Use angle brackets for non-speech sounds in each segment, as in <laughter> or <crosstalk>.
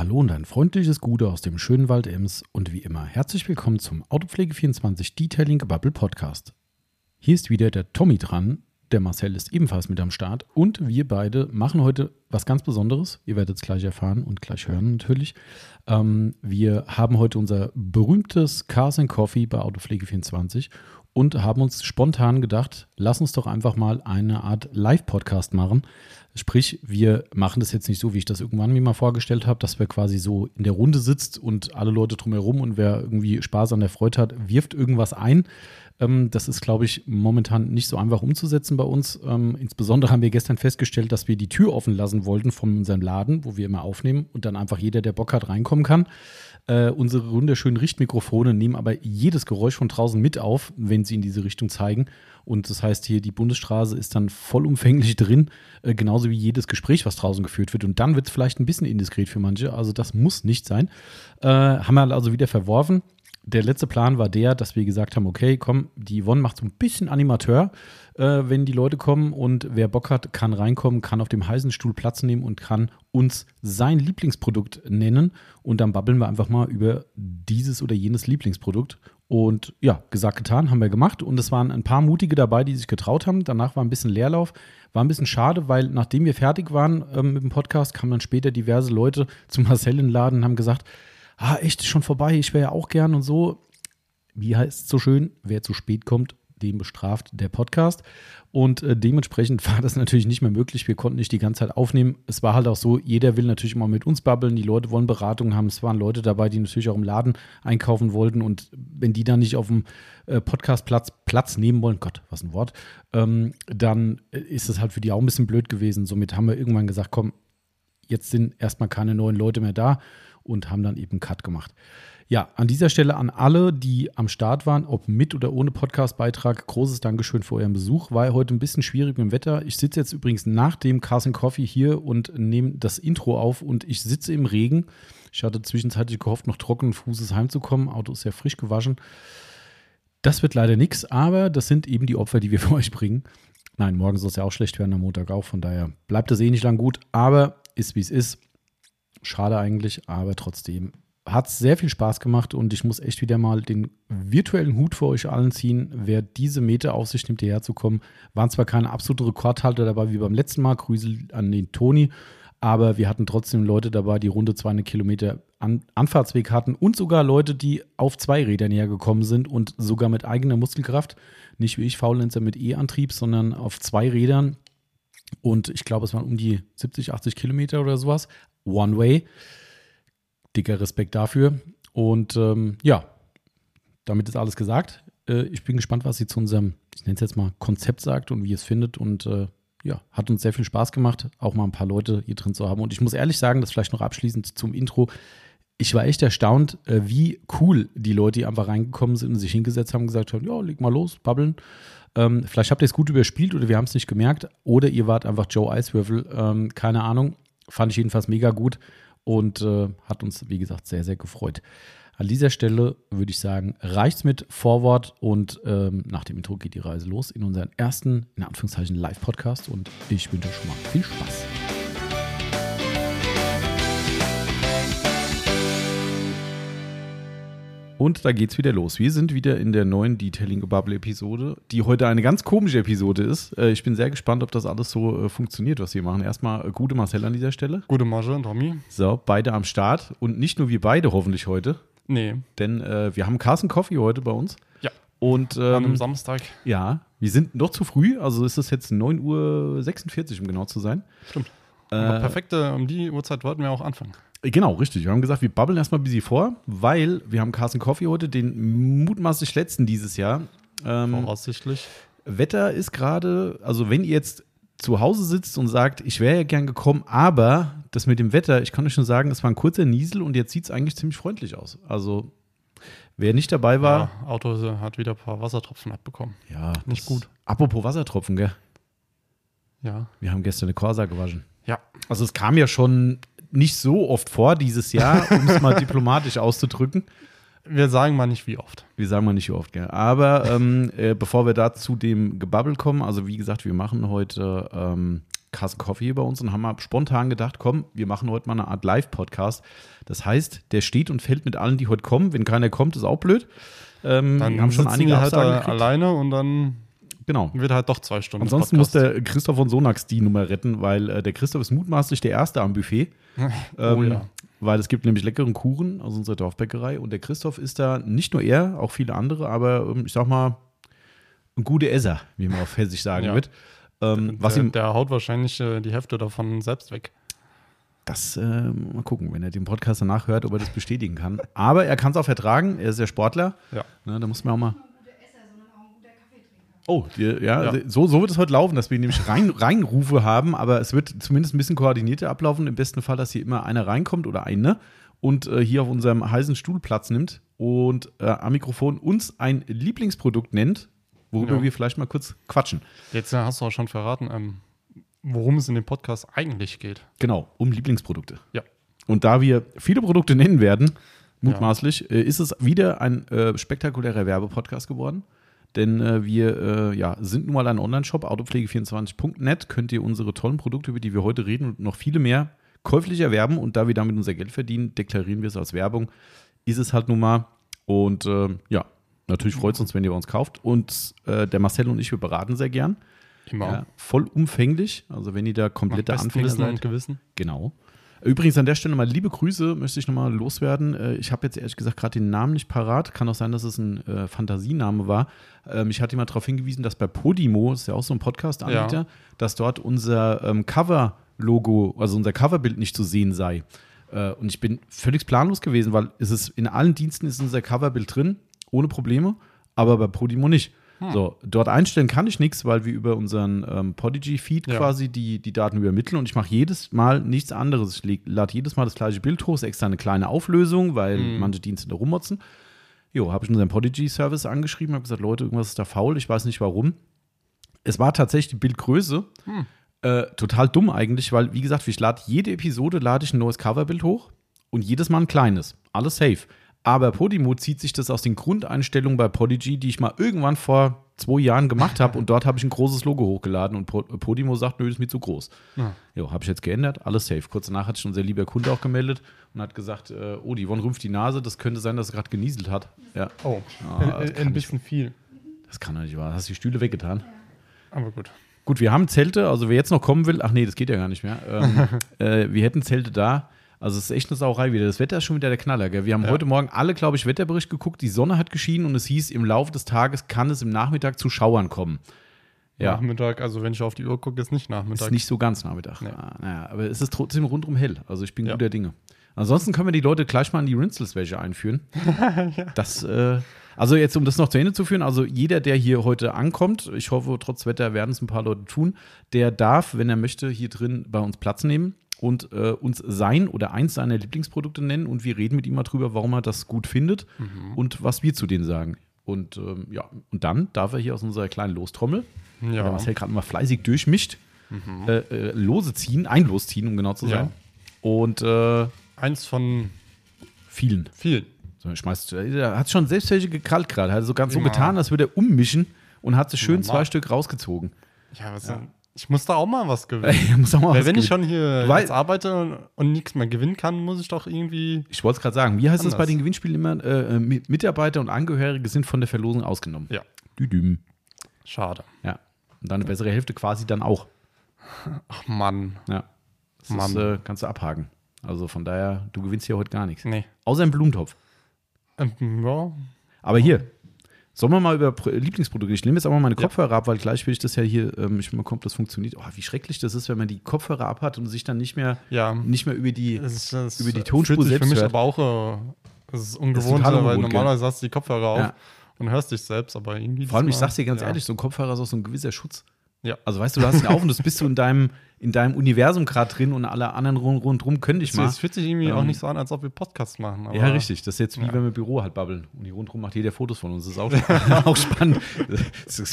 Hallo und ein freundliches Gute aus dem schönen Wald Ems und wie immer herzlich willkommen zum Autopflege24 Detailing Bubble Podcast. Hier ist wieder der Tommy dran, der Marcel ist ebenfalls mit am Start und wir beide machen heute was ganz Besonderes. Ihr werdet es gleich erfahren und gleich hören natürlich. Ähm, wir haben heute unser berühmtes Cars and Coffee bei Autopflege24 und haben uns spontan gedacht, lass uns doch einfach mal eine Art Live-Podcast machen. Sprich, wir machen das jetzt nicht so, wie ich das irgendwann mir mal vorgestellt habe, dass wir quasi so in der Runde sitzt und alle Leute drumherum und wer irgendwie Spaß an der Freude hat, wirft irgendwas ein. Ähm, das ist, glaube ich, momentan nicht so einfach umzusetzen bei uns. Ähm, insbesondere haben wir gestern festgestellt, dass wir die Tür offen lassen wollten von unserem Laden, wo wir immer aufnehmen und dann einfach jeder, der Bock hat, reinkommen kann. Äh, unsere wunderschönen Richtmikrofone nehmen aber jedes Geräusch von draußen mit auf, wenn sie in diese Richtung zeigen. Und das heißt hier, die Bundesstraße ist dann vollumfänglich drin, äh, genauso wie jedes Gespräch, was draußen geführt wird. Und dann wird es vielleicht ein bisschen indiskret für manche. Also das muss nicht sein. Äh, haben wir also wieder verworfen der letzte Plan war der, dass wir gesagt haben, okay, komm, die Yvonne macht so ein bisschen Animateur, äh, wenn die Leute kommen und wer Bock hat, kann reinkommen, kann auf dem heißen Stuhl Platz nehmen und kann uns sein Lieblingsprodukt nennen. Und dann babbeln wir einfach mal über dieses oder jenes Lieblingsprodukt. Und ja, gesagt, getan, haben wir gemacht. Und es waren ein paar Mutige dabei, die sich getraut haben. Danach war ein bisschen Leerlauf, war ein bisschen schade, weil nachdem wir fertig waren ähm, mit dem Podcast, kamen dann später diverse Leute zum Marcel in den Laden und haben gesagt, ah, echt, schon vorbei, ich wäre ja auch gern und so. Wie heißt es so schön, wer zu spät kommt, dem bestraft der Podcast. Und äh, dementsprechend <laughs> war das natürlich nicht mehr möglich. Wir konnten nicht die ganze Zeit aufnehmen. Es war halt auch so, jeder will natürlich immer mit uns babbeln. Die Leute wollen Beratungen haben. Es waren Leute dabei, die natürlich auch im Laden einkaufen wollten. Und wenn die dann nicht auf dem äh, Podcastplatz Platz nehmen wollen, Gott, was ein Wort, ähm, dann äh, ist es halt für die auch ein bisschen blöd gewesen. Somit haben wir irgendwann gesagt, komm, jetzt sind erstmal keine neuen Leute mehr da und haben dann eben Cut gemacht. Ja, an dieser Stelle an alle, die am Start waren, ob mit oder ohne Podcast-Beitrag, großes Dankeschön für euren Besuch. War heute ein bisschen schwierig mit dem Wetter. Ich sitze jetzt übrigens nach dem Carson Coffee hier und nehme das Intro auf und ich sitze im Regen. Ich hatte zwischenzeitlich gehofft, noch trockenen Fußes heimzukommen. Auto ist ja frisch gewaschen. Das wird leider nichts, aber das sind eben die Opfer, die wir <laughs> für euch bringen. Nein, morgen soll es ja auch schlecht werden, am Montag auch. Von daher bleibt das eh nicht lang gut, aber ist wie es ist. Schade eigentlich, aber trotzdem hat es sehr viel Spaß gemacht und ich muss echt wieder mal den virtuellen Hut für euch allen ziehen. Wer diese Meter auf sich nimmt, hierher zu kommen, waren zwar keine absolute Rekordhalter dabei wie beim letzten Mal, Grüße an den Toni, aber wir hatten trotzdem Leute dabei, die runde 200 Kilometer An Anfahrtsweg hatten und sogar Leute, die auf zwei Rädern hergekommen sind und sogar mit eigener Muskelkraft, nicht wie ich, Faulenzer mit E-Antrieb, sondern auf zwei Rädern. Und ich glaube, es waren um die 70, 80 Kilometer oder sowas. One Way. Dicker Respekt dafür. Und ähm, ja, damit ist alles gesagt. Äh, ich bin gespannt, was sie zu unserem, ich nenne es jetzt mal, Konzept sagt und wie es findet. Und äh, ja, hat uns sehr viel Spaß gemacht, auch mal ein paar Leute hier drin zu haben. Und ich muss ehrlich sagen, das vielleicht noch abschließend zum Intro. Ich war echt erstaunt, äh, wie cool die Leute, die einfach reingekommen sind und sich hingesetzt haben, gesagt haben: Ja, leg mal los, babbeln. Ähm, vielleicht habt ihr es gut überspielt oder wir haben es nicht gemerkt. Oder ihr wart einfach Joe Eiswürfel. Ähm, keine Ahnung. Fand ich jedenfalls mega gut und äh, hat uns, wie gesagt, sehr, sehr gefreut. An dieser Stelle würde ich sagen, reicht's mit Vorwort und ähm, nach dem Intro geht die Reise los in unseren ersten, in Anführungszeichen, Live-Podcast und ich wünsche schon mal viel Spaß. Und da geht's wieder los. Wir sind wieder in der neuen Detailing Bubble Episode, die heute eine ganz komische Episode ist. Äh, ich bin sehr gespannt, ob das alles so äh, funktioniert, was wir machen. Erstmal äh, gute Marcel an dieser Stelle. Gute Marge und Tommy. So, beide am Start. Und nicht nur wir beide hoffentlich heute. Nee. Denn äh, wir haben Carson Coffee heute bei uns. Ja. Und ähm, An einem Samstag. ja, wir sind noch zu früh. Also ist es jetzt 9.46 Uhr, um genau zu sein. Stimmt. Äh, perfekte, um die Uhrzeit wollten wir auch anfangen. Genau, richtig. Wir haben gesagt, wir babbeln erstmal ein bisschen vor, weil wir haben Carson Coffee heute, den mutmaßlich letzten dieses Jahr. Ähm, Voraussichtlich. Wetter ist gerade, also wenn ihr jetzt zu Hause sitzt und sagt, ich wäre ja gern gekommen, aber das mit dem Wetter, ich kann euch schon sagen, es war ein kurzer Niesel und jetzt sieht es eigentlich ziemlich freundlich aus. Also wer nicht dabei war, Ja, Auto hat wieder ein paar Wassertropfen abbekommen. ja, Nicht das- gut. Apropos Wassertropfen, gell? Ja. Wir haben gestern eine Corsa gewaschen. Ja. Also es kam ja schon nicht so oft vor dieses Jahr, um es mal <laughs> diplomatisch auszudrücken. Wir sagen mal nicht wie oft. Wir sagen mal nicht so oft, gell? Aber ähm, äh, bevor wir da zu dem Gebabbel kommen, also wie gesagt, wir machen heute ähm, Kasse Coffee hier bei uns und haben mal spontan gedacht, komm, wir machen heute mal eine Art Live-Podcast. Das heißt, der steht und fällt mit allen, die heute kommen. Wenn keiner kommt, ist auch blöd. Ähm, Dann wir haben schon einige halt alleine und dann Genau. wird halt doch zwei Stunden. Ansonsten muss Podcast. der Christoph von Sonax die Nummer retten, weil äh, der Christoph ist mutmaßlich der Erste am Buffet. Oh Ähm, ja. Weil es gibt nämlich leckeren Kuchen aus unserer Dorfbäckerei und der Christoph ist da nicht nur er, auch viele andere, aber ähm, ich sag mal, ein guter Esser, wie man auf Hessisch sagen Ja. wird. Ähm, was der, ihm, der haut wahrscheinlich äh, die Hälfte davon selbst weg. das äh, mal gucken, wenn er den Podcast danach hört, ob er das bestätigen kann. Aber er kann es auch vertragen, er ist ja Sportler. Ja. Ne, da muss man auch mal. guter Esser, sondern auch ein guter Kaffeetrinker. Oh, die, ja, Ja. So, so wird es heute laufen, dass wir nämlich rein, <laughs> Reinrufe haben, aber es wird zumindest ein bisschen koordinierter ablaufen. Im besten Fall, dass hier immer einer reinkommt oder eine und äh, hier auf unserem heißen Stuhl Platz nimmt und äh, am Mikrofon uns ein Lieblingsprodukt nennt, worüber Ja. wir vielleicht mal kurz quatschen. Jetzt äh, hast du auch schon verraten, ähm, worum es in dem Podcast eigentlich geht. Genau, um Lieblingsprodukte. Ja. Und da wir viele Produkte nennen werden, mutmaßlich, äh, ist es wieder ein äh, spektakulärer Werbepodcast geworden. Denn äh, wir äh, ja, sind nun mal ein Online-Shop, autopflege24.net, könnt ihr unsere tollen Produkte, über die wir heute reden und noch viele mehr käuflich erwerben. Und da wir damit unser Geld verdienen, deklarieren wir es als Werbung. Ist es halt nun mal. Und äh, ja, natürlich freut es uns, wenn ihr bei uns kauft. Und äh, der Marcel und ich, wir beraten sehr gern. Immer. Ja, vollumfänglich. Also wenn ihr da Nach komplette bestem Anfänger Wissen seid. und Gewissen. Genau. Übrigens an der Stelle mal liebe Grüße, möchte ich nochmal loswerden. Äh, Ich habe jetzt ehrlich gesagt gerade den Namen nicht parat. Kann auch sein, dass es ein äh, Fantasiename war. Ähm, ich hatte mal darauf hingewiesen, dass bei Podimo, das ist ja auch so ein Podcast-Anbieter, Ja. dass dort unser ähm, Cover-Logo, also unser Coverbild nicht zu sehen sei. Äh, und ich bin völlig planlos gewesen, weil es ist in allen Diensten ist unser Coverbild drin, ohne Probleme, aber bei Podimo nicht. So, dort einstellen kann ich nichts, weil wir über unseren ähm, Podigy-Feed Ja. quasi die, die Daten übermitteln und ich mache jedes Mal nichts anderes. Ich leg- lade jedes Mal das gleiche Bild hoch, ist extra eine kleine Auflösung, weil manche Dienste da rummotzen. Jo, habe ich unseren Podigy-Service angeschrieben, habe gesagt, Leute, irgendwas ist da faul, ich weiß nicht warum. Es war tatsächlich die Bildgröße. Äh, total dumm eigentlich, weil, wie gesagt, ich lade jede Episode, lade ich ein neues Coverbild hoch und jedes Mal ein kleines. Alles safe. Aber Podimo zieht sich das aus den Grundeinstellungen bei Podigy, die ich mal irgendwann vor zwei Jahren gemacht habe und dort habe ich ein großes Logo hochgeladen und Po- Podimo sagt, nö, das ist mir zu groß. Ja. Jo, habe ich jetzt geändert, alles safe. Kurz danach hat sich unser lieber Kunde auch gemeldet und hat gesagt, äh, oh, die Yvonne rümpft die Nase, das könnte sein, dass er gerade genieselt hat. Ja, Oh, Ah, ein, ein, bisschen viel. das kann doch nicht wahr. Hast die Stühle weggetan? Aber gut. Gut, wir haben Zelte, also wer jetzt noch kommen will, ach nee, das geht ja gar nicht mehr. Ähm, <laughs> äh, wir hätten Zelte da. Also es ist echt eine Sauerei wieder. Das Wetter ist schon wieder der Knaller. Gell? Wir haben Ja. heute Morgen alle, glaube ich, Wetterbericht geguckt. Die Sonne hat geschienen und es hieß, im Laufe des Tages kann es im Nachmittag zu Schauern kommen. Ja, Nachmittag, also wenn ich auf die Uhr gucke, ist nicht Nachmittag. ist nicht so ganz Nachmittag. Nee. Ah, naja, aber es ist trotzdem rundum hell. Also ich bin Ja. guter Dinge. Ansonsten können wir die Leute gleich mal in die Rinsels-Wäsche einführen. <laughs> Das, äh, also jetzt, um das noch zu Ende zu führen, also jeder, der hier heute ankommt, ich hoffe, trotz Wetter werden es ein paar Leute tun, der darf, wenn er möchte, hier drin bei uns Platz nehmen und äh, uns sein oder eins seiner Lieblingsprodukte nennen und wir reden mit ihm mal drüber, warum er das gut findet und was wir zu denen sagen. Und ähm, ja, und dann darf er hier aus unserer kleinen Lostrommel, ja. der ja. Marcel gerade mal fleißig durchmischt, äh, äh, Lose ziehen, ein Los ziehen, um genau zu Ja. sein. Und äh, Eins von vielen. vielen. So, schmeißt, er hat schon selbst welche gekrallt gerade. Hat so ganz so getan, als würde er ummischen und hat sich schön Normal. zwei Stück rausgezogen. Ja, was denn? Ich muss da auch mal was gewinnen. <laughs> Er muss auch mal Weil was wenn ich gewinnen. schon hier Weil- jetzt arbeite und, und nichts mehr gewinnen kann, muss ich doch irgendwie. Ich wollte es gerade sagen. Wie heißt es bei den Gewinnspielen immer? Äh, äh, Mi- Mitarbeiter und Angehörige sind von der Verlosung ausgenommen. Ja, Düdüm. schade. Ja. Und deine bessere Hälfte quasi dann auch. Ach Mann. Ja. Das Mann. Ist, äh, kannst du abhaken. Also von daher, du gewinnst hier heute gar nichts. Nee. Außer im Blumentopf. Ähm, ja. Aber hier, sollen wir mal über Pro- Lieblingsprodukte? Ich nehme jetzt auch mal meine Ja. Kopfhörer ab, weil gleich will ich das ja hier, ähm, ich mal gucken, ob das funktioniert. Oh, wie schrecklich das ist, wenn man die Kopfhörer abhat und sich dann nicht mehr, Ja. nicht mehr über die. Es ist, es Über die Tonspur selbst für mich hört. aber auch, äh, es ist ungewohnt, total weil ungewohnt, normalerweise hast du die Kopfhörer auf Ja. und hörst dich selbst, aber irgendwie. Vor allem, ich sag's dir ganz ehrlich, so ein Kopfhörer ist auch so ein gewisser Schutz. Ja. Also weißt du, du hast ihn auf und das bist du in deinem, in deinem Universum gerade drin und alle anderen rund, rundrum können dich mal. es fühlt sich irgendwie auch Ähm, nicht so an, als ob wir Podcasts machen. Aber Ja, richtig. Das ist jetzt wie Ja. wenn wir im Büro halt babbeln. Und hier rundherum macht jeder Fotos von uns. Das ist auch, <laughs> auch spannend.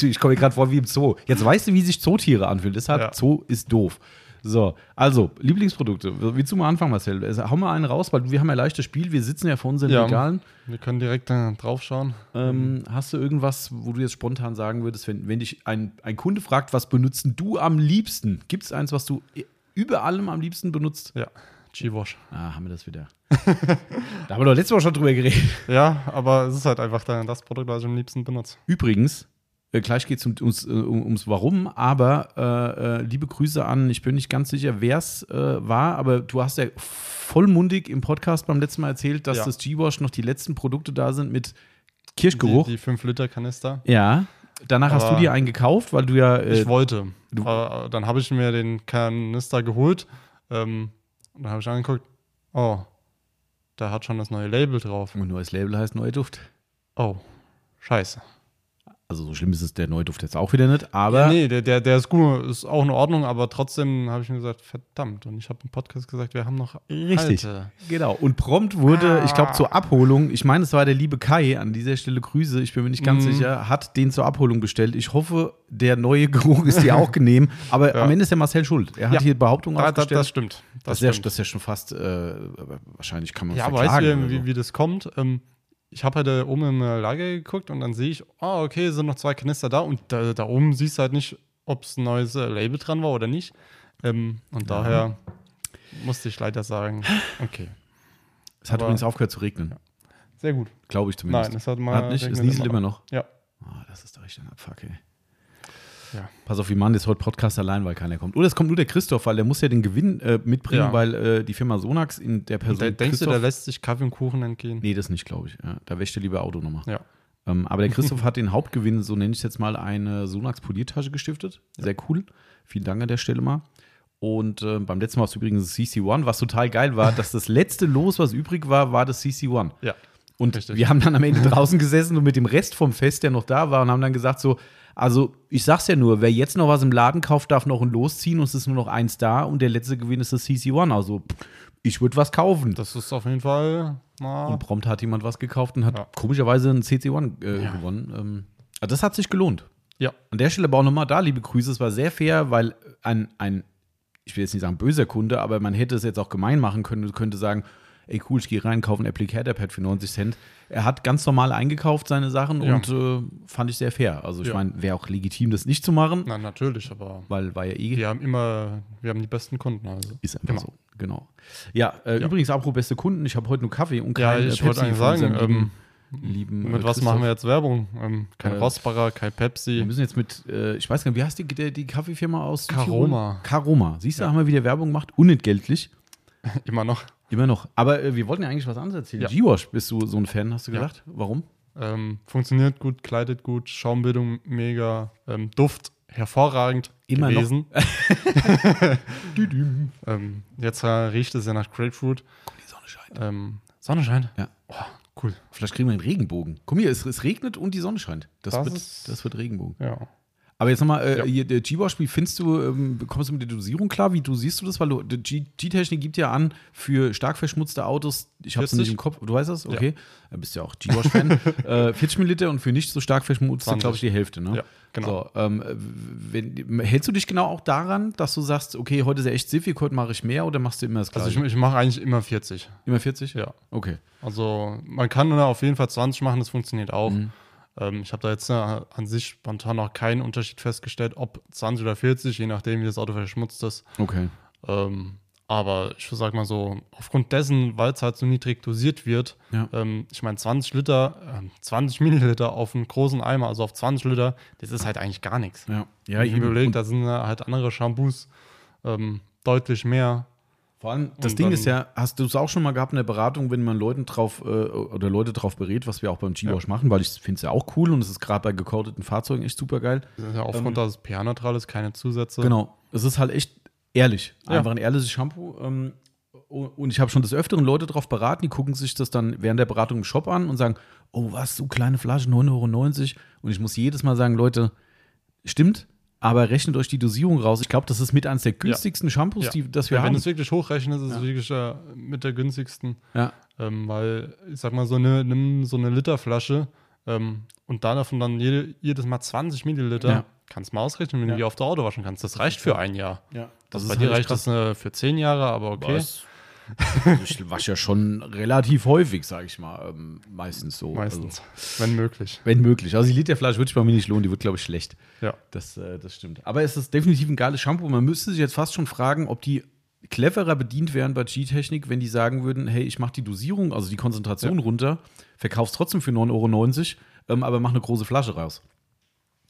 Ich komme mir gerade vor wie im Zoo. Jetzt weißt du, wie sich Zootiere anfühlen. Deshalb, Ja. Zoo ist doof. So, also, Lieblingsprodukte. Willst du mal anfangen, Marcel? Also, hau mal einen raus, weil wir haben ja leichtes Spiel. Wir sitzen ja vor unseren Ja. Regalen. Wir können direkt äh, drauf schauen. Ähm, hast du irgendwas, wo du jetzt spontan sagen würdest, wenn, wenn dich ein, ein Kunde fragt, was benutzen du am liebsten? Gibt es eins, was du über allem am liebsten benutzt? Ja, G-Wash. Ah, haben wir das wieder. <laughs> da haben wir doch letzte Woche schon drüber geredet. Ja, aber es ist halt einfach da- das Produkt, was ich am liebsten benutze. Übrigens, Äh, gleich geht es um, ums, äh, um, ums Warum, aber äh, äh, liebe Grüße an, ich bin nicht ganz sicher, wer es äh, war, aber du hast ja vollmundig im Podcast beim letzten Mal erzählt, dass Ja. das G-Wash noch die letzten Produkte da sind mit Kirschgeruch. Die, die 5-Liter-Kanister. ja. Danach hast du Aber- dir einen gekauft, weil du ja. Ich wollte. Aber dann habe ich mir den Kanister geholt. Ähm, und dann habe ich angeguckt, oh, da hat schon das neue Label drauf. und neues Label heißt neuer Duft. Oh, scheiße. Also so schlimm ist es der neue Duft jetzt auch wieder nicht, aber. Ja, nee, der, der, der ist gut, ist auch in Ordnung, aber trotzdem habe ich mir gesagt, verdammt. Und ich habe im Podcast gesagt, wir haben noch Richtig. alte. Genau. Und prompt wurde, Ah. ich glaube, zur Abholung, ich meine, es war der liebe Kai, an dieser Stelle Grüße, ich bin mir nicht ganz Mhm. sicher, hat den zur Abholung bestellt. Ich hoffe, der neue Geruch ist dir auch genehm. Aber <laughs> Ja. am Ende ist der Marcel schuld. Er hat Ja. hier Behauptungen Da, aufgestellt. das stimmt. das, Das ist ja, das ist ja schon fast, äh, wahrscheinlich kann man Ja, weißt du, wie, so. wie das kommt? Ähm, ich habe halt da oben im äh, Lager geguckt und dann sehe ich, ah, okay, sind noch zwei Kanister da und da, da oben siehst du halt nicht, ob es ein neues äh, Label dran war oder nicht. Ähm, und daher musste ich leider sagen, <laughs> okay, Es hat aber- übrigens aufgehört zu regnen. sehr gut. Glaube ich zumindest. Nein, es hat mal hat nicht, es nieselt immer noch. Ja. Ah, das ist doch echt ein Abfuck, ey. Ja. Pass auf, wie Mann ist heute Podcast allein, weil keiner kommt. Oder es kommt nur der Christoph, weil der muss ja den Gewinn äh, mitbringen, Ja. weil äh, die Firma Sonax in der Person. Da, denkst du, der lässt sich Kaffee und Kuchen entgehen? Nee, das nicht, glaube ich. Ja, da wäscht er lieber Auto nochmal. Ja. Ähm, aber der <laughs> Christoph hat den Hauptgewinn, so nenne ich es jetzt mal, eine Sonax Poliertasche gestiftet. Sehr cool. Vielen Dank an der Stelle mal. Und äh, beim letzten Mal war es übrigens das CC1, was total geil war, dass das letzte Los, was übrig war, war das CC1. Ja. Und Richtig. wir haben dann am Ende draußen gesessen und mit dem Rest vom Fest, der noch da war, und haben dann gesagt: So, also ich sag's ja nur, wer jetzt noch was im Laden kauft, darf noch ein losziehen und es ist nur noch eins da und der letzte Gewinn ist das CC1. Also ich würde was kaufen. Das ist auf jeden Fall mal. Und prompt hat jemand was gekauft und hat Ja. komischerweise einen CC1 äh, Ja. gewonnen. Ähm, also das hat sich gelohnt. Ja. An der Stelle aber auch nochmal da, liebe Grüße. Es war sehr fair, weil ein, ein, ich will jetzt nicht sagen böser Kunde, aber man hätte es jetzt auch gemein machen können und könnte sagen, ey cool, ich gehe rein, kaufe ein Applicator-Pad für 90 Cent. Er hat ganz normal eingekauft, seine Sachen, Ja. und äh, fand ich sehr fair. Also ich Ja. meine, wäre auch legitim, das nicht zu machen, Na, natürlich, aber weil war ja eh wir haben immer, wir haben die besten Kunden. Also. ist einfach Immer. so. Genau. Ja, äh, Ja. übrigens, apropos beste Kunden, ich habe heute nur Kaffee und Ja, kein äh, ich wollte eigentlich sagen, ähm, lieben, lieben mit äh, was machen wir Christoph. jetzt Werbung? Ähm, kein Äh, Rossbacher, kein Wir Pepsi. müssen jetzt mit, äh, ich weiß gar nicht, wie heißt die, die, die Kaffeefirma aus Caroma. Caroma. Siehst du, haben wir wieder Werbung gemacht, unentgeltlich. <laughs> Immer noch. Immer noch. Aber äh, wir wollten ja eigentlich was anderes erzählen. Ja. G-Wash, bist du so ein Fan, hast du Ja. gedacht? Warum? Ähm, funktioniert gut, kleidet gut, Schaumbildung mega, ähm, Duft hervorragend Immer noch. gewesen. <laughs> <laughs> ähm, jetzt äh, riecht es ja nach Grapefruit. Die Sonne scheint. Ähm, Sonne scheint. Ja. Oh, cool. Vielleicht kriegen wir einen Regenbogen. Guck hier, es, es regnet und die Sonne scheint. Das, Das wird, ist- das wird Regenbogen. Ja. Aber jetzt nochmal, äh, Ja. wie findest du, ähm, kommst du mit der Dosierung klar? Wie du siehst du das? Weil du, die G-Technik gibt ja an, für stark verschmutzte Autos, ich habe es 40? nicht im Kopf, du weißt das? Okay. Du bist ja auch G-Wash-Fan. <laughs> äh, 40 Milliliter und für nicht so stark verschmutzte, 20. glaube ich, die Hälfte, ne? Ja, genau. So, ähm, wenn, hältst du dich genau auch daran, dass du sagst, okay, heute ist ja echt siffig, heute mache ich mehr oder machst du immer das Also Gleiche? ich, ich mache eigentlich immer 40. immer 40? Ja. Okay. Also man kann auf jeden Fall 20 machen, das funktioniert auch. Mhm. Ähm, ich habe da jetzt äh, an sich spontan noch keinen Unterschied festgestellt, ob 20 oder 40, je nachdem, wie das Auto verschmutzt ist. Okay. Ähm, aber ich sag mal so, aufgrund dessen, weil es halt so niedrig dosiert wird, Ja. ähm, ich meine 20 Liter, ähm, 20 Milliliter auf einen großen Eimer, also auf 20 Liter, das ist halt eigentlich gar nichts. Ja, ja ich überlege, da sind äh, halt andere Shampoos ähm, deutlich mehr. Vor allem, das Ding ist ja, hast du es auch schon mal gehabt in der Beratung, wenn man Leuten drauf äh, oder Leute drauf berät, was wir auch beim G-Wash machen, weil ich finde es ja auch cool und es ist gerade bei gecodeten Fahrzeugen echt super geil. Das ist ja aufgrund, dass es pH-neutral ist, keine Zusätze. Genau. Es ist halt echt ehrlich. Ja. Einfach ein ehrliches Shampoo. Ähm, und ich habe schon des Öfteren Leute drauf beraten, die gucken sich das dann während der Beratung im Shop an und sagen, oh was, so kleine Flaschen, 9,90 Euro. Und ich muss jedes Mal sagen, Leute, stimmt, aber rechnet euch die Dosierung raus. Ich glaube, das ist mit eines der günstigsten Shampoos, Ja. die das wir Ja, wenn haben. du es wirklich hochrechnest, ist es Ja. wirklich äh, mit der günstigsten. Ja. Ähm, weil, ich sag mal, so eine, nimm so eine Literflasche ähm, und da davon dann jede, jedes Mal 20 Milliliter, Ja. kannst mal ausrechnen, wenn Ja. du die auf der Auto waschen kannst. Das reicht für ein Jahr. Ja. Das Bei ist dir halt reicht krass. das äh, für zehn Jahre, aber okay. Was? Also ich wasche ja schon relativ häufig, sage ich mal. Ähm, meistens so. Meistens, Also, wenn möglich. wenn möglich. Also die Literflasche würde ich bei mir nicht lohnen, die wird, glaube ich, schlecht. Ja. Das, äh, das stimmt. Aber es ist definitiv ein geiles Shampoo. Man müsste sich jetzt fast schon fragen, ob die cleverer bedient wären bei G-Technik, wenn die sagen würden, hey, ich mache die Dosierung, also die Konzentration runter, verkauf's trotzdem für 9,90 Euro, ähm, aber mach eine große Flasche raus.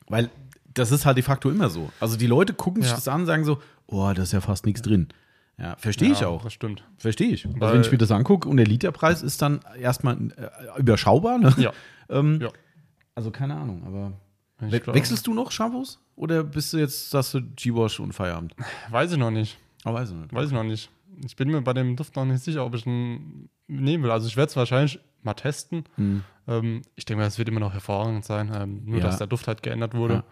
Weil das ist halt de facto immer so. Also die Leute gucken sich Ja. das an und sagen so, oh, da ist ja fast nichts drin. Ja, verstehe ich Ja, auch. Das stimmt. Verstehe ich. Also Weil- wenn ich mir das angucke und der Literpreis ist dann erstmal äh, überschaubar, ne? Ja. <laughs> ähm, Ja. Also keine Ahnung, aber. We glaub- wechselst du noch Shampoos? Oder bist du jetzt, sagst du G-Wash und Feierabend? Weiß ich noch nicht. Oh, weiß ich nicht. Weiß ich noch nicht. Ich bin mir bei dem Duft noch nicht sicher, ob ich ihn nehmen will. Also ich werde es wahrscheinlich mal testen. Hm. Ähm, ich denke mal, es wird immer noch hervorragend sein. Ähm, nur, Ja. dass der Duft halt geändert wurde.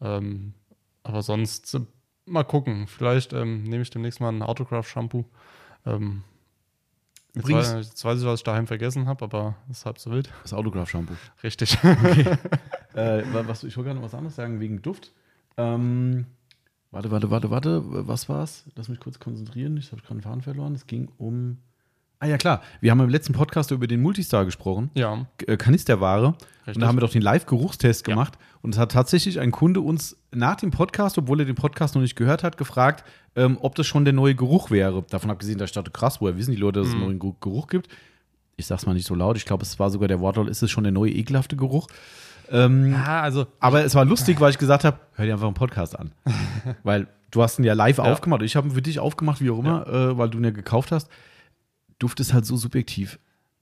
Ähm, aber sonst äh, mal gucken. Vielleicht ähm, nehme ich demnächst mal ein Autograph-Shampoo. Ähm, jetzt, Übrigens- weiß, jetzt weiß ich, was ich daheim vergessen habe, aber das ist halb so wild. Das Autograph-Shampoo. Richtig. <laughs> äh, wa- was, ich wollte gerade noch was anderes sagen, wegen Duft. Ähm, warte, warte, warte, warte. Was war's? Lass mich kurz konzentrieren. Ich habe gerade den Faden verloren. Es ging um. Ah ja, klar. Wir haben im letzten Podcast über den Multistar gesprochen. ja. äh, Kanisterware. Und Richtig. da haben wir doch den Live-Geruchstest Ja. gemacht. Und es hat tatsächlich ein Kunde uns nach dem Podcast, obwohl er den Podcast noch nicht gehört hat, gefragt, ähm, ob das schon der neue Geruch wäre. Davon abgesehen, dass ich dachte, krass, woher wissen die Leute, dass es einen neuen Geruch- Geruch gibt? Ich sag's mal nicht so laut. Ich glaube, es war sogar der Wortlaut, ist es schon der neue ekelhafte Geruch? Ähm, Ja, also aber es war lustig, weil ich gesagt habe, hör dir einfach einen Podcast an. <laughs> weil du hast ihn ja live aufgemacht. Ich habe ihn für dich aufgemacht, wie auch immer, äh, weil du ihn ja gekauft hast. Duft ist halt so subjektiv.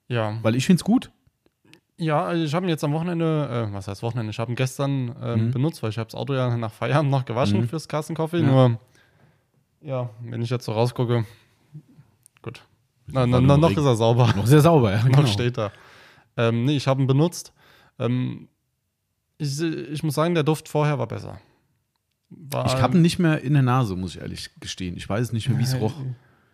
ja. Weil ich finde es gut. Ja, also ich habe ihn jetzt am Wochenende, äh, was heißt Wochenende, ich habe ihn gestern ähm, Mhm. benutzt, weil ich habe das Auto ja nach Feierabend noch gewaschen Mhm. fürs Kassenkoffee. Ja. Nur, ja, wenn ich jetzt so rausgucke, gut. Na, na, na, noch ist er sauber. <laughs> Noch sehr sauber, ja. genau. noch steht er. Ähm, nee, ich habe ihn benutzt. Ähm, ich, ich muss sagen, der Duft vorher war besser. War, Ich habe ihn nicht mehr in der Nase, muss ich ehrlich gestehen. Ich weiß nicht mehr, wie es Äh, roch.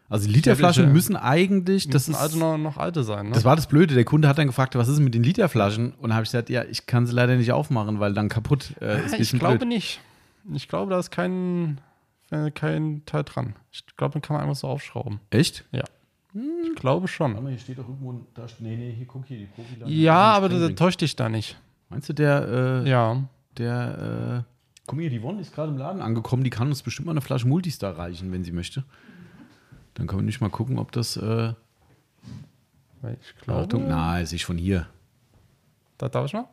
Also die Literflaschen Ja, müssen eigentlich, das müssen ist, alte noch, noch alte sein. Ne? das war das Blöde. Der Kunde hat dann gefragt, was ist mit den Literflaschen? Und da habe ich gesagt, ja, ich kann sie leider nicht aufmachen, weil dann kaputt äh, ist. ein ich glaube blöd. nicht. Ich glaube, da ist kein, äh, kein Teil dran. Ich glaube, den kann man einfach so aufschrauben. Echt? Ich glaube schon. mal, hier steht doch irgendwo, da, nee, nee, hier guck hier, die Profi. Ja, aber der, der täuscht dich da nicht. Meinst du, der, äh, Ja. der, äh, guck mal hier, die Yvonne ist gerade im Laden angekommen, die kann uns bestimmt mal eine Flasche Multistar reichen, wenn sie möchte. Dann können wir nicht mal gucken, ob das, äh, Ich glaube. Achtung, na, ist ich von hier. Da darf ich mal?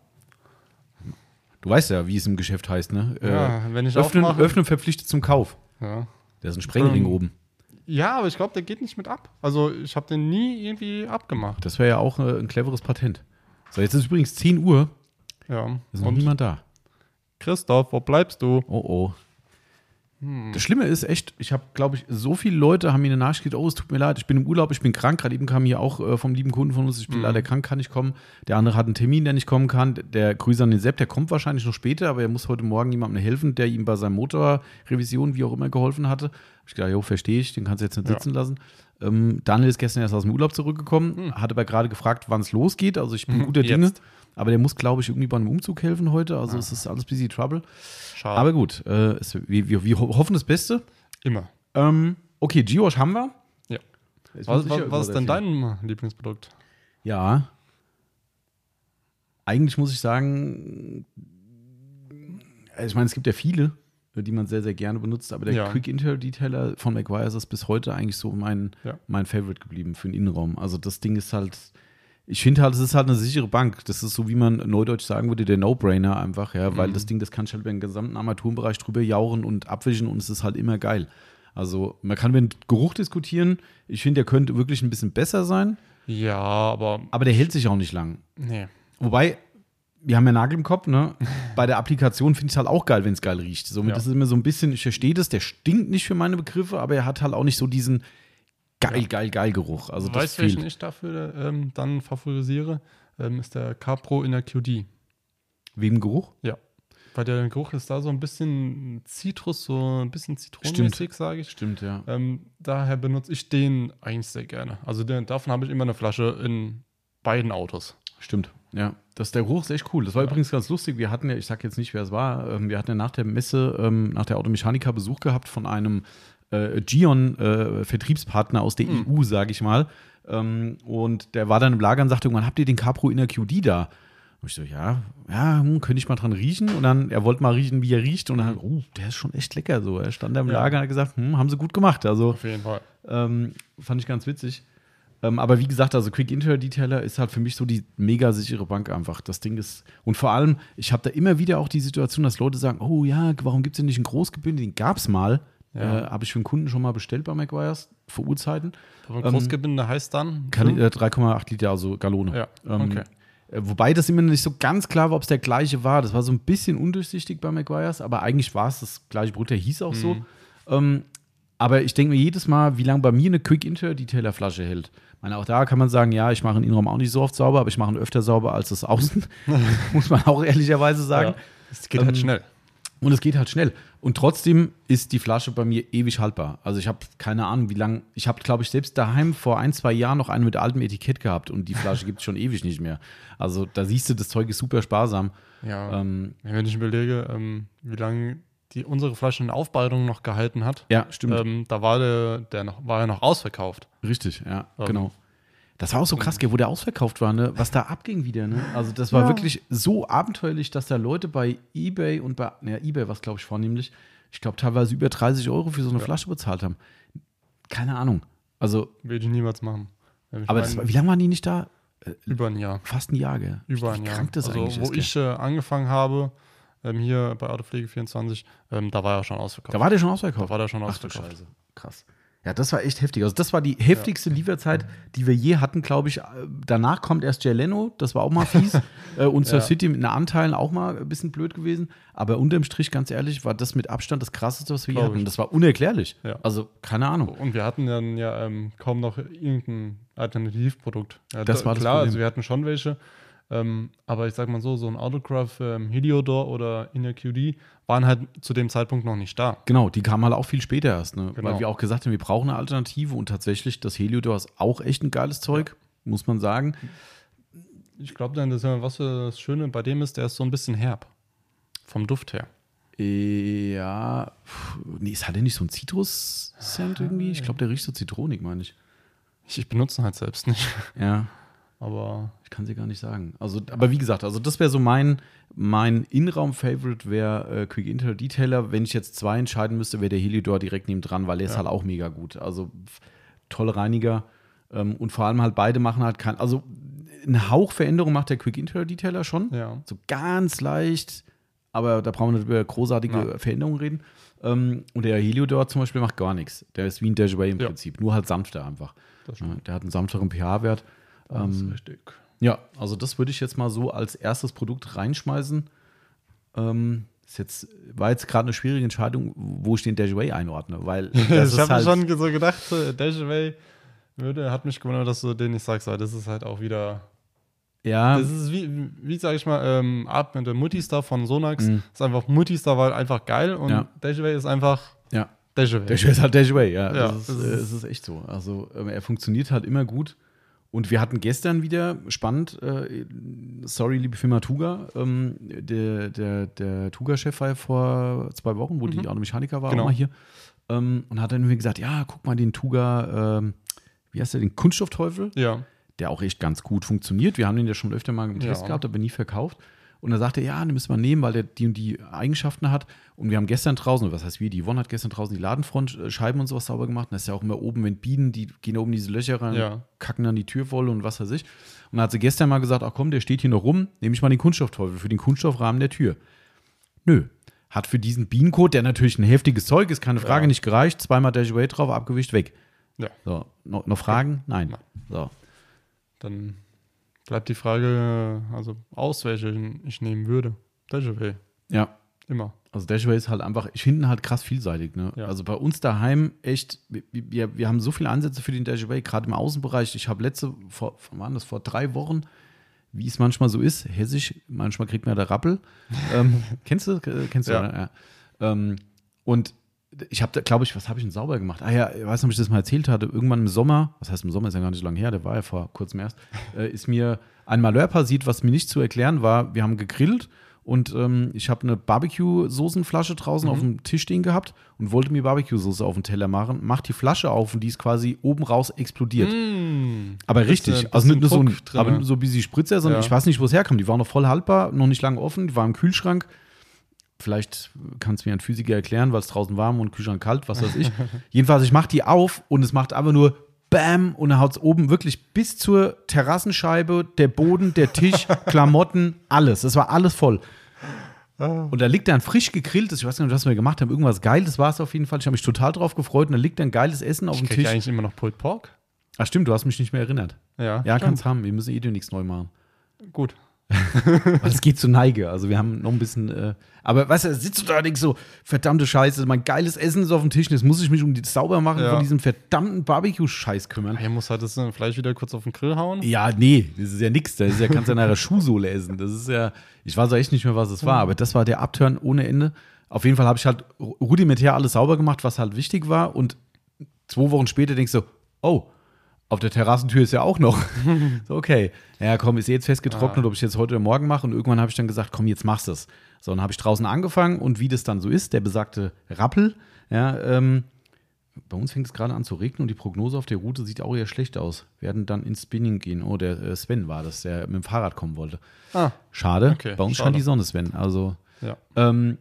Du weißt ja, wie es im Geschäft heißt, ne? Ja, wenn ich öffnen, aufmache- öffnen verpflichtet zum Kauf. Ja. Da ist ein Sprengring Ähm, oben. Ja, aber ich glaube, der geht nicht mit ab. Also, ich habe den nie irgendwie abgemacht. Das wäre ja auch äh, ein cleveres Patent. So, jetzt ist übrigens 10 Uhr. Ja. Ist noch niemand da. Christoph, wo bleibst du? Oh oh. Hm. Das Schlimme ist echt, ich habe, glaube ich, so viele Leute haben mir eine Nachricht geschickt, oh, es tut mir leid, ich bin im Urlaub, ich bin krank. Gerade eben kam hier auch äh, vom lieben Kunden von uns, ich bin Mhm. leider krank, kann nicht kommen. Der andere hat einen Termin, der nicht kommen kann. Der Grüße an den Sepp, der kommt wahrscheinlich noch später, aber er muss heute Morgen jemandem helfen, der ihm bei seiner Motorrevision, wie auch immer, geholfen hatte. Hab ich gedacht, jo, verstehe ich, den kannst du jetzt nicht Ja. sitzen lassen. Ähm, Daniel ist gestern erst aus dem Urlaub zurückgekommen, hat aber gerade gefragt, wann es losgeht. Also ich bin Mhm, guter Dinge. Aber der muss, glaube ich, irgendwie bei einem Umzug helfen heute. Also es ist alles busy trouble. Schade. Aber gut, äh, es, wir, wir, wir ho- hoffen das Beste. Immer. Ähm, okay, Geosh haben wir. Ja. Jetzt Was, was, was ist denn dein Lieblingsprodukt? Ja. Eigentlich muss ich sagen, also ich meine, es gibt ja viele, die man sehr, sehr gerne benutzt, aber der Ja. Quick Interior Detailer von McGuire ist bis heute eigentlich so mein, Ja. mein Favorite geblieben für den Innenraum. Also das Ding ist halt, ich finde halt, es ist halt eine sichere Bank. Das ist so, wie man neudeutsch sagen würde, der No-Brainer einfach, ja, weil Mhm. das Ding, das kann ich halt über den gesamten Armaturenbereich drüber jauren und abwischen und es ist halt immer geil. Also man kann über den Geruch diskutieren. Ich finde, der könnte wirklich ein bisschen besser sein, Ja, aber aber der hält sich auch nicht lang. nee. Wobei, wir haben ja Nagel im Kopf, ne? <laughs> Bei der Applikation finde ich es halt auch geil, wenn es geil riecht. Somit Ja. ist es immer so ein bisschen, ich verstehe das, der stinkt nicht für meine Begriffe, aber er hat halt auch nicht so diesen geil, Ja. geil, geil Geruch. Also das weißt du, welchen ich dafür ähm, dann favorisiere? Ähm, ist der Capro in der QD. Wegen Geruch? Ja. Weil der Geruch ist da so ein bisschen Zitrus, so ein bisschen zitronenmäßig, sage ich. Stimmt, ja. Ähm, daher benutze ich den eigentlich sehr gerne. Also den, davon habe ich immer eine Flasche in beiden Autos. Stimmt. Ja. Das, der Geruch ist echt cool. Das war Ja. übrigens ganz lustig. Wir hatten ja, ich sag jetzt nicht, wer es war, ähm, wir hatten ja nach der Messe, ähm, nach der Automechaniker Besuch gehabt von einem äh, Gion-Vertriebspartner aus der EU, sage ich mal. Ähm, und der war dann im Lager und sagte irgendwann, habt ihr den Capro Inner QD da? Und ich so, ja, ja, hm, könnte ich mal dran riechen? Und dann, er wollte mal riechen, wie er riecht. Und dann, oh, der ist schon echt lecker so. Er stand da im Ja. Lager und hat gesagt, hm, haben sie gut gemacht. Also Auf jeden Fall. ähm, fand ich ganz witzig. Ähm, aber wie gesagt, also Quick Inter Detailer ist halt für mich so die mega sichere Bank einfach. Das Ding ist, und vor allem, ich habe da immer wieder auch die Situation, dass Leute sagen, oh ja, warum gibt es denn nicht einen Großgebinde? Den gab es mal. Ja. Äh, habe ich für einen Kunden schon mal bestellt bei McGuire's vor Urzeiten. Aber Ähm, Großgebinde heißt dann? Kann, äh, 3,8 Liter, also Gallone. Ja, Ähm, okay. äh, Wobei das immer nicht so ganz klar war, ob es der gleiche war. Das war so ein bisschen undurchsichtig bei McGuire's, aber eigentlich war es das gleiche Produkt. Der hieß auch so. Ähm, aber ich denke mir jedes Mal, wie lange bei mir eine Quick Inter Detailer Flasche hält. Ich meine, auch da kann man sagen, ja, ich mache den Innenraum auch nicht so oft sauber, aber ich mache ihn öfter sauber als das Außen. <laughs> Muss man auch ehrlicherweise sagen. Ja. Es geht halt Ähm, schnell. Und es geht halt schnell. Und trotzdem ist die Flasche bei mir ewig haltbar. Also ich habe keine Ahnung, wie lange. Ich habe, glaube ich, selbst daheim vor ein, zwei Jahren noch eine mit altem Etikett gehabt und die Flasche <laughs> gibt es schon ewig nicht mehr. Also da siehst du, das Zeug ist super sparsam. Ja. Ähm, Wenn ich überlege, ähm, wie lange die unsere Flasche in Aufbereitung noch gehalten hat, ja, stimmt. ähm, da war der, der noch, war ja noch ausverkauft. Richtig, ja, Ähm, genau. Das war auch so krass, wo der ausverkauft war, ne? was da abging wieder. Ne? Also das war wirklich so abenteuerlich, dass da Leute bei Ebay und bei, naja, Ebay war es, glaube ich, vornehmlich, ich glaube teilweise über 30 Euro für so eine Flasche bezahlt haben. Keine Ahnung. Also, Würde ich niemals machen. Ich aber mein, das war, wie lange waren die nicht da? über ein Jahr. Fast ein Jahr, gell? Über ein Jahr. krank das also, eigentlich wo ist. ich äh, angefangen habe, ähm, hier bei Autopflege 24, ähm, da war er schon ausverkauft. Da war der schon ausverkauft. Da war der schon Ach du ausverkauft. Scheiße. Krass. Ja, das war echt heftig. Also, das war die heftigste Lieferzeit, die wir je hatten, glaube ich. Äh, Danach kommt erst Jay Leno, das war auch mal fies. <laughs> äh, und Sir Ja. City mit den Anteilen auch mal ein bisschen blöd gewesen. Aber unterm Strich, ganz ehrlich, war das mit Abstand das krasseste, was wir je hatten. ich. Das war unerklärlich. Ja. Also, keine Ahnung. Und wir hatten dann ja ähm, kaum noch irgendein Alternativprodukt. Ja, Das da- war das Klar, Problem. also wir hatten schon welche. Ähm, aber ich sag mal so, so ein Autograph, ähm, Heliodor oder Inner QD waren halt zu dem Zeitpunkt noch nicht da. Genau, die kamen halt auch viel später erst, ne? Genau. weil wir auch gesagt haben, wir brauchen eine Alternative und tatsächlich, das Heliodor ist auch echt ein geiles Zeug, muss man sagen. Ich glaube dann, das, was das Schöne bei dem ist, der ist so ein bisschen herb. Vom Duft her. Äh, Ja, nee, ist der nicht so ein Zitrus-Scent irgendwie? Ich glaube, der riecht so zitronig, meine ich. Ich, ich benutze ihn halt selbst nicht. Ja, Aber ich kann sie gar nicht sagen. Also, aber wie gesagt, also das wäre so mein, mein Innenraum-Favorite wäre äh, Quick Inter Detailer. Wenn ich jetzt zwei entscheiden müsste, wäre der Heliodor direkt neben dran, weil ist Ja. halt auch mega gut. Also tolle Reiniger ähm, und vor allem halt beide machen halt kein, also ein Hauch Veränderung macht der Quick Inter Detailer schon. ja. So ganz leicht, aber da brauchen wir nicht über großartige Ja. Veränderungen reden. Ähm, und der Heliodor zum Beispiel macht gar nichts. Der ist wie ein Dejaway im. Prinzip, nur halt sanfter einfach. Der hat einen sanfteren pH-Wert. Ähm, richtig. ja, also das würde ich jetzt mal so als erstes Produkt reinschmeißen. Ähm, ist jetzt, war jetzt gerade eine schwierige Entscheidung, wo ich den Dejaway einordne, weil <laughs> das ich habe halt, schon so gedacht, äh, Dejaway würde, hat mich gewundert, dass du den nicht sagst, weil das ist halt auch wieder. ja, Das ist wie, wie sag ich mal, ähm, atmende Multistar von Sonax. Mhm. Ist einfach Multistar, weil einfach geil und Ja. Dejaway ist einfach ja, Dejaway. Dejaway ist halt Dejaway, ja. Ja, das, ist, das äh, ist- es ist echt so. Also ähm, er funktioniert halt immer gut. Und wir hatten gestern wieder, spannend, äh, sorry, liebe Firma Tuga, ähm, der, der, der Tuga-Chef war ja vor zwei Wochen, wo die Automechaniker war, Genau. auch mal hier, ähm, und hat dann irgendwie gesagt, ja, guck mal den Tuga, ähm, wie heißt der, den Kunststoffteufel, Ja. der auch echt ganz gut funktioniert. Wir haben den ja schon öfter mal im Ja. Test gehabt, aber nie verkauft. Und dann sagte er, ja, den müssen wir nehmen, weil der die und die Eigenschaften hat. Und wir haben gestern draußen, was heißt wir, die Yvonne hat gestern draußen die Ladenfrontscheiben und sowas sauber gemacht. Und das ist ja auch immer oben, wenn Bienen, die gehen oben diese Löcher rein, Ja. kacken dann die Tür voll und was weiß ich. Und dann hat sie gestern mal gesagt, ach komm, der steht hier noch rum, nehme ich mal den Kunststoffteufel für den Kunststoffrahmen der Tür. Nö. Hat für diesen Bienenkot, der natürlich ein heftiges Zeug ist, keine Frage, Ja. nicht gereicht. Zweimal Dash Away drauf, abgewischt, weg. Ja. So, noch, noch Fragen? Nein. Nein. So. Dann bleibt die Frage, also aus welchen ich nehmen würde. Dejaway. Ja, Immer. Also Dashway ist halt einfach, ich finde ihn halt krass vielseitig. Ne? Ja. Also bei uns daheim echt, wir, wir, haben so viele Ansätze für den Dashway, gerade im Außenbereich. Ich habe letzte, vor, waren das, vor drei Wochen, wie es manchmal so ist, hessisch, manchmal kriegt man der Rappel. <laughs> ähm, kennst du? Äh, Kennst du, Ja. Ja. Ähm, und ich habe da, glaube ich, was habe ich denn sauber gemacht? Ah ja, ich weiß nicht, ob ich das mal erzählt hatte. Irgendwann im Sommer, was heißt im Sommer, ist ja gar nicht so lange her, der war ja vor kurzem erst, <laughs> äh, ist mir ein Malheur passiert, was mir nicht zu erklären war. Wir haben gegrillt Und ähm, ich habe eine Barbecue-Soßenflasche draußen Mhm. auf dem Tisch stehen gehabt und wollte mir Barbecue-Soße auf den Teller machen. Mach die Flasche auf und die ist quasi oben raus explodiert. Mm. Aber richtig, also nicht nur so ein, aber so ein bisschen Spritzer, sondern Ja. ich weiß nicht, wo es herkam. Die waren noch voll haltbar, noch nicht lange offen, die waren im Kühlschrank. Vielleicht kann es mir ein Physiker erklären, weil es draußen warm und Kühlschrank kalt, was weiß ich. <laughs> Jedenfalls, ich mache die auf und es macht einfach nur Bam und dann haut es oben wirklich bis zur Terrassenscheibe, der Boden, der Tisch, <laughs> Klamotten, alles. Es war alles voll. Und da liegt dann frisch gegrilltes, ich weiß gar nicht, was wir gemacht haben, irgendwas Geiles war es auf jeden Fall. Ich habe mich total drauf gefreut und da liegt dann geiles Essen auf dem Krieg ich Tisch. eigentlich immer noch Pulled Pork? Ach stimmt, du hast mich nicht mehr erinnert. Ja, Ja, kannst haben. Wir müssen eh nichts neu machen. Gut. Weil es geht zu Neige. Also wir haben noch ein bisschen. Äh, aber weißt du, da sitzt du da und denkst so, verdammte Scheiße, mein geiles Essen ist auf dem Tisch. und Jetzt muss ich mich um die Saubermachen Ja. von diesem verdammten Barbecue-Scheiß kümmern. Hier muss halt das äh, Fleisch wieder kurz auf den Grill hauen. Ja, nee, das ist ja nix. Das ist ja, kannst ja nach der Schuhsohle essen. Das ist ja, ich weiß auch echt nicht mehr, was es war, aber das war der Upturn ohne Ende. Auf jeden Fall habe ich halt rudimentär alles sauber gemacht, was halt wichtig war. Und zwei Wochen später denkst du, oh, auf der Terrassentür ist ja auch noch. <laughs> so, okay. Ja, komm, ist eh jetzt festgetrocknet, ob ich jetzt heute oder morgen mache. Und irgendwann habe ich dann gesagt, komm, jetzt machst du es. So, dann habe ich draußen angefangen und wie das dann so ist, der besagte Rappel, ja, ähm, bei uns fängt es gerade an zu regnen und die Prognose auf der Route sieht auch eher schlecht aus. Wir werden dann ins Spinning gehen. Oh, der äh, Sven war das, der mit dem Fahrrad kommen wollte. Ah, Schade. Okay, bei uns schade. scheint die Sonne, Sven. Also, ja. ähm,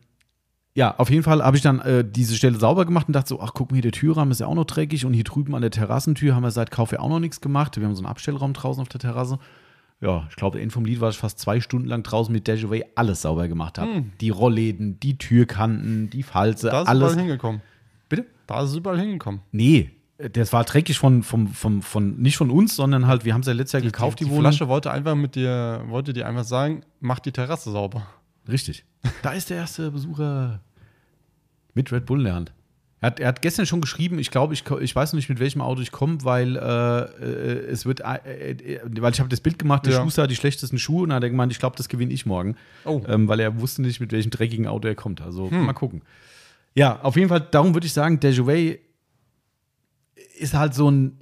ja, auf jeden Fall habe ich dann äh, diese Stelle sauber gemacht und dachte so, ach, guck mal, hier der Türrahmen ist ja auch noch dreckig und hier drüben an der Terrassentür haben wir seit Kauf ja auch noch nichts gemacht. Wir haben so einen Abstellraum draußen auf der Terrasse. Ja, ich glaube, Ende vom Lied war ich fast zwei Stunden lang draußen mit Dashaway alles sauber gemacht habe. Die Rollläden, die Türkanten, die Falze, Da ist alles. überall hingekommen. Bitte? Da ist es überall hingekommen. Nee, das war dreckig von, vom, vom, von, nicht von uns, sondern halt, wir haben es ja letztes Jahr gekauft, die, die Wohnung. Flasche wollte einfach mit dir, wollte dir einfach sagen, mach die Terrasse sauber. Richtig. Da ist der erste Besucher mit Red Bull in der Hand. Er hat, er hat gestern schon geschrieben, ich glaube, ich, ich weiß noch nicht, mit welchem Auto ich komme, weil äh, äh, es wird, äh, äh, weil ich habe das Bild gemacht, der Ja. Schuster hat die schlechtesten Schuhe und dann hat er gemeint, ich glaube, das gewinne ich morgen. Oh. Ähm, weil er wusste nicht, mit welchem dreckigen Auto er kommt. Also mal gucken. Ja, auf jeden Fall, darum würde ich sagen, der Jouet ist halt so ein,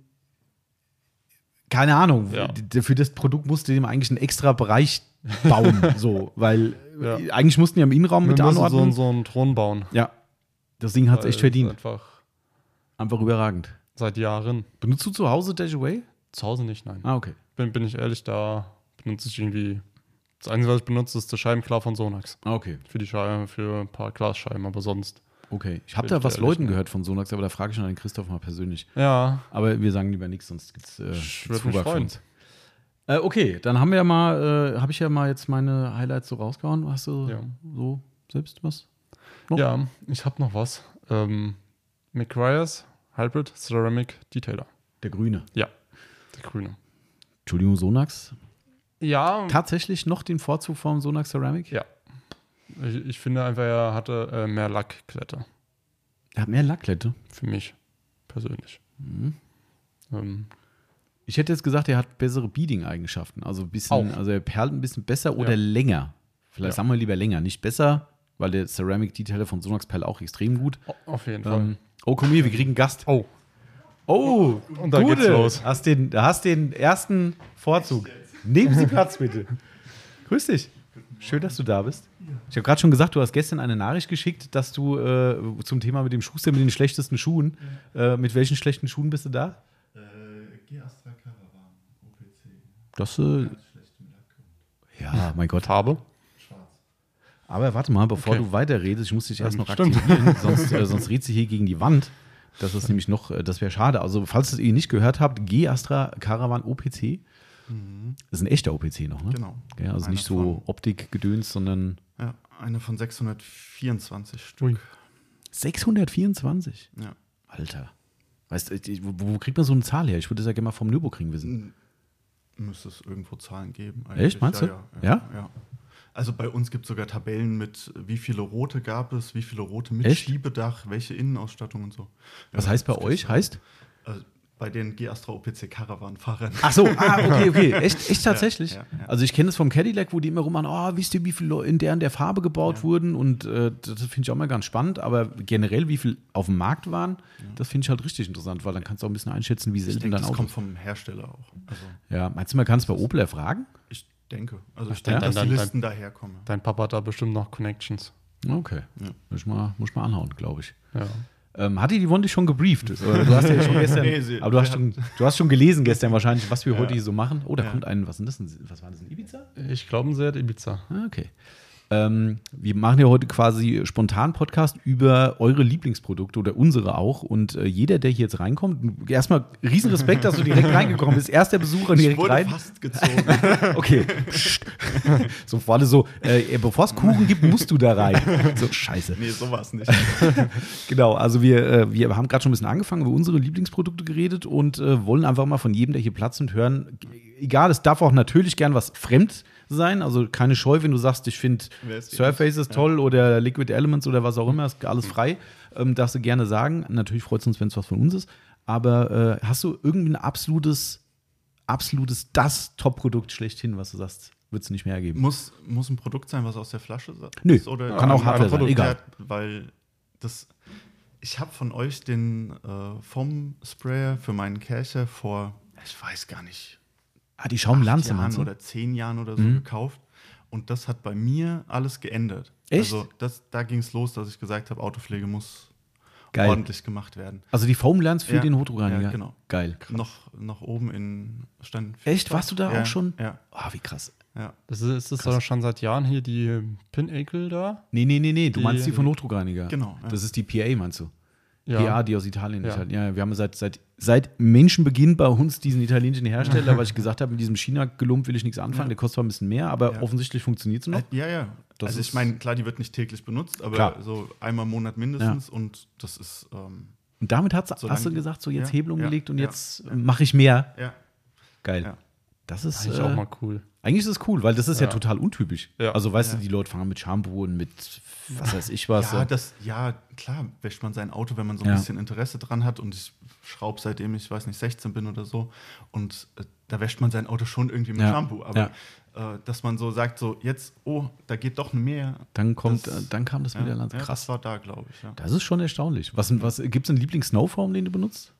keine Ahnung, Ja. für das Produkt musste dem eigentlich einen extra Bereich bauen, so, weil Ja. eigentlich mussten die am Innenraum Wir mit so, anordnen. einen- so einen Thron bauen. Ja, das Ding hat es echt verdient. Einfach Einfach überragend. seit Jahren. Benutzt du zu Hause Dashaway? Zu Hause nicht, nein. Ah, okay. Bin, bin ich ehrlich, da benutze ich irgendwie. Das Einzige, was ich benutze, ist der Scheibenklar von Sonax. Ah, okay. Für die Scheiben, für ein paar Glasscheiben, aber sonst. Okay. Ich habe da was Leuten gehört von Sonax, aber da frage ich noch den Christoph mal persönlich. Ja, Aber wir sagen lieber nichts, sonst gibt's, äh, Ich gibt's mich freuen. Äh, okay, dann haben wir mal, äh, habe ich ja mal jetzt meine Highlights so rausgehauen. Hast du Ja. so selbst was? Noch? ja, ich habe noch was. Ähm, McGuire's Hybrid Ceramic Detailer. Der Grüne. Ja, der grüne. Entschuldigung, Sonax. Ja, Tatsächlich noch den Vorzug vom Sonax Ceramic? ja. Ich, ich finde einfach, er hatte äh, mehr Lackkletter. Er hat mehr Lacklette. Für mich persönlich. Mhm. Ähm, Ich hätte jetzt gesagt, er hat bessere Beading-Eigenschaften. Also ein bisschen, Auch. also er perlt ein bisschen besser oder Ja. länger. Vielleicht Ja. sagen wir lieber länger. Nicht besser, weil der Ceramic Detailer von Sonax perlt auch extrem gut. auf jeden Fall. Ähm, oh, komm hier, wir kriegen einen Gast. Oh, Oh, Und da geht's los. Hast den, da hast den ersten Vorzug. Nehmen Sie Platz, bitte. Grüß dich. Schön, dass du da bist. Ich habe gerade schon gesagt, du hast gestern eine Nachricht geschickt, dass du äh, zum Thema mit dem Schuster mit den schlechtesten Schuhen, äh, mit welchen schlechten Schuhen bist du da? Äh, G-Astra Caravan, OPC. Das, äh, ja, mein Gott. Farbe. schwarz. Aber warte mal, bevor Okay. du weiterredest, ich muss dich erst Ähm, noch stimmt. aktivieren, <laughs> sonst, äh, sonst redet sie hier gegen die Wand. Das ist nämlich noch, äh, das wäre schade. Also, falls ihr nicht gehört habt, G-Astra Caravan OPC. Das ist ein echter OPC noch, ne? Genau. Ja, also Einer nicht so Optikgedöns, sondern Ja, eine von 624 Stück. Ui. 624. Ja. Alter. Weißt du, wo, wo kriegt man so eine Zahl her? Ich würde das ja gerne mal vom Nürburgring wissen. Müsste es irgendwo Zahlen geben. Echt, meinst du? Ja, ja, Ja? ja. ja. Also bei uns gibt es sogar Tabellen mit, wie viele rote gab es, wie viele rote mit Echt? Schiebedach, welche Innenausstattung und so. Was heißt bei euch? du- Heißt? Also bei den G-Astra OPC Caravan-Fahrern. Ach so, ah, okay, okay. <laughs> Echt, echt tatsächlich? ja, ja. Also ich kenne es vom Cadillac, wo die immer rummachen, oh, wisst ihr, wie viele Leute in der und der Farbe gebaut wurden? Und äh, das finde ich auch mal ganz spannend. Aber generell, wie viel auf dem Markt waren, das finde ich halt richtig interessant, weil dann kannst du auch ein bisschen einschätzen, wie Ich selten denke, dein das Auto kommt vom Hersteller auch. Also Ja, meinst du, man kann es bei Opel erfragen? ich denke. Also ich Dann- denke, dass dann- die dann- Listen daherkommen. Dein Papa hat da bestimmt noch Connections. Okay. Ja. Muss ich mal, muss ich mal anhauen, glaube ich. Ja. Ähm, hat die dich schon gebrieft? Oder Du hast ja schon <laughs> gestern, Nee, sie- aber du hast, schon, du hast schon gelesen gestern wahrscheinlich, was wir Ja. heute hier so machen. Oh, da Ja. kommt ein, was ist das? Ein, was war das, ein Ibiza? Ich glaube, sie hat Ibiza. Ah, okay. Ähm, wir machen ja heute quasi spontan Podcast über eure Lieblingsprodukte oder unsere auch. Und äh, jeder, der hier jetzt reinkommt, erstmal riesen Respekt, dass du direkt reingekommen bist. Erster Besucher Ich direkt wurde rein. fast gezogen. <laughs> Okay. So vor allem so, äh, bevor es Kuchen gibt, musst du da rein. So, scheiße. nee, sowas nicht. <laughs> Genau, also wir, äh, wir haben gerade schon ein bisschen angefangen, über unsere Lieblingsprodukte geredet und äh, wollen einfach mal von jedem, der hier Platz nimmt, hören. Egal, es darf auch natürlich gern was fremd sein. Also keine Scheu, wenn du sagst, ich finde Wer ist die? Surface ist toll oder Liquid Elements oder was auch immer, ist alles frei. Ähm, darfst du gerne sagen. Natürlich freut es uns, wenn es was von uns ist. Aber äh, hast du irgendwie ein absolutes, absolutes das Top-Produkt schlechthin, was du sagst, wird es nicht mehr ergeben? muss, muss ein Produkt sein, was aus der Flasche ist? Nö, oder kann auch Hardware sein, egal. ja, Weil das, ich habe von euch den äh, Foam-Sprayer für meinen Kercher vor, ich weiß gar nicht, Ah, die Schaumlanze, Jahren meinst du? oder zehn Jahren oder so Mhm. gekauft. Und das hat bei mir alles geändert. Echt? Also das, da ging es los, dass ich gesagt habe, Autopflege muss Geil. ordentlich gemacht werden. Also die Foam Lens für Ja, den Hydroreiniger. ja, genau. Geil. Noch, noch oben in stand Echt? Warst du da ja, auch schon? Ja, Ah, wie krass. ja. Das ist, ist doch schon seit Jahren hier die Pin-Ekel da. Nee, nee, nee, nee. Du Die- meinst die von Hochdruckreiniger. Genau, ja. Das ist die PA, meinst du? Ja. PA, die aus Italien. Ja. Italien. Ja, wir haben seit, seit, seit Menschenbeginn bei uns diesen italienischen Hersteller, <laughs> weil ich gesagt habe, mit diesem China-Gelump will ich nichts anfangen. Ja. Der kostet zwar ein bisschen mehr, aber Ja. offensichtlich funktioniert es noch. Äh, Ja, ja. Das also ich meine, klar, die wird nicht täglich benutzt, aber Klar. so einmal im Monat mindestens und das ist ähm, Und damit hat's, hast du gesagt, so jetzt Ja, Hebel ja, umgelegt und ja, jetzt ja. mache ich mehr. ja, Geil. Ja. Das ist äh, auch mal cool. Eigentlich ist es cool, weil das ist ja, Ja. total untypisch. Ja. Also weißt Ja. du, die Leute fangen mit Shampoo und mit was weiß ich was. ja, äh, das, ja, klar, wäscht man sein Auto, wenn man so ein bisschen Interesse dran hat und ich schraube seitdem ich weiß nicht 16 bin oder so und äh, da wäscht man sein Auto schon irgendwie mit. Shampoo, aber äh, dass man so sagt so jetzt oh, da geht doch mehr. dann kommt, das- äh, dann kam das Ja, wieder Land. ja, Krass. Das war da, glaube ich. Ja. Das ist schon erstaunlich. Was, was gibt es einen Lieblings-Snowform, den du benutzt?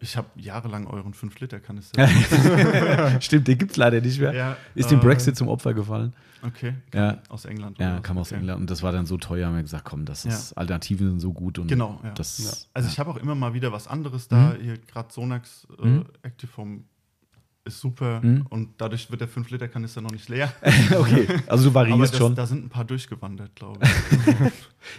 Ich habe jahrelang euren 5 Liter Kanister. <laughs> Stimmt, den gibt es leider nicht mehr. Ja, ist dem äh, Brexit zum Opfer gefallen. okay. Ja. Aus England. Ja, kam aus Okay. England und das war dann so teuer, haben wir gesagt, komm, das ist Alternativen sind so gut und Genau, ja. das Ja. Also ich habe auch immer mal wieder was anderes da. Hier gerade Sonax äh, Mhm. Activeform ist super Mhm. und dadurch wird der 5-Liter-Kanister noch nicht leer. <laughs> okay, also du variierst das, schon. da sind ein paar durchgewandert, glaube <laughs>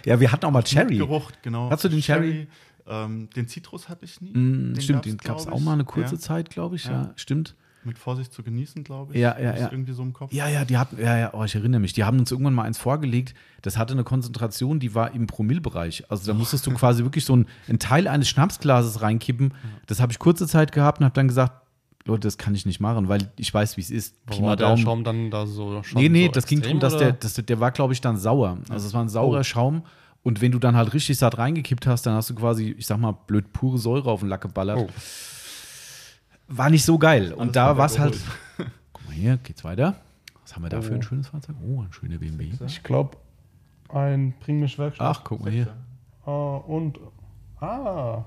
ich. ja, wir hatten auch mal Cherry. Geruch, genau. Hast du den Cherry? Ähm, den Zitrus hatte ich nie. Mm, Den stimmt, gab's, den gab es auch mal eine kurze Ja. Zeit, glaube ich. Ja. Ja. stimmt. Mit Vorsicht zu genießen, glaube ich. Ja, ja, ja. Irgendwie so im Kopf. Ja, ja, die hatten, ja, ja, oh, ich erinnere mich, die haben uns irgendwann mal eins vorgelegt, das hatte eine Konzentration, die war im Promillbereich. Also da musstest du <laughs> quasi wirklich so ein, ein Teil eines Schnapsglases reinkippen. Das habe ich kurze Zeit gehabt und habe dann gesagt, Leute, das kann ich nicht machen, weil ich weiß, wie es ist. Pi Warum mal war der Daumen. Schaum dann da so schon Nee, nee, so das ging extrem, darum, dass der, dass der, der war, glaube ich, dann sauer. Also es war ein saurer Oh. Schaum. Und wenn du dann halt richtig satt reingekippt hast, dann hast du quasi, ich sag mal, blöd pure Säure auf den Lack geballert. Oh. War nicht so geil. Alles Und da war es halt. <laughs> Guck mal hier, geht's weiter. Was haben wir da für ein Oh. schönes Fahrzeug? Oh, ein schöner BMW. Ich glaube, ein Bring mich Werkstatt. Ach, guck mal hier. Ah, und. Ah.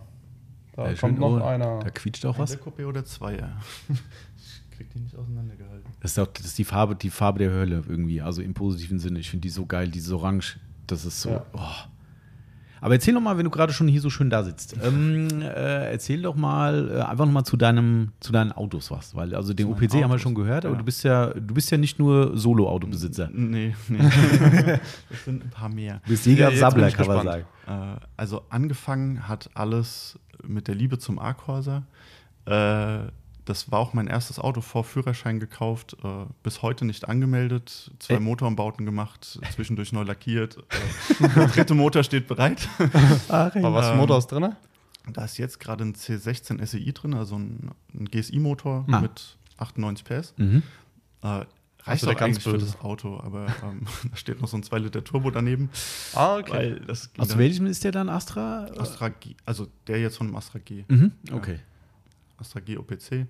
Da Ja, kommt noch oh, einer. Da quietscht auch Ein was. Coupé oder Zweier? <laughs> ich krieg die nicht auseinandergehalten. Das ist, auch, das ist die Farbe, die Farbe der Hölle irgendwie, also im positiven Sinne. Ich finde die so geil, dieses Orange. Das ist so. Ja. Oh. Aber erzähl doch mal, wenn du gerade schon hier so schön da sitzt. <laughs> Ähm, äh, erzähl doch mal äh, einfach noch mal zu deinem, zu deinen Autos was, weil also den Zu OPC haben wir schon gehört, aber ja. du bist ja, du bist ja nicht nur Solo-Autobesitzer. Nee, nee. <laughs> das sind ein paar mehr. Du bist Jäger jetzt Sammler, kann man sagen. Äh, also angefangen hat alles mit der Liebe zum A-Corsa. Das war auch mein erstes Auto vor Führerschein gekauft, äh, bis heute nicht angemeldet, zwei Äh. Motorumbauten gemacht, <laughs> zwischendurch neu lackiert. Äh, der dritte Motor steht bereit. <laughs> Aber was für Ähm, Motor ist drin? Da ist jetzt gerade ein C16 SEI drin, also ein, ein GSI-Motor Ah. mit 98 PS. Mhm. Äh, reicht Also ganz eigentlich für böse. das Auto, aber ähm, <laughs> da steht noch so ein 2 Liter Turbo daneben. Ah, okay. Aus dann- welchem ist der dann Astra? Astra G, also der jetzt von dem Astra G. Mhm. Okay. Astra G OPC.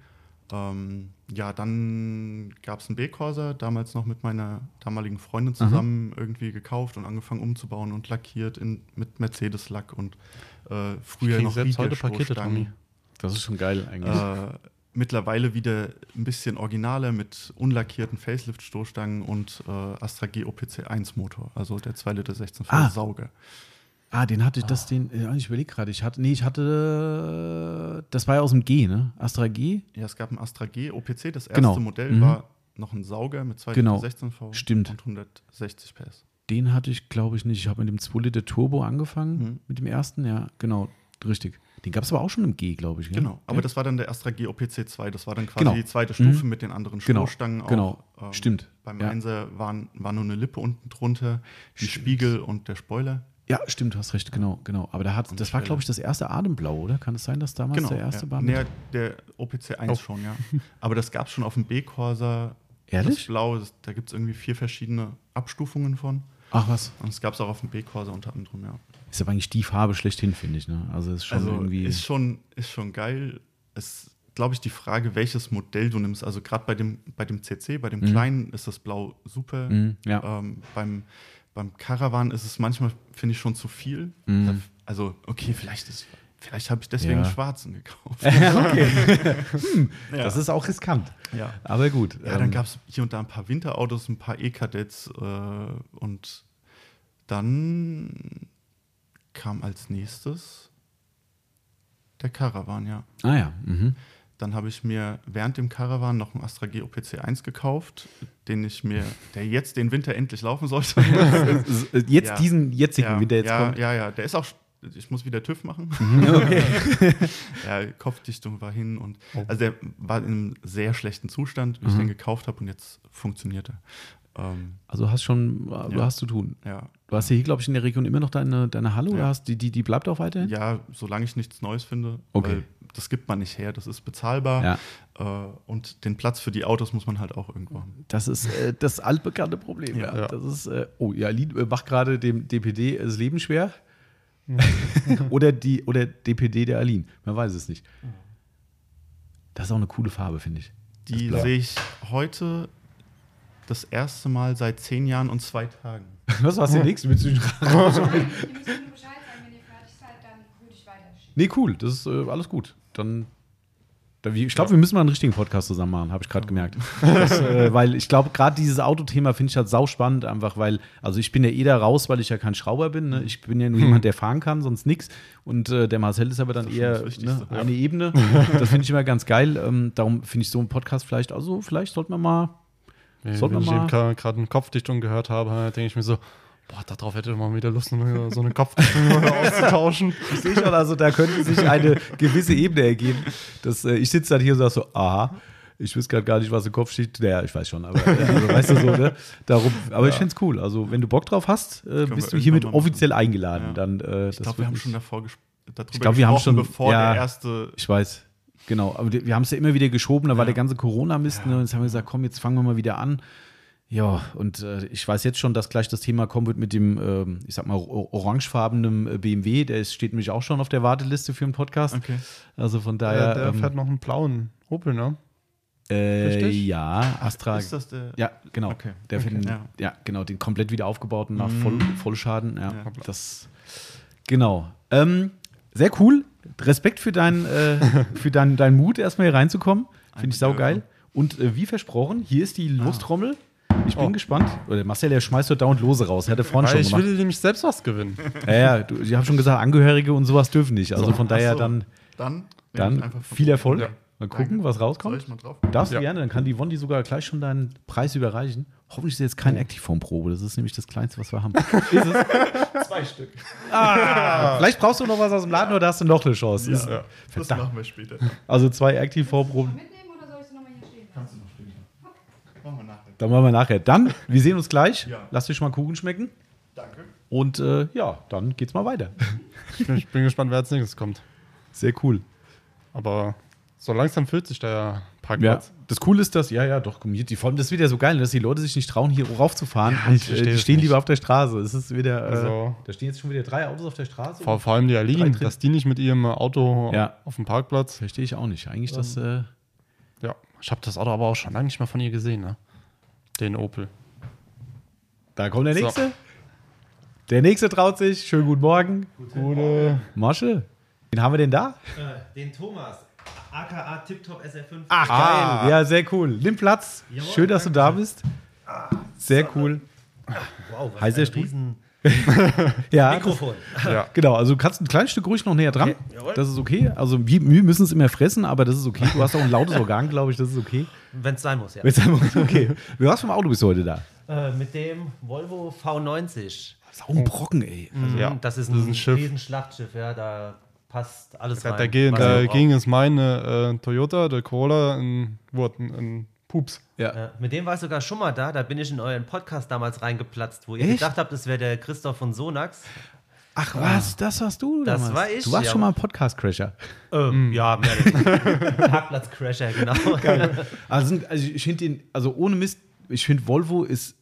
Ähm, ja, dann gab es einen B-Corsa, damals noch mit meiner damaligen Freundin zusammen irgendwie gekauft und angefangen umzubauen und lackiert in, mit Mercedes-Lack und äh, früher noch selbst heute Pakete. Tommy. Das ist schon geil eigentlich. Äh, mittlerweile wieder ein bisschen originaler mit unlackierten Facelift-Stoßstangen und äh, Astra G OPC 1 Motor, also der 2 Liter 16 V Ah. Sauger. Ah, den hatte ich, das, den, ja, ich überlege gerade, ich hatte, nee, ich hatte, das war ja aus dem G, ne? Astra G? Ja, es gab ein Astra G OPC, das erste Genau. Modell Mhm. war noch ein Sauger mit 2 Genau. Liter 16 V Stimmt. und 160 PS. Den hatte ich, glaube ich, nicht. Ich habe mit dem 2 Liter Turbo angefangen, Mhm. mit dem ersten, ja, genau, richtig. Den gab es aber auch schon im G, glaube ich. Genau, aber ja. das war dann der Astra G OPC 2, das war dann quasi Genau. die zweite Stufe Mhm. mit den anderen Genau, Stoßstangen. genau. Auch, ähm, Stimmt. Beim Ja. Einser waren, war nur eine Lippe unten drunter, die. Spiegel und der Spoiler. Ja, stimmt, du hast recht, genau, genau. Aber da hat, das war, glaube ich, das erste Ademblau, oder? Kann es sein, dass damals der erste ja. war? Nee, der OPC 1 Oh. schon, ja. Aber das gab es schon auf dem B-Corsa. Das Ehrlich? Blau, das, da gibt es irgendwie vier verschiedene Abstufungen von. Ach was. Und es gab es auch auf dem B-Corsa unter anderem, ja. Ist aber eigentlich die Farbe schlechthin, finde ich. Ne? Also ist schon also irgendwie. ist schon, ist schon geil. Es glaube ich die Frage, welches Modell du nimmst. Also gerade bei dem, bei dem CC, bei dem Mhm. kleinen ist das Blau super. Mhm, ja. Ähm, beim, beim Caravan ist es manchmal, finde ich, schon zu viel. Mhm. Also, okay, vielleicht ist. Vielleicht habe ich deswegen Ja. einen schwarzen gekauft. <laughs> okay. <laughs> hm, Ja. Das ist auch riskant. ja. Aber gut. Ja, dann ähm, gab es hier und da ein paar Winterautos, ein paar E-Kadetts äh, und dann kam als nächstes der Caravan, ja. Ah ja. Mhm. Dann habe ich mir während dem Caravan noch einen Astra G OPC 1 gekauft, den ich mir, der jetzt den Winter endlich laufen sollte. <laughs> Jetzt Ja. diesen jetzigen, ja, wie der jetzt ja, kommt. ja, ja, der ist auch, ich muss wieder TÜV machen. Okay. <laughs> ja, Kopfdichtung war hin und, Oh. also der war in einem sehr schlechten Zustand, wie ich Mhm. den gekauft habe und jetzt funktioniert er. Ähm, Also du hast schon, du Ja. hast zu tun. ja, Du hast ja hier, glaube ich, in der Region immer noch deine, deine Halle oder Ja. hast die, die, die bleibt auch weiterhin? Ja, solange ich nichts Neues finde. Okay. Das gibt man nicht her, das ist bezahlbar. Ja. Äh, und den Platz für die Autos muss man halt auch irgendwo haben. Das ist äh, das altbekannte Problem. Ja. Ja. Das ist, äh, oh, ja, äh, macht gerade dem DPD das Leben schwer. <laughs> oder, die, oder DPD der Aline. Man weiß es nicht. Das ist auch eine coole Farbe, finde ich. Die sehe ich heute das erste Mal seit zehn Jahren und zwei Tagen. <laughs> Was war der nächste? <laughs> Weiterschieben. nee, cool. Das ist äh, alles gut. Dann. Ich glaube, wir müssen mal einen richtigen Podcast zusammen machen, habe ich gerade gemerkt. <laughs> Das, äh, weil ich glaube, gerade dieses Autothema finde ich halt sau spannend, einfach weil, also ich bin ja eh da raus, weil ich ja kein Schrauber bin. Ne? Ich bin ja nur jemand, der fahren kann, sonst nix. Und äh, der Marcel ist aber dann ist eher ne, eine Ebene. <laughs> Das finde ich immer ganz geil. Ähm, darum finde ich so einen Podcast vielleicht, also vielleicht sollten wir mal. Wenn, Sollten wenn ich eben gerade eine Kopfdichtung gehört habe, denke ich mir so, boah, darauf hätte man wieder Lust, so eine Kopfdichtung <laughs> auszutauschen. Ich sehe schon, also da könnte sich eine gewisse Ebene ergeben. Das, äh, ich sitze dann hier und sage so, aha, ich weiß gerade gar nicht, was im Kopf steht. Naja, ich weiß schon, aber äh, also, weißt du so, ne? Darum, aber ich finde es cool. Also, wenn du Bock drauf hast, äh, bist du hiermit offiziell eingeladen. Ja. Dann, äh, Ich glaube, wir haben schon davor ges darüber Ich glaub, wir haben gesprochen, schon- bevor ja. der erste. Ich weiß, genau. Aber wir haben es ja immer wieder geschoben, da war Ja. der ganze Corona-Mist. Ne? Und jetzt haben wir gesagt, komm, jetzt fangen wir mal wieder an. Ja, und äh, ich weiß jetzt schon, dass gleich das Thema kommen wird mit dem, ähm, ich sag mal, orangefarbenen äh, BMW. Der ist, steht nämlich auch schon auf der Warteliste für einen Podcast. Okay. Also von daher. der ähm, fährt noch einen blauen Opel, ne? Äh, Richtig? ja, Astra. Ist das der? ja, genau. Okay. Der Okay. finden- Ja. ja. genau, den komplett wieder aufgebauten nach Mhm. Voll, Vollschaden. Ja, Ja. das. Genau. Ähm, sehr cool. Respekt für, dein, äh, <laughs> für dein, deinen Mut, erstmal hier reinzukommen. Finde ich saugeil. Und äh, wie versprochen, hier ist die Lostrommel. Ich bin Oh. gespannt. Oder Marcel, der schmeißt heute dauernd Lose raus. Er hatte vorhin Weil schon ich gemacht. will nämlich selbst was gewinnen. Ja, ja, du, ich habe schon gesagt, Angehörige und sowas dürfen nicht. Also von Ach daher so. dann, Dann, dann einfach von- viel Erfolg. Ja. Mal gucken, Danke. was Soll rauskommt. ich mal drauf? Darfst du Ja. gerne, dann kann die die sogar gleich schon deinen Preis überreichen. Hoffentlich ist jetzt keine Activeform-Probe, das ist nämlich das Kleinste, was wir haben. <laughs> ist es? Zwei Stück. Ah, vielleicht brauchst du noch was aus dem Laden oder hast du noch eine Chance. Ist- Ja. Das Verdammt. machen wir später. Also zwei Soll ich Activeform-Proben, mitnehmen oder soll ich sie nochmal hier stehen lassen? Kannst du noch stehen. Machen wir nachher. Dann machen wir nachher. Dann, <laughs> wir sehen uns gleich. Ja. Lass dich mal Kuchen schmecken. Danke. Und äh, ja, dann geht's mal weiter. Ich bin, ich bin gespannt, wer als nächstes kommt. Sehr cool. Aber so langsam füllt sich der Ja, Parkplatz. das Coole ist, dass, ja, ja, doch, die, allem, das ist wieder so geil, dass die Leute sich nicht trauen, hier raufzufahren Ja, und äh, die stehen nicht. lieber auf der Straße. Es ist wieder, äh, Also- da stehen jetzt schon wieder drei Autos auf der Straße. Vor, vor allem die drin. dass die nicht mit ihrem Auto Ja. auf dem Parkplatz. Verstehe ich auch nicht. Eigentlich das, äh, Ja, ich habe das Auto aber auch schon lange nicht mehr von ihr gesehen, ne? Den Opel. da kommt der So. Nächste. Der Nächste traut sich. Schönen guten Morgen. Gute. Mosche, wen haben wir denn da? Äh, den Thomas. aka Tiptop SR5. Ach, geil. Ja, sehr cool. Nimm Platz. Jawohl, Schön, dass du da bist. Sehr cool. wow, was Heißer ein Stuhl? riesen <laughs> Ja, Mikrofon. <laughs> Ja. Genau, also du kannst ein kleines Stück ruhig noch näher dran. Okay, jawohl. Das ist okay. Also wir, wir müssen es immer fressen, aber das ist okay. Du hast auch ein lautes <laughs> Organ, glaube ich, das ist okay. Wenn es sein muss, ja. Jetzt haben wir- okay. Was für ein Auto bist du heute da? Äh, mit dem Volvo V90. Das ist auch ein Brocken, ey. Mhm, Ja, das ist das ein, ist ein Schiff. Riesenschlachtschiff, ja, da passt alles rein. da ging, ging es meine äh, Toyota, der Corolla, ein, wurde ein, ein Pups. Ja. Äh, mit dem war ich sogar schon mal da, da bin ich in euren Podcast damals reingeplatzt, wo ihr Echt? gedacht habt, das wäre der Christoph von Sonax. Ach was, das warst du Das damals. war ich, Du warst ja. schon mal ein Podcast-Crasher. Äh, Ja, mehr oder weniger. <laughs> Parkplatz-Crasher, genau. <laughs> Also, sind- also ich finde den, also ohne Mist, ich finde Volvo ist,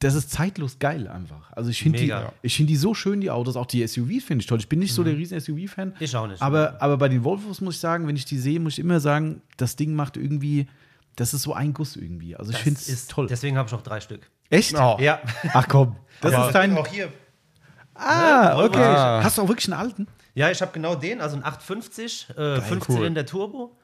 das ist zeitlos geil einfach. Also ich finde die, ich finde die so schön, die Autos, auch die SUVs finde ich toll. Ich bin nicht so der riesen SUV-Fan. Ich auch nicht. Aber, aber bei den Volvos muss ich sagen, wenn ich die sehe, muss ich immer sagen, das Ding macht irgendwie, das ist so ein Guss irgendwie. Also ich finde es ist toll. Deswegen habe ich auch drei Stück. Echt? Oh. Ja. Ach komm, das Aber- ist dein. Auch hier. Ah, okay. Ah. Hast du auch wirklich einen alten? Ja, ich habe genau den, also einen 850, äh, 5-Zylinder Turbo.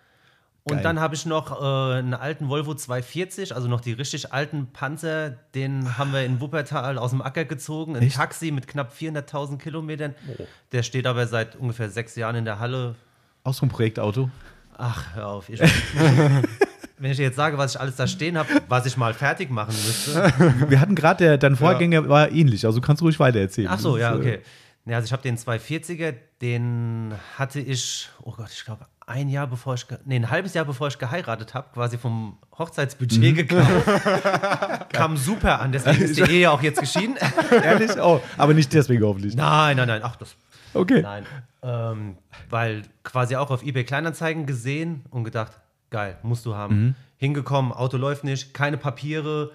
Und Geil. dann habe ich noch äh, einen alten Volvo 240, also noch die richtig alten Panzer. Den haben wir in Wuppertal aus dem Acker gezogen. Ein Echt? Taxi mit knapp 400.000 Kilometern. Oh. Der steht aber seit ungefähr sechs Jahren in der Halle. Auch so ein Projektauto. Ach, hör auf. Ich, <laughs> wenn ich jetzt sage, was ich alles da stehen habe, was ich mal fertig machen müsste. <laughs> Wir hatten gerade, dein Vorgänger war ähnlich, also kannst du ruhig weiter erzählen. Ach so, ja, äh, okay. Ja, also ich habe den 240er, den hatte ich, oh Gott, ich glaube, ein Jahr bevor ich, nee, ein halbes Jahr bevor ich geheiratet habe, quasi vom Hochzeitsbudget Mhm. gekauft. <laughs> Kam super an, deswegen ist die Ehe auch jetzt geschieden. <laughs> Ehrlich? Oh, aber nicht deswegen hoffentlich. nein, nein, nein, ach, das, Okay. nein. Ähm, weil quasi auch auf eBay Kleinanzeigen gesehen und gedacht, geil, musst du haben. Mhm. Hingekommen, Auto läuft nicht, keine Papiere,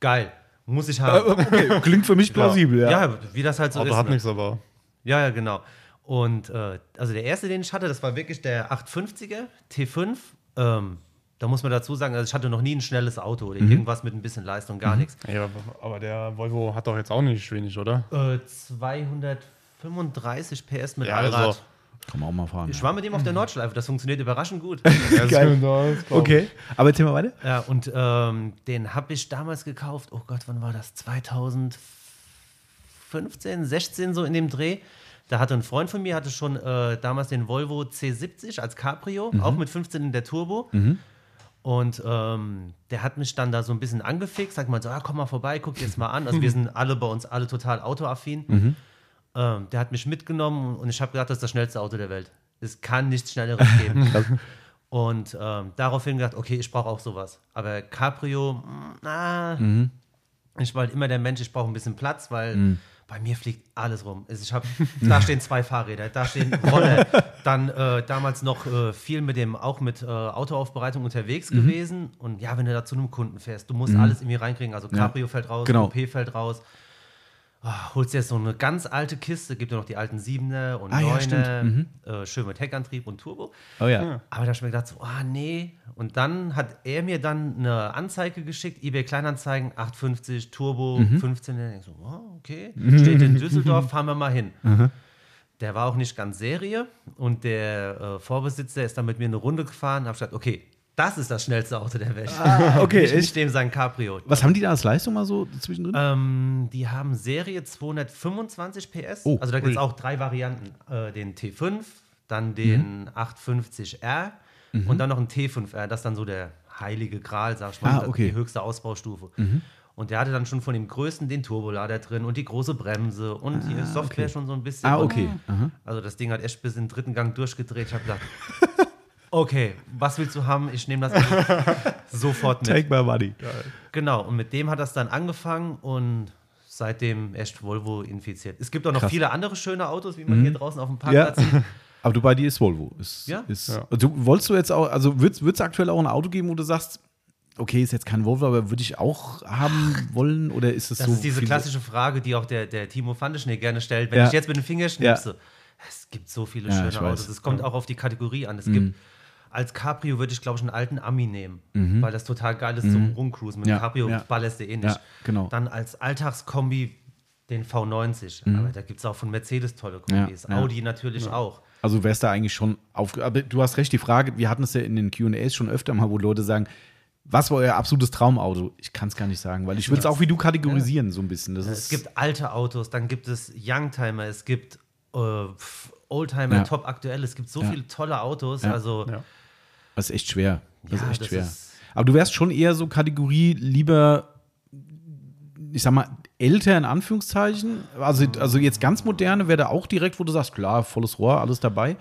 geil, muss ich haben. Okay, klingt für mich plausibel, ja. ja. wie das halt so Auto ist. hat ne? nichts, aber. Ja, ja, genau. Und äh, also der erste, den ich hatte, das war wirklich der 850er T5. Ähm, da muss man dazu sagen, also ich hatte noch nie ein schnelles Auto oder Mhm. irgendwas mit ein bisschen Leistung, gar nichts. Ja, aber der Volvo hat doch jetzt auch nicht wenig, oder? Äh, 235 PS mit Ja, Allrad. also- Kann man auch mal fahren. Ich war mit dem auf der Nordschleife, das funktioniert überraschend gut. <laughs> Das Geil. das. Okay, aber mal weiter. ja, und ähm, den habe ich damals gekauft, oh Gott, wann war das? 2015, 16 so in dem Dreh. Da hatte ein Freund von mir, hatte schon äh, damals den Volvo C70 als Cabrio, auch mit 15 in der Turbo. Und ähm, der hat mich dann da so ein bisschen angefixt, sagt mal so, ah, komm mal vorbei, guck dir jetzt mal an. Also wir <laughs> sind alle bei uns alle total autoaffin. Ähm, der hat mich mitgenommen und ich habe gedacht, das ist das schnellste Auto der Welt. Es kann nichts Schnelleres geben. <laughs> und ähm, daraufhin gedacht, okay, ich brauche auch sowas. Aber Cabrio, mm, na, ich war halt immer der Mensch, ich brauche ein bisschen Platz, weil bei mir fliegt alles rum. Also ich hab, <laughs> da stehen zwei Fahrräder, da stehen Roller. Dann äh, damals noch äh, viel mit dem, auch mit äh, Autoaufbereitung unterwegs gewesen. Und ja, wenn du da zu einem Kunden fährst, du musst alles irgendwie reinkriegen. Also Cabrio fällt raus, Genau. Coupé fällt raus. Ah, holst dir jetzt so eine ganz alte Kiste, gibt ja noch die alten Siebener und Ah, ja, Neuner, äh, schön mit Heckantrieb und Turbo. Oh ja. Aber da habe ich mir gedacht, so, ah nee. Und dann hat er mir dann eine Anzeige geschickt, eBay Kleinanzeigen, 850 Turbo, 15. Ich so, oh, okay, steht in Düsseldorf, fahren wir mal hin. Der war auch nicht ganz Serie und der äh, Vorbesitzer ist dann mit mir eine Runde gefahren. Habe gesagt, okay, das ist das schnellste Auto der Welt. Ah, okay, echt? <laughs> nicht dem sein Cabrio. Was haben die da als Leistung mal so zwischendrin? Ähm, die haben Serie 225 PS. Oh, also da gibt es auch drei Varianten. Äh, den T5, dann den 850R und dann noch einen T5R. Das ist dann so der heilige Gral, sag ich mal. Ah, okay. Die höchste Ausbaustufe. Und der hatte dann schon von dem größten den Turbolader drin und die große Bremse und die Software okay. schon so ein bisschen. ah, Und- okay. Aha. Also das Ding hat echt bis in den dritten Gang durchgedreht. Ich habe gedacht, <laughs> okay, was willst du haben? Ich nehme das <laughs> sofort mit. Take my money. Genau, und mit dem hat das dann angefangen und seitdem echt Volvo infiziert. Es gibt auch noch Krass. viele andere schöne Autos, wie man hier draußen auf dem Parkplatz Ja. sieht. <laughs> Aber du bei dir ist Volvo. Ist, Ja. Ist, Ja. Du, wolltest du jetzt auch, also wird es aktuell auch ein Auto geben, wo du sagst, okay, ist jetzt kein Volvo, aber würde ich auch haben wollen? Oder ist es Das so? ist diese klassische Frage, die auch der, der Timo Fandeschnee gerne stellt. Wenn Ja. ich jetzt mit dem Finger schnipse, es gibt so viele Ja, schöne. Autos. Es kommt auch auf die Kategorie an. Es gibt als Cabrio würde ich, glaube ich, einen alten Ami nehmen, weil das total geil ist zum Rumcruisen. Mit Mhm. Ja, Cabrio ja. ballerst du eh nicht. Ja, genau. Dann als Alltagskombi den V90. Aber da gibt es auch von Mercedes tolle Kombis. Mhm. Ja. Audi natürlich auch. Also wärst da eigentlich schon auf. Aber du hast recht, die Frage, wir hatten es ja in den QAs schon öfter mal, wo Leute sagen, was war euer absolutes Traumauto? Ich kann es gar nicht sagen, weil ich würde es auch wie du kategorisieren, so ein bisschen. Das Es gibt alte Autos, dann gibt es Youngtimer, es gibt äh, Oldtimer, Ja. top aktuell. Es gibt so Ja. viele tolle Autos. Ja. Also Ja. das ist echt schwer. Das Ja, ist echt das schwer. ist- Aber du wärst schon eher so Kategorie lieber, ich sag mal, älter in Anführungszeichen. Also, also jetzt ganz moderne wäre da auch direkt, wo du sagst, klar, volles Rohr, alles dabei.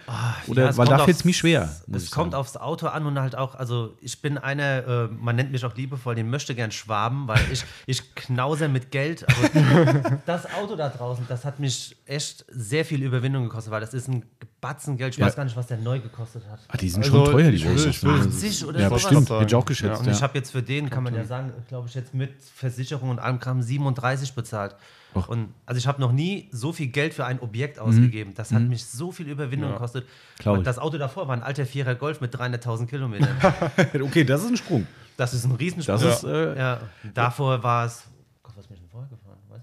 Oder Ja, weil da fällt es mir schwer. Es kommt sagen. aufs Auto an und halt auch, also ich bin einer, äh, man nennt mich auch liebevoll, den möchte gern Schwaben, weil ich, <laughs> ich knause mit Geld. Aber das Auto da draußen, das hat mich echt sehr viel Überwindung gekostet, weil das ist ein Batzen Geld. Ich Ja. weiß gar nicht, was der neu gekostet hat. Ah, die sind Also, schon teuer, die ne? 80 oder ja, sowas. bestimmt. Hätte ich auch geschätzt. Und Ja. ich habe jetzt für den, kann man ja sagen, glaube ich, jetzt mit Versicherung und allem Kram 37 bezahlt. Och. Und also ich habe noch nie so viel Geld für ein Objekt ausgegeben. Das hat mich so viel Überwindung gekostet. Und das Auto davor war ein alter Vierer Golf mit 300.000 Kilometern. <laughs> okay, das ist ein Sprung. Das ist ein Riesensprung. Das ist, äh, ja. Davor war es. Gott, was mir denn vorher gefahren? Weiß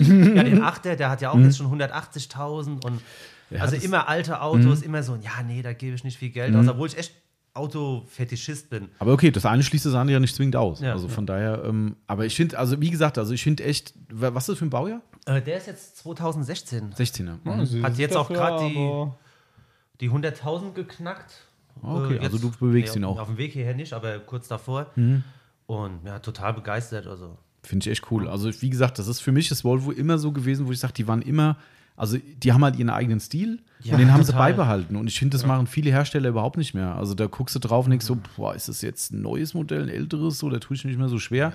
ich. ja, den Achter, der hat ja auch jetzt schon 180.000 und also das- immer alte Autos, immer so, ja, nee, da gebe ich nicht viel Geld aus, obwohl ich echt Autofetischist bin. Aber okay, das eine schließt das andere ja nicht zwingend aus. Ja. also von daher, ähm, aber ich finde, also wie gesagt, also ich finde echt, wa- was ist das für ein Baujahr? Äh, der ist jetzt 2016. 16er. Mhm. Hat jetzt auch gerade die- die 100.000 geknackt. Ah, okay, Äh, also du bewegst nee, ihn auch. Mhm. Auf dem Weg hierher nicht, aber kurz davor. Und ja, total begeistert. Also. Finde ich echt cool. Also, wie gesagt, das ist für mich das Volvo immer so gewesen, wo ich sage, die waren immer, also die haben halt ihren eigenen Stil Ja, und den haben sie total. beibehalten. Und ich finde, das machen viele Hersteller überhaupt nicht mehr. Also da guckst du drauf und denkst so, boah, ist das jetzt ein neues Modell, ein älteres, oder tue ich nicht mehr so schwer.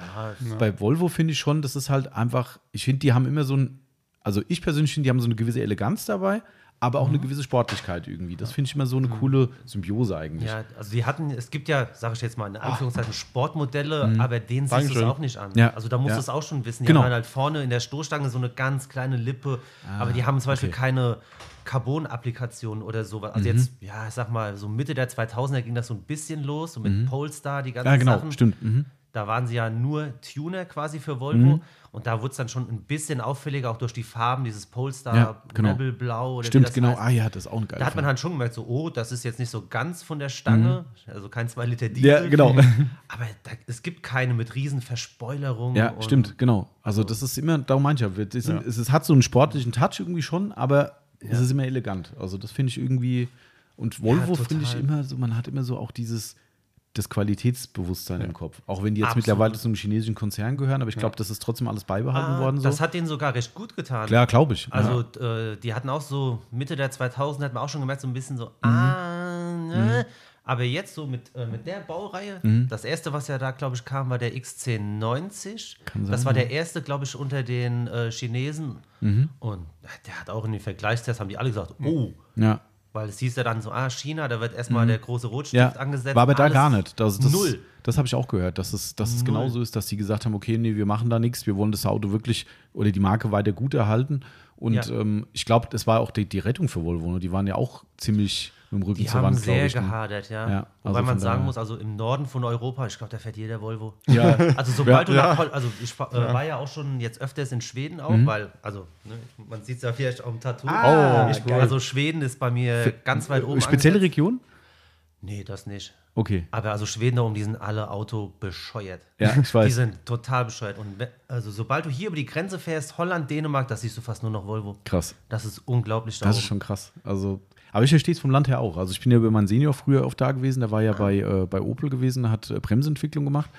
Bei Volvo finde ich schon, das ist halt einfach, ich finde, die haben immer so ein, also ich persönlich finde, die haben so eine gewisse Eleganz dabei, aber auch eine Mhm. gewisse Sportlichkeit irgendwie. Das finde ich immer so eine coole Symbiose eigentlich. Ja, also die hatten, es gibt ja, sage ich jetzt mal in Anführungszeichen, Sportmodelle, aber denen siehst du es auch nicht an. Mhm. Ja. Also da musst Ja. du es auch schon wissen. Die Genau. haben halt vorne in der Stoßstange so eine ganz kleine Lippe, aber die haben zum Beispiel okay. keine Carbon-Applikation oder sowas. Also Mhm. jetzt, ja, ich sag mal, so Mitte der 2000er ging das so ein bisschen los, so mit Polestar, die ganzen Mhm. Ja, genau, Sachen. stimmt. Mhm. Da waren sie ja nur Tuner quasi für Volvo. Und da wurde es dann schon ein bisschen auffälliger, auch durch die Farben, dieses Polestar, Ja, genau. Blau oder Stimmt, genau. heißt. Ah ja, das ist auch ein geiler Da hat man halt schon gemerkt, so, oh, das ist jetzt nicht so ganz von der Stange, also kein 2 Liter Diesel. Ja, genau. <laughs> Aber da, es gibt keine mit riesen Verspoilerungen. Ja, stimmt, genau. Also das ist immer, darum meine ich ja, sind, es, es hat so einen sportlichen Touch irgendwie schon, aber es ist immer elegant. Also das finde ich irgendwie, und Volvo total. finde ich immer so, man hat immer so auch dieses, das Qualitätsbewusstsein im Kopf. Auch wenn die jetzt Absolut. mittlerweile zu einem chinesischen Konzern gehören, aber ich glaube, das ist trotzdem alles beibehalten Ah, worden. So. Das hat denen sogar recht gut getan. Klar, glaube ich. Also ja. äh, die hatten auch so, Mitte der 2000 hat man auch schon gemerkt, so ein bisschen so, Mhm. ah, ne. Aber jetzt so mit, äh, mit der Baureihe, Mhm. das erste, was ja da, glaube ich, kam, war der XC90. Kann sein, das war ja. der erste, glaube ich, unter den äh, Chinesen. Mhm. Und äh, der hat auch in den Vergleichstests, haben die alle gesagt, oh, ja. Weil es hieß ja dann so, ah, China, da wird erstmal der große Rotstift Mhm. Ja, angesetzt. war aber da gar nicht. Das, das, null. Das habe ich auch gehört, dass es, dass es genauso ist, dass die gesagt haben, okay, nee, wir machen da nichts, wir wollen das Auto wirklich oder die Marke weiter gut erhalten. Und Ja. ähm, ich glaube, das war auch die, die Rettung für Volvo. Ne? Die waren ja auch ziemlich mit dem Rücken Die zur haben Wand, sehr glaube ich. ne? gehadert, ja. Ja, Wobei also man von sagen daher- muss, also im Norden von Europa, ich glaube, da fährt jeder Volvo. Ja. <laughs> Also sobald du Ja. nach Pol also ich äh, war ja auch schon jetzt öfters in Schweden auch, Mhm. weil, also ne, man sieht es ja vielleicht auf dem Tattoo. Ah, ich, geil. also Schweden ist bei mir ganz weit oben. Spezielle angesetzt. Region? Nee, das nicht. Okay. Aber also Schweden da oben, die sind alle Auto bescheuert. Ja, ich weiß. Die sind total bescheuert. Und also sobald du hier über die Grenze fährst, Holland, Dänemark, da siehst du fast nur noch Volvo. Krass. Das ist unglaublich da Das ist oben. schon krass. Also, aber ich verstehe es vom Land her auch. Also ich bin ja über meinen Senior früher oft da gewesen, der war ja bei, äh, bei Opel gewesen, hat äh, Bremsentwicklung gemacht.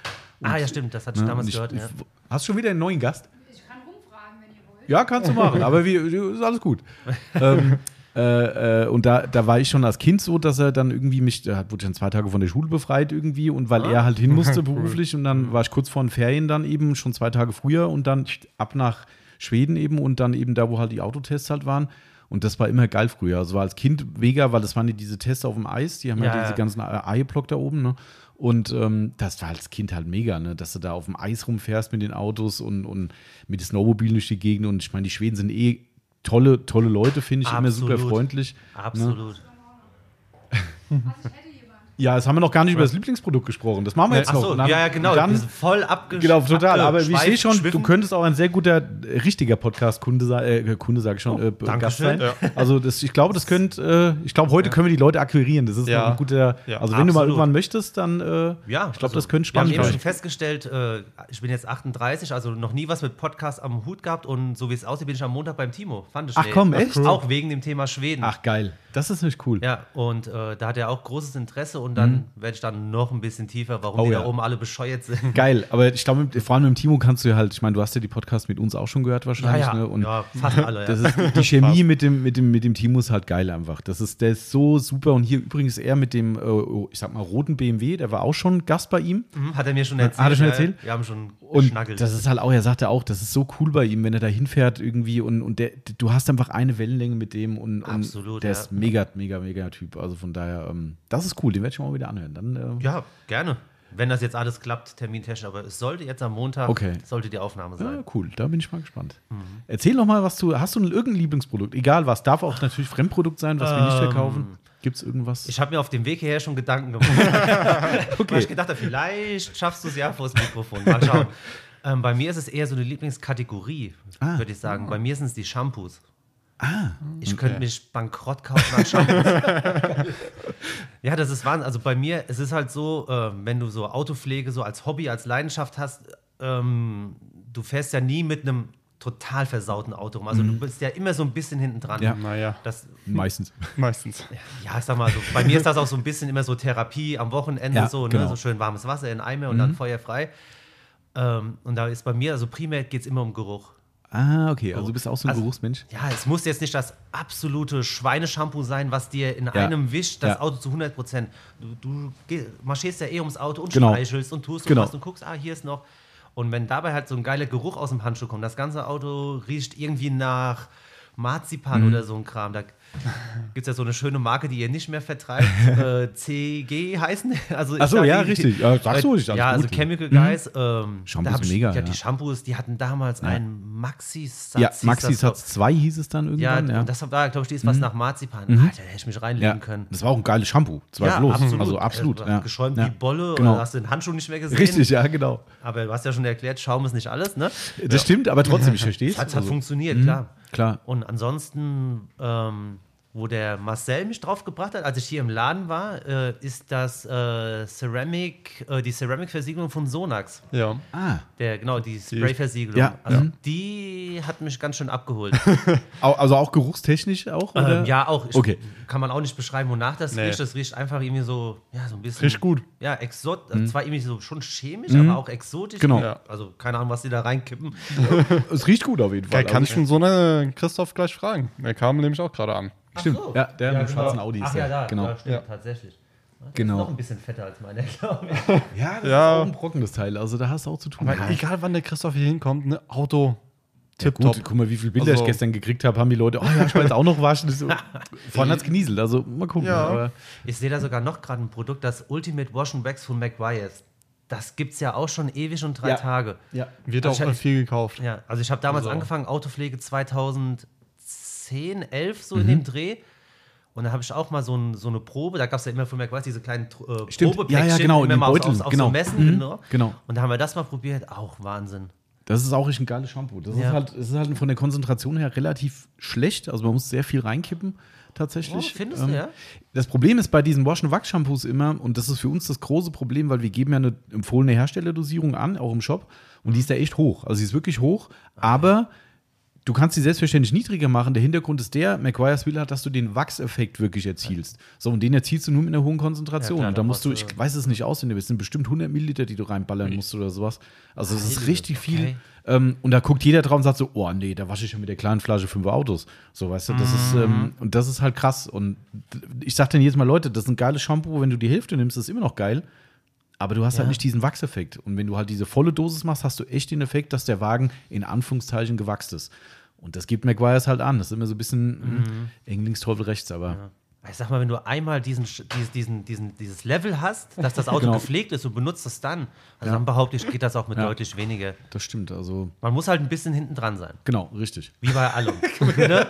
Ah ja, stimmt, das hatte ich Ne, damals und ich, gehört. ich, ja. Hast du schon wieder einen neuen Gast? Ich kann rumfragen, wenn ihr wollt. Ja, kannst du machen, aber wir, ist alles gut. <laughs> ähm, äh, äh, und da, da war ich schon als Kind so, dass er dann irgendwie mich, da wurde ich dann zwei Tage von der Schule befreit irgendwie und weil er halt hin musste <laughs> beruflich und dann war ich kurz vor den Ferien dann eben, schon zwei Tage früher und dann ab nach Schweden eben und dann eben da, wo halt die Autotests halt waren. Und das war immer geil früher. Also war als Kind mega, weil das waren ja diese Tests auf dem Eis, die haben ja, Ja, diese ganzen Eiblock da oben, ne? Und ähm, das war als Kind halt mega, ne? Dass du da auf dem Eis rumfährst mit den Autos und, und mit den Snowmobilen durch die Gegend. Und ich meine, die Schweden sind eh tolle, tolle Leute, finde ich, immer super Absolut. freundlich. Absolut. <laughs> Ich hätte jemand. Ja, jetzt haben wir noch gar nicht über das Lieblingsprodukt gesprochen. Das machen wir jetzt Ach noch. so, dann- ja, ja, genau. Dann, voll abgesch genau, total. Aber ich sehe abgeschweift, schon, du geschwiffen. könntest auch ein sehr guter, richtiger Podcast-Kunde sein, äh, Kunde sage ich schon, äh, Gast sein. Dankeschön. Also das, ich glaube, das könnte, äh, ich glaube, heute können wir die Leute akquirieren. Das ist Ja. ein guter, Ja. also wenn du mal Absolut. irgendwann möchtest, dann, äh, Ja, ich glaube, also, das könnte Wir haben spannend eben schon sein. festgestellt, äh, ich bin jetzt 38, also noch nie was mit Podcast am Hut gehabt und so wie es aussieht, bin ich am Montag beim Timo. Fand ich Ach komm, echt? Auch wegen dem Thema Schweden. Ach geil, das ist nicht cool. Ja, und äh, da hat er auch großes Interesse und dann werde ich dann noch ein bisschen tiefer, warum Mhm. Oh die ja. da oben alle bescheuert sind. Geil, <laughs> aber ich glaube, vor allem mit dem Timo kannst du ja halt, ich meine, du hast ja die Podcast mit uns auch schon gehört wahrscheinlich, ja, ne? Und ja, fast alle. Das Ja. ist, die <laughs> Chemie mit dem, mit, dem, mit dem Timo ist halt geil einfach. Das ist, der ist so super. Und hier übrigens er mit dem, äh, ich sag mal, roten BMW, der war auch schon Gast bei ihm. Mhm, Hat er mir schon erzählt. Hat er schon ja, erzählt? Wir haben schon Und geschnackelt. das ist halt auch, er sagte auch, das ist so cool bei ihm, wenn er da hinfährt irgendwie und, und der, du hast einfach eine Wellenlänge mit dem und, und Absolut, der ja. ist mega, mega, mega Typ. Also von daher, ähm, das ist cool, den werde ich mal wieder anhören. Dann, äh, ja, gerne. Wenn das jetzt alles klappt, termintechnisch, aber es sollte jetzt am Montag, Okay. sollte die Aufnahme sein. Ja, cool, da bin ich mal gespannt. Erzähl noch mal was du, hast du ein irgendein Lieblingsprodukt? Egal was, darf auch natürlich Fremdprodukt sein, was wir nicht verkaufen. Gibt es irgendwas? Ich habe mir auf dem Weg hierher schon Gedanken gemacht. Weil <laughs> ich gedacht habe, vielleicht schaffst du es ja vor das Mikrofon. Mal schauen. <laughs> ähm, bei mir ist es eher so eine Lieblingskategorie, Ah. würde ich sagen. Bei mir sind es die Shampoos. Ah. Ich könnte mich bankrott kaufen an Shampoos. <laughs> ja, das ist Wahnsinn. Also bei mir, es ist halt so, äh, wenn du so Autopflege so als Hobby, als Leidenschaft hast, ähm, du fährst ja nie mit einem total versauten Auto rum. Also du bist ja immer so ein bisschen hinten dran. Ja. Naja, Das, Meistens. <laughs> meistens. ja, ich sag mal, so, bei mir ist das auch so ein bisschen immer so Therapie am Wochenende, Ja, so, ne, genau. so schön warmes Wasser in Eimer und dann feuerfrei. Ähm, und da ist bei mir, also primär geht es immer um Geruch. Ah, okay, also du bist auch so ein Also- Geruchsmensch. Ja, es muss jetzt nicht das absolute Schweineshampoo sein, was dir in einem Wisch das Ja. Auto zu 100 Prozent. Du, du marschierst ja eh ums Auto und Genau. streichelst und tust und Genau. und guckst, ah, hier ist noch. Und wenn dabei halt so ein geiler Geruch aus dem Handschuh kommt, das ganze Auto riecht irgendwie nach Marzipan Mhm. oder so ein Kram. Da <laughs> gibt es ja so eine schöne Marke, die ihr nicht mehr vertreibt. <laughs> äh, CG heißen. <laughs> Also ich Ach so, ja, die- richtig. Ja, sagst du alles Ja, also gut. Mhm. Chemical Guys. Ähm, Shampoos ich, mega, Ja, ja. die Shampoos, die hatten damals einen Maxi-Satz. Ja, hieß Maxi das, glaub- Satz 2 hieß es dann ja, irgendwann. Ja, und das war, glaube ich, das was nach Marzipan. Alter, da hätte ich mich reinlegen ja. können. Das war auch ein geiles Shampoo. Zweifellos. Also absolut. Ja. Geschäumt ja. wie Bolle Genau. oder hast du den Handschuh nicht mehr gesehen? Richtig, ja, genau. Aber du hast ja schon erklärt, Schaum ist nicht alles, ne? Das stimmt, aber trotzdem, ich verstehe es. Es hat, hat Also, funktioniert, klar. Klar. Und ansonsten, ähm, wo der Marcel mich drauf gebracht hat, als ich hier im Laden war, äh, ist das äh, Ceramic, äh, die Ceramic-Versiegelung von Sonax. Ja. Ah, Der, genau, die Spray-Versiegelung. Ja, also ja. die hat mich ganz schön abgeholt. <laughs> also auch geruchstechnisch auch? Oder? ähm, ja, auch. Ich, Okay. Kann man auch nicht beschreiben, wonach das Nee. riecht. Das riecht einfach irgendwie so, ja, so ein bisschen. Riecht gut. Ja, exot, also zwar irgendwie so schon chemisch, aber auch exotisch. Genau. Ja. Also keine Ahnung, was die da reinkippen. <laughs> Es riecht gut auf jeden Fall. Kann ich Also, schon so eine Christoph gleich fragen. Der kam nämlich auch gerade an. Stimmt. So. Ja, der mit dem schwarzen Audi ist Ach ja, da, Genau. ja, stimmt, Ja. tatsächlich. Noch Genau. ein bisschen fetter als meiner, <laughs> glaube ich. Ja, das Ja. ist auch ein trockenes Teil. Also da hast du auch zu tun. Aber egal, wann der Christoph hier hinkommt, ne Auto. Ja, Tipptopp. gut, guck mal, wie viele Bilder Also- ich gestern gekriegt habe, haben die Leute, oh ja, ich jetzt auch noch waschen. Das ist so, <laughs> vorhin hat's genieselt, also mal gucken. Ja. Aber, Ich sehe da sogar noch gerade ein Produkt, das Ultimate Wash and Wax von McGuire's. Das gibt es ja auch schon ewig und drei Ja. Tage. ja. Wird Also auch ich- viel gekauft. Ja, also ich habe damals Also- angefangen, Autopflege 2010, 11 so in Mhm. dem Dreh. Und da habe ich auch mal so, ein, so eine Probe, da gab es ja immer von McWise diese kleinen äh, Stimmt. Probepäckchen, Ja, ja, genau, in immer mal Beuteln, auf, auf genau. so Messen. Mhm, Genau. genau. Und da haben wir das mal probiert, auch Wahnsinn. Das ist auch echt ein geiles Shampoo. Das Ja. ist halt, ist halt von der Konzentration her relativ schlecht. Also man muss sehr viel reinkippen, tatsächlich. Oh, findest du, ja? Das Problem ist bei diesen Wash- und Wax-Shampoos immer, und das ist für uns das große Problem, weil wir geben ja eine empfohlene Herstellerdosierung an, auch im Shop, und die ist ja echt hoch. Also sie ist wirklich hoch, aber du kannst sie selbstverständlich niedriger machen. Der Hintergrund ist der, McGuire's will halt, dass du den Wachseffekt wirklich erzielst. So, und den erzielst du nur mit einer hohen Konzentration. Ja, klar, und da musst du, ich weiß es nicht auswendig, es sind bestimmt 100 Milliliter, die du reinballern musst oder sowas. Also es ist richtig viel. okay. Ähm, und da guckt jeder drauf und sagt so, oh nee, da wasche ich ja mit der kleinen Flasche fünf Autos. So, weißt du, das ist, Mhm. ähm, und das ist halt krass. Und ich sag dann jedes Mal, Leute, das ist ein geiles Shampoo, wenn du die Hälfte nimmst, ist immer noch geil. Aber du hast halt Ja. nicht diesen Wachseffekt. Und wenn du halt diese volle Dosis machst, hast du echt den Effekt, dass der Wagen in Anführungszeichen gewachst ist. Und das gibt McGuire's halt an. Das ist immer so ein bisschen mhm. Englingsteufel rechts, aber Ich sag mal, wenn du einmal diesen, diesen, diesen, dieses Level hast, dass das Auto <laughs> Genau. gepflegt ist und benutzt es dann, also dann behaupte ich, geht das auch mit Ja. deutlich weniger. das stimmt. Also, Man muss halt ein bisschen hinten dran sein. genau, richtig. Wie bei allem. <laughs> ne?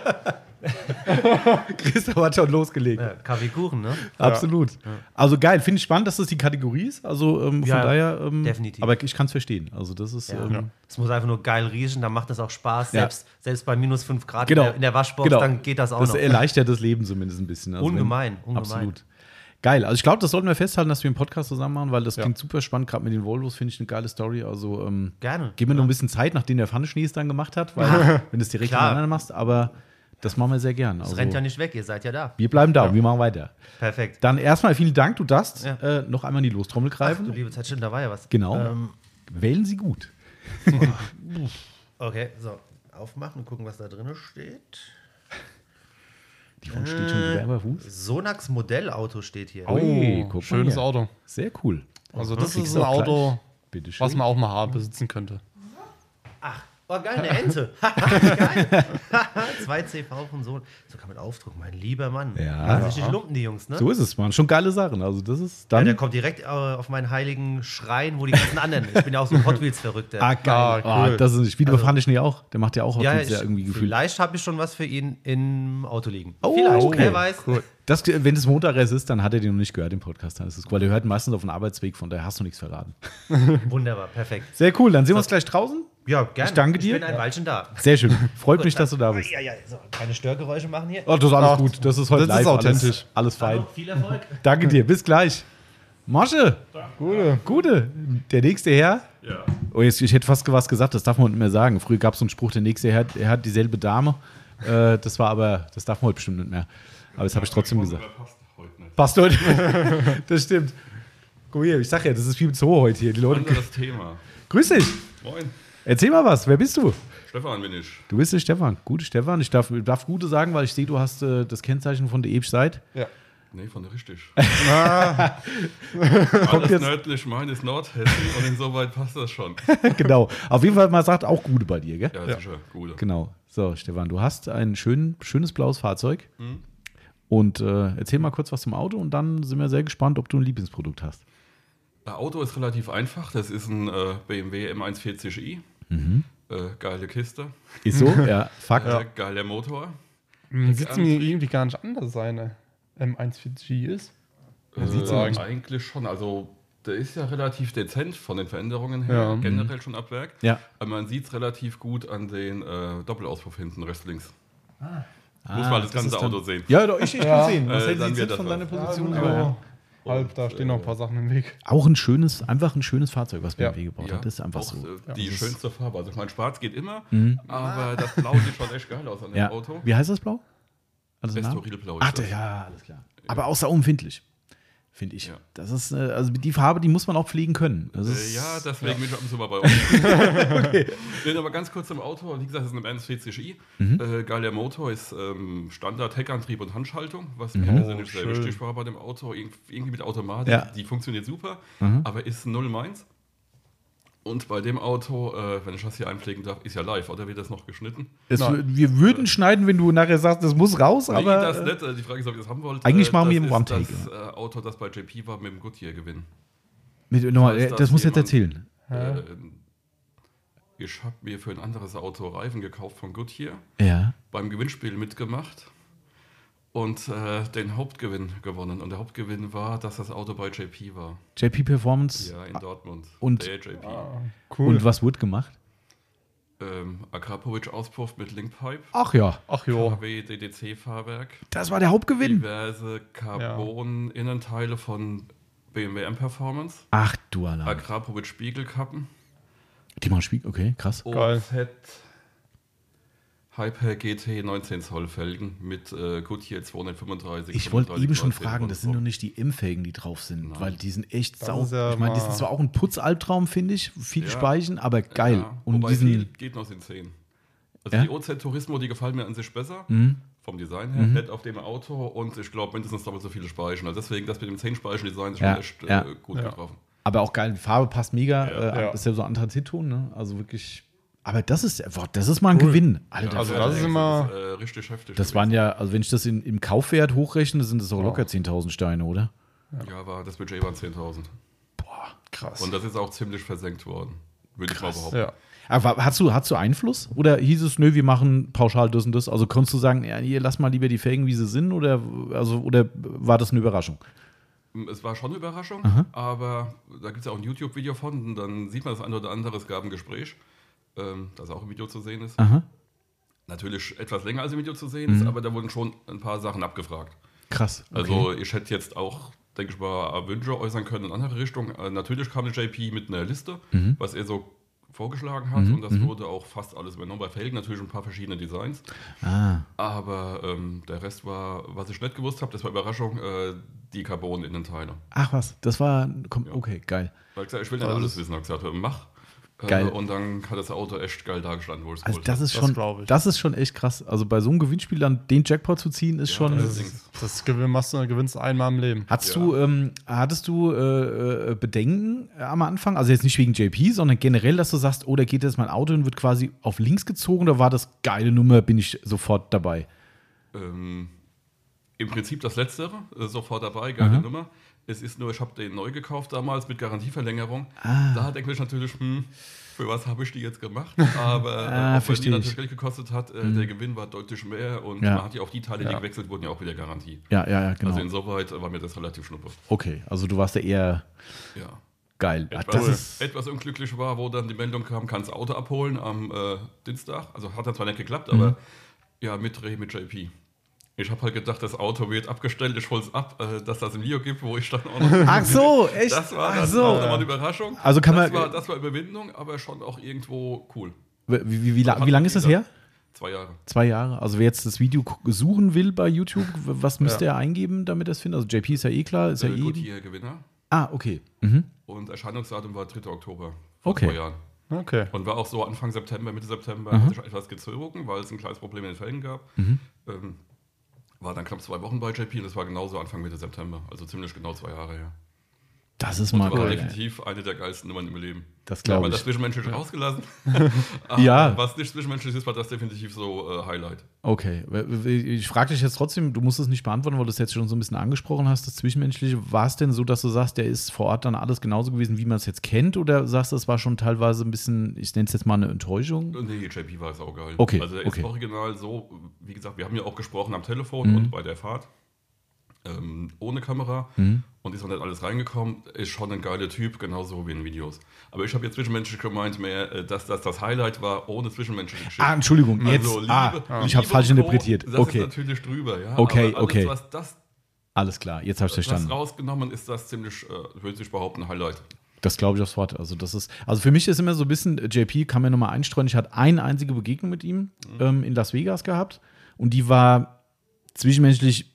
<laughs> Christoph hat schon losgelegt. Ja, Kaffee Kuchen, ne? Absolut. Also geil, finde ich spannend, dass das die Kategorie ist. Also ähm, von Ja, daher. Ähm, definitiv. Aber ich kann es verstehen. Also das ist. Ja. Ähm, Es muss einfach nur geil riechen, dann macht das auch Spaß. Ja. Selbst, selbst bei minus 5 Grad Genau. in, der, in der Waschbox, genau. dann geht das auch das noch. erleichtert das Leben zumindest ein bisschen. Also Ungemein, wenn- ungemein. Absolut. Geil. Also ich glaube, das sollten wir festhalten, dass wir einen Podcast zusammen machen, weil das Ja. klingt super spannend. Gerade mit den Volvos finde ich eine geile Story. Also ähm, Gerne. gib mir noch ein bisschen Zeit, nachdem der Pfanneschnee es dann gemacht hat, weil <laughs> wenn du es direkt Klar. hintereinander machst, aber das machen wir sehr gern. Es Also, rennt ja nicht weg, ihr seid ja da. wir bleiben da, wir machen weiter. Perfekt. Dann erstmal vielen Dank, du darfst Ja. äh, noch einmal in die Lostrommel Ach, greifen. du liebe Zeit, stimmt, da war ja was. genau. Ähm, Wählen Sie gut. <laughs> okay, so. Aufmachen und gucken, was da drin steht. Die von steht schon wieder über Fuß. Sonax Modellauto steht hier. Oh. Mal schönes. Auto. Sehr cool. Also das Kriegst ist ein Auto, Bitte schön. was man auch mal haben besitzen könnte. Ach, oh geil, eine Ente. <laughs> geil. <laughs> Zwei CV von Sohn. So kann man aufdrucken, mein lieber Mann. Ja. Nicht lumpen, die Jungs, ne? so ist es, man. Schon geile Sachen. Also das ist Ja, dann. der kommt direkt äh, auf meinen heiligen Schrein, wo die ganzen anderen. Ich bin ja auch so ein Hot Wheels-Verrückter. ah, geil. Ah, cool. Ah, das ist wie der Pfanneschnee auch. Der macht ja auch Hot ja, Wheels ja ich, irgendwie gefühlt. vielleicht habe ich schon was für ihn im Auto liegen. Oh, vielleicht, okay. wer weiß. Das, wenn es Montagrest ist, dann hat er den noch nicht gehört, den Podcast. Das ist, weil der hört meistens auf den Arbeitsweg, von daher hast du nichts verraten. <laughs> Wunderbar, perfekt. Sehr cool, dann sehen wir uns gleich draußen. Ja, gerne. Ich danke dir. Ich bin ein Weilchen da. Sehr schön. Freut mich, <laughs> dass du da bist. Ja, ja, so, keine Störgeräusche machen hier. Oh, das ist alles Ach, gut. Das ist heute das ist live. authentisch. Alles, alles fein. Hallo, viel Erfolg. <laughs> Danke dir. Bis gleich. Masche. Gute. Gute. Der nächste Herr. Ja. Oh, jetzt, ich hätte fast was gesagt, das darf man nicht mehr sagen. Früher gab es so einen Spruch, der nächste Herr, er hat dieselbe Dame. Äh, das war aber, das darf man heute bestimmt nicht mehr. Aber das habe ich trotzdem gesagt. Passt heute nicht. Passt heute. <laughs> das stimmt. Guck mal hier, ich sag ja, das ist viel Zoo heute hier. Die Leute. Anderes Thema. Grüß dich. Moin. Erzähl mal was. Wer bist du? Stefan bin ich. Du bist der Stefan. Gute Stefan. Ich darf, darf Gute sagen, weil ich sehe, du hast äh, das Kennzeichen von der Ewigkeit. Ja. Nee, von der richtig. <laughs> Kommt Alles jetzt- nördlich meines Nordhessen und insoweit passt das schon. <laughs> genau. Auf jeden Fall, man sagt auch Gute bei dir, gell? Ja, sicher. Gute. Genau. So, Stefan, du hast ein schön, schönes blaues Fahrzeug. Und äh, erzähl mal kurz was zum Auto und dann sind wir sehr gespannt, ob du ein Lieblingsprodukt hast. Das Auto ist relativ einfach. Das ist ein äh, BMW M140i. Äh, geile Kiste. Ist so? <laughs> ja, Fakt. Äh, geiler Motor. Hm, Sieht mir irgendwie gar nicht anders seine M140i ist. Äh, sieht's sagen. eigentlich schon. Also, der ist ja relativ dezent von den Veränderungen her. Ja. Generell schon ab Werk. Ja. Aber man sieht es relativ gut an den äh, Doppelauspuff hinten, rechts links. Muss Ah, man das das ganze Auto sehen. Ja, doch, ich, ich Ja. kann sehen. Was Äh, hält sich von deiner Position? Ja, aber ja. so halb, da stehen noch ein paar Sachen im Weg. Auch ein schönes, einfach ein schönes Fahrzeug, was Ja. BMW gebaut hat. Das ist einfach auch, so. Äh, die ist- schönste Farbe. Also, ich meine, schwarz geht immer, aber das Blau sieht schon echt geil aus an dem Ja. Auto. Wie heißt das Blau? Also Name? Estorilblau Ach, ja, alles klar. Aber auch sauempfindlich, finde ich. Ja. Das ist, äh, also die Farbe, die muss man auch pflegen können. Das Äh, ist, ja, deswegen bin ich ab und zu mal bei uns. <laughs> Nee, aber ganz kurz zum Auto. Wie gesagt, es ist ein M40i. Mhm. Äh, geiler Motor ist ähm, Standard Heckantrieb und Handschaltung, was Mhm. mir persönlich Oh, sehr schön. wichtig war bei dem Auto. Irg- Irgendwie mit Automatik. Ja. Mhm. Die funktioniert super, aber ist null meins. Und bei dem Auto, äh, wenn ich das hier einpflegen darf, ist ja live, oder wird das noch geschnitten? es, Nein. wir würden schneiden, wenn du nachher sagst, das muss raus, Nee, aber. das äh, nicht. Äh, Die Frage ist, ob ihr das haben wollt. Eigentlich Äh, machen wir das im One-Take, Das äh, Auto, das bei JP war, mit dem Goodyear-Gewinn. mit, nochmal, falls äh, das das muss jetzt jemand- erzählen. Äh, ich habe mir für ein anderes Auto Reifen gekauft von Goodyear, Ja. beim Gewinnspiel mitgemacht und äh, den Hauptgewinn gewonnen. Und der Hauptgewinn war, dass das Auto bei JP war. JP Performance. Ja, in Dortmund. und- der JP. Cool. Und was wurde gemacht? Ähm, Akrapovic-Auspuff mit Linkpipe. Ach ja, Ach. KW DDC-Fahrwerk. das war der Hauptgewinn. Diverse Carbon-Innenteile von BMW M-Performance. Ach du Alarm. Akrapovic-Spiegelkappen. Die machen Spiegel, okay, krass. Geil. OZ Hyper GT 19 Zoll Felgen mit äh, Goodyear 235. Ich wollte 35 eben schon fragen, das sind nur nicht die M-Felgen, die drauf sind, Nein. weil die sind echt Das sau. ja ich meine, das mal- ist zwar auch ein Putzalbtraum, finde ich, viel Ja. Speichen, aber geil. Ja, Und wobei diesen, geht noch in 10. Also Ja? die OZ Turismo, die gefallen mir an sich besser. Mhm. Vom Design her, nett auf dem Auto und ich glaube mindestens doppelt so viele Speichen. Also deswegen, das mit dem 10 Speichen Design ist schon Ja, echt ja. äh, gut Ja. getroffen. aber auch geil, die Farbe passt mega. äh, ist ja so ein Anthrazitton, ne? Also wirklich. Aber das ist, boah, das ist mal ein Gewinn. Alter, Also das, das ist immer- äh, richtig heftig. das waren ja, also wenn ich das in, im Kaufwert hochrechne, sind das auch locker 10.000 Steine, oder? Ja, war, das Budget waren 10.000. Krass. Und das ist auch ziemlich versenkt worden. würde ich mal behaupten. Ja. Aber hast du, hast du Einfluss? Oder hieß es, nö, wir machen pauschal das und das? Also konntest du sagen, ja, hier, lass mal lieber die Felgen, wie sie sind? Oder, also, oder war das eine Überraschung? Es war schon eine Überraschung, aber da gibt es ja auch ein YouTube-Video von, und dann sieht man das eine oder andere, es gab ein Gespräch, ähm, das auch im Video zu sehen ist. Aha. Natürlich etwas länger als im Video zu sehen ist, aber da wurden schon ein paar Sachen abgefragt. Krass. okay. Also ich hätte jetzt auch, denke ich mal, Wünsche äußern können in andere Richtung. Äh, natürlich kam der JP mit einer Liste, Mhm. was er so vorgeschlagen hat und das wurde auch fast alles übernommen. Bei Felgen natürlich ein paar verschiedene Designs, Ah, aber ähm, der Rest war, was ich nicht gewusst habe, das war Überraschung, äh, die Carbon-Innenteile. ach was, das war, komm, okay, geil. Ich will nicht Also alles wissen, habe gesagt, mach. Äh, Geil. Und dann hat das Auto echt geil dargestanden, wo es Also das ist Das schon, ich. das ist schon echt krass. Also bei so einem Gewinnspiel dann den Jackpot zu ziehen, ist Ja, schon. das Das, ist- das machst du, gewinnst du einmal im Leben. Hattest Ja. du, ähm, hattest du äh, äh, Bedenken äh, am Anfang? Also jetzt nicht wegen JP, sondern generell, dass du sagst, oh, da geht jetzt mein Auto und wird quasi auf links gezogen oder war das geile Nummer, bin ich sofort dabei? Ähm, Im Prinzip das Letztere, sofort dabei, geile Nummer. Es ist nur, ich habe den neu gekauft damals mit Garantieverlängerung. Ah. Da denke ich natürlich, hm, für was habe ich die jetzt gemacht? <laughs> Aber Ah, äh, auch wenn die natürlich ich. Geld gekostet hat, äh, der Gewinn war deutlich mehr und Ja. man hat ja auch die Teile, die Ja. gewechselt wurden, ja auch wieder Garantie. Ja, ja, ja, genau. Also insoweit war mir das relativ schnuppe. okay, also du warst ja eher Ja. geil. Ah, Etwas, ist, etwas unglücklich war, wo dann die Meldung kam, kannst Auto abholen am äh, Dienstag. Also hat dann zwar nicht geklappt, aber Mhm. ja, mit Dreh mit JP. Ich habe halt gedacht, das Auto wird abgestellt, ich hol's ab, äh, dass das ein Video gibt, wo ich dann auch noch. Ach so, <laughs> echt? Das war Ach so. nochmal eine Überraschung. Also kann das man- War, das war Überwindung, aber schon auch irgendwo cool. wie, wie, wie, wie lange man ist das her? Zwei Jahre. Zwei Jahre. Also wer jetzt das Video suchen will bei YouTube, was müsste er eingeben, damit er es findet? Also JP ist ja eh klar, ist ja Äh, eh. gut, hier Gewinner. Ah, okay. Mhm. Und Erscheinungsdatum war 3. Oktober. Vor Okay. zwei Jahren. Okay. Und war auch so Anfang September, Mitte September, Mhm. hat sich etwas gezogen, weil es ein kleines Problem in den Felgen gab. Ähm, war dann knapp zwei Wochen bei JP und das war genauso Anfang Mitte September. Also ziemlich genau zwei Jahre her. Das ist mal geil. ey. definitiv eine der geilsten Nummern im Leben. Das Ja, glaube das ich. Zwischenmenschliche rausgelassen. Aber <laughs> Ja. Was nicht zwischenmenschlich ist, war das definitiv so äh, Highlight. Okay. Ich frage dich jetzt trotzdem, du musst es nicht beantworten, weil du es jetzt schon so ein bisschen angesprochen hast, das Zwischenmenschliche. War es denn so, dass du sagst, der ist vor Ort dann alles genauso gewesen, wie man es jetzt kennt? Oder sagst du, es war schon teilweise ein bisschen, ich nenne es jetzt mal eine Enttäuschung? Nee, JP war es auch geil. Okay, Also der okay. ist original so, wie gesagt, wir haben ja auch gesprochen am Telefon Mhm. und bei der Fahrt. Ähm, ohne Kamera Mhm. und ist noch nicht alles reingekommen, ist schon ein geiler Typ, genauso wie in Videos. Aber ich habe jetzt zwischenmenschlich gemeint mehr, äh, dass das das Highlight war, ohne zwischenmenschliche Geschichte. Ah, Entschuldigung, jetzt. Also Liebe, ah, ich habe falsch interpretiert. Das Okay, ist natürlich drüber, ja. Okay, alles, okay. was das, alles klar, jetzt habe ich verstanden. rausgenommen ist, das ziemlich, äh, würde ich behaupten, Highlight. Das glaube ich aufs Wort. Also, das ist, also für mich ist immer so ein bisschen, äh, JP kann mir nochmal einstreuen. Ich hatte eine einzige Begegnung mit ihm ähm, in Las Vegas gehabt und die war zwischenmenschlich,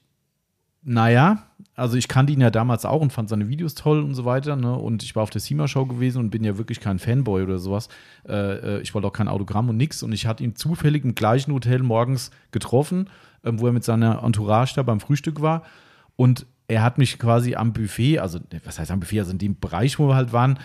naja, also ich kannte ihn ja damals auch und fand seine Videos toll und so weiter. Ne? Und ich war auf der SEMA-Show gewesen und bin ja wirklich kein Fanboy oder sowas. Äh, äh, ich wollte auch kein Autogramm und nix. Und ich hatte ihn zufällig im gleichen Hotel morgens getroffen, ähm, wo er mit seiner Entourage da beim Frühstück war. Und er hat mich quasi am Buffet, also was heißt am Buffet, also in dem Bereich, wo wir halt waren,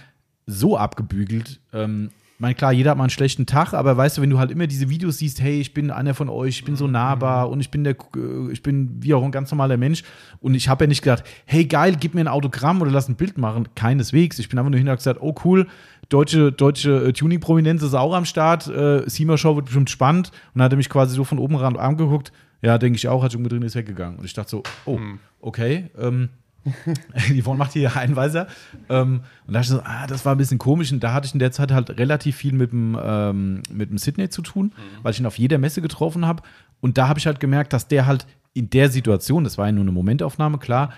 so abgebügelt. Ähm, meine, klar, jeder hat mal einen schlechten Tag, aber weißt du, wenn du halt immer diese Videos siehst, hey, ich bin einer von euch, ich bin so nahbar und ich bin der, äh, ich bin wie auch ein ganz normaler Mensch und ich habe ja nicht gedacht, hey, geil, gib mir ein Autogramm oder lass ein Bild machen. Keineswegs. Ich bin einfach nur hin und gesagt, oh cool, deutsche, deutsche äh, Tuning-Prominenz ist auch am Start, äh, SEMA-Show wird bestimmt spannend und dann hat er mich quasi so von oben ran angeguckt. Ja, denke ich auch, hat sich umgedreht ist weggegangen. Und ich dachte so, oh, okay, ähm, <laughs> die Yvonne macht hier Einweiser. Ähm, und da ich so, ah, das war ein bisschen komisch. Und da hatte ich in der Zeit halt relativ viel mit dem, ähm, mit dem Sydney zu tun, weil ich ihn auf jeder Messe getroffen habe. Und da habe ich halt gemerkt, dass der halt in der Situation, das war ja nur eine Momentaufnahme, klar,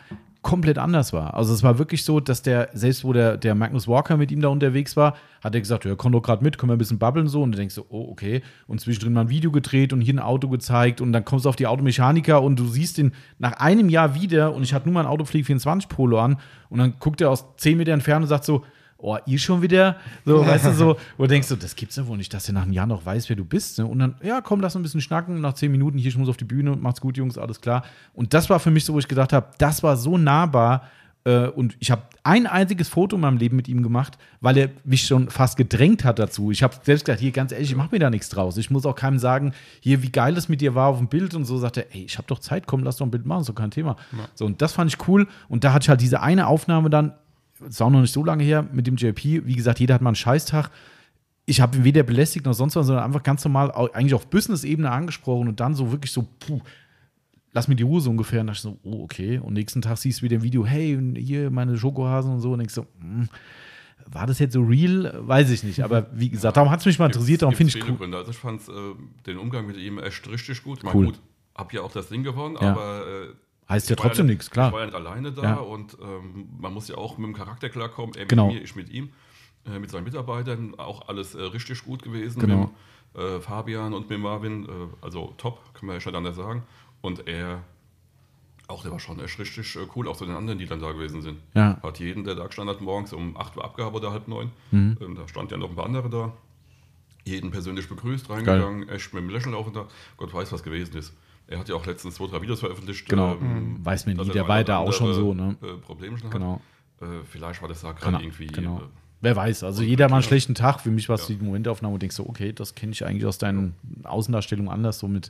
komplett anders war. Also es war wirklich so, dass der, selbst wo der, der Magnus Walker mit ihm da unterwegs war, hat er gesagt, ja, komm doch gerade mit, können wir ein bisschen babbeln so. Und du denkst so, oh, okay. Und zwischendrin mal ein Video gedreht und hier ein Auto gezeigt und dann kommst du auf die Automechaniker und du siehst ihn nach einem Jahr wieder und ich hatte nur mein Autopflege 24 Polo an und dann guckt er aus 10 Meter entfernt und sagt so, oh, ihr schon wieder? So, <laughs> weißt du, so, wo du denkst so, das gibt's ja wohl nicht, dass er nach einem Jahr noch weiß, wer du bist. Ne? Und dann, ja, komm, lass uns ein bisschen schnacken. Nach zehn Minuten, hier, ich muss auf die Bühne, macht's gut, Jungs, alles klar. Und das war für mich so, wo ich gedacht habe, das war so nahbar. Äh, und ich habe ein einziges Foto in meinem Leben mit ihm gemacht, weil er mich schon fast gedrängt hat dazu. Ich habe selbst gesagt, hier, ganz ehrlich, ich mache mir da nichts draus. Ich muss auch keinem sagen, hier, wie geil es mit dir war auf dem Bild. Und so sagt er, ey, ich habe doch Zeit, komm, lass doch ein Bild machen, doch kein Thema. So, und das fand ich cool. Und da hatte ich halt diese eine Aufnahme dann, ist auch noch nicht so lange her, mit dem JP. Wie gesagt, jeder hat mal einen Scheißtag. ich habe ihn weder belästigt noch sonst was, sondern einfach ganz normal, eigentlich auf Business-Ebene angesprochen und dann so wirklich so, puh, lass mir die Ruhe so ungefähr. Und dachte ich so, oh, okay. Und nächsten Tag siehst du wieder ein Video, hey, hier meine Schokohasen und so. Und denkst so, hm, war das jetzt so real? Weiß ich nicht. Aber wie gesagt, darum hat es mich mal interessiert, darum finde ich cool. Gründe. Also ich fand äh, den Umgang mit ihm echt richtig gut. Ich Cool. gut, hab ja auch das Ding gewonnen, Ja. aber äh, Heißt ja trotzdem nicht- nichts, klar. Ich war ja nicht alleine da Ja. und ähm, man muss ja auch mit dem Charakter klarkommen. Er Genau. mit mir, ich mit ihm, äh, mit seinen Mitarbeitern. Auch alles äh, richtig gut gewesen. Genau. Mit äh, Fabian und mit Marvin. Äh, also top, kann man ja schon anders sagen. Und er, auch der war schon echt richtig äh, cool, auch zu den anderen, die dann da gewesen sind. Ja. Hat jeden, der da gestanden hat, morgens um 8 Uhr Abgabe oder halb neun. Mhm. Ähm, da stand ja noch ein paar andere da. Jeden persönlich begrüßt, reingegangen, echt mit dem Lächeln auf und da. Gott weiß, was gewesen ist. Er hat ja auch letztens zwei, drei Videos veröffentlicht. Genau. ähm, Weiß man dass nie, er der war ja da auch schon so, ne? Äh, Probleme schon Genau. hat. Äh, vielleicht war das da Genau. gerade irgendwie. genau. Äh, Wer weiß, also jeder mal einen Ja. schlechten Tag. Für mich war es Ja. die Momentaufnahme und denkst so, okay, das kenne ich eigentlich aus deinen Außendarstellungen anders, so mit.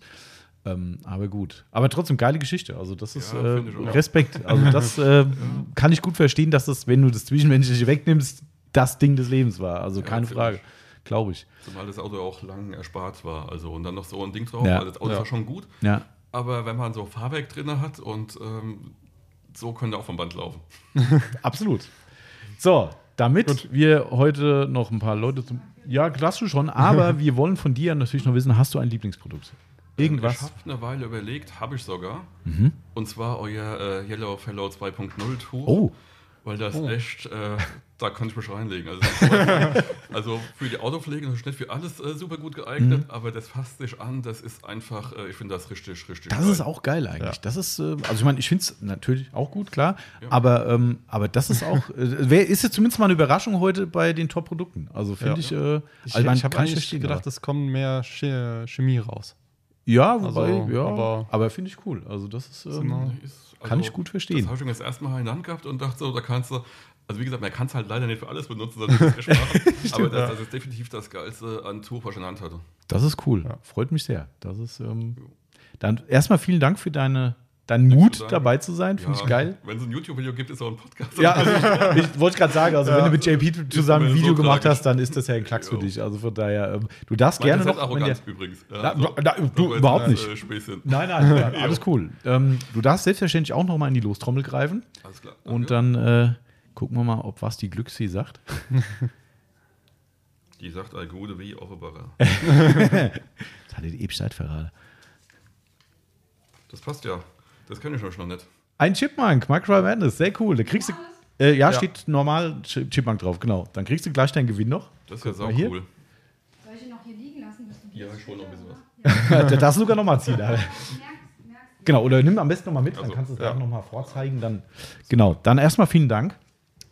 Ähm, aber gut. Aber trotzdem geile Geschichte. Also, das ist Ja, äh, ich auch. Respekt. Also, das <laughs> äh, kann ich gut verstehen, dass das, wenn du das Zwischenmenschliche wegnimmst, das Ding des Lebens war. Also, Ja, keine Frage. ich. Glaube ich. zumal das Auto auch lang erspart war. Also und dann noch so ein Ding drauf. Ja. Also das Auto Ja. war schon gut. Ja. Aber wenn man so Fahrwerk drin hat und ähm, so könnte auch vom Band laufen. <laughs> Absolut. So, damit wir heute noch ein paar Leute zum. Ja, darfst du schon, aber <laughs> wir wollen von dir natürlich noch wissen, hast du ein Lieblingsprodukt? Ich Irgendwas? habe eine Weile überlegt, habe ich sogar. Und zwar euer äh, Yellow Fellow 2.0 Tuch. Oh, Weil das echt, äh, da kann ich mich reinlegen. Also, <laughs> also für die Autopflege ist nicht für alles äh, super gut geeignet, aber das fasst sich an, das ist einfach, äh, ich finde das richtig, richtig das geil. ist auch geil eigentlich. Ja. Das ist, äh, also ich meine, ich finde es natürlich auch gut, klar, aber, ähm, aber das ist auch, äh, wär, ist jetzt zumindest mal eine Überraschung heute bei den Top-Produkten. Also finde Ja. ich, äh, Ich, also man ich habe kann eigentlich verstehen, gedacht, es kommt mehr Che- Chemie raus. ja, wobei, also, ja, aber, aber- finde ich cool. Also das ist, ähm, Genau. Ist, Kann ich gut verstehen. Das habe ich schon das erste Mal in der Hand gehabt und dachte so, da kannst du, also wie gesagt, man kann es halt leider nicht für alles benutzen, sondern echt <laughs> machen, aber das, das ist definitiv das Geilste an Tuch, was ich in der Hand hatte. Das ist cool. Freut mich sehr. Das ist, ähm, dann erstmal vielen Dank für deine, deinen Mut, dabei zu sein. Finde ich geil. Wenn es ein YouTube-Video gibt, ist auch ein Podcast. Ja, also ich, wollte gerade sagen, also wenn du mit JP zusammen ein mir so Video gemacht tragisch. hast, dann ist das ja ein Klacks für dich. Also von daher, ähm, du darfst Meine gerne noch. Arroganz dir- übrigens. Na, du- na, du, aber überhaupt nicht. Späßchen. Nein, nein, <laughs> ja, alles cool. Ähm, du darfst selbstverständlich auch noch mal in die Lostrommel greifen Alles klar. und danke. dann äh, gucken wir mal, ob was die Glücksfee sagt. <laughs> Die sagt all Gute wie Offenbarer. <laughs> Das hat die Ebstadt verraten. Das passt ja. Das kenne ich euch noch nicht. Ein Chipmunk, Micro Madness, sehr cool. Da kriegst du. Äh, ja, Ja. steht normal Ch- Chipmunk drauf, genau. Dann kriegst du gleich deinen Gewinn noch. Das ist ja mal hier. cool. Soll ich ihn noch hier liegen lassen? Ja, ich hol noch ein bisschen was. <laughs> Da darfst du sogar nochmal ziehen. <laughs> Alter. Genau, oder nimm am besten nochmal mit, dann Also, kannst du es ja. auch nochmal vorzeigen. Dann, genau, dann erstmal vielen Dank.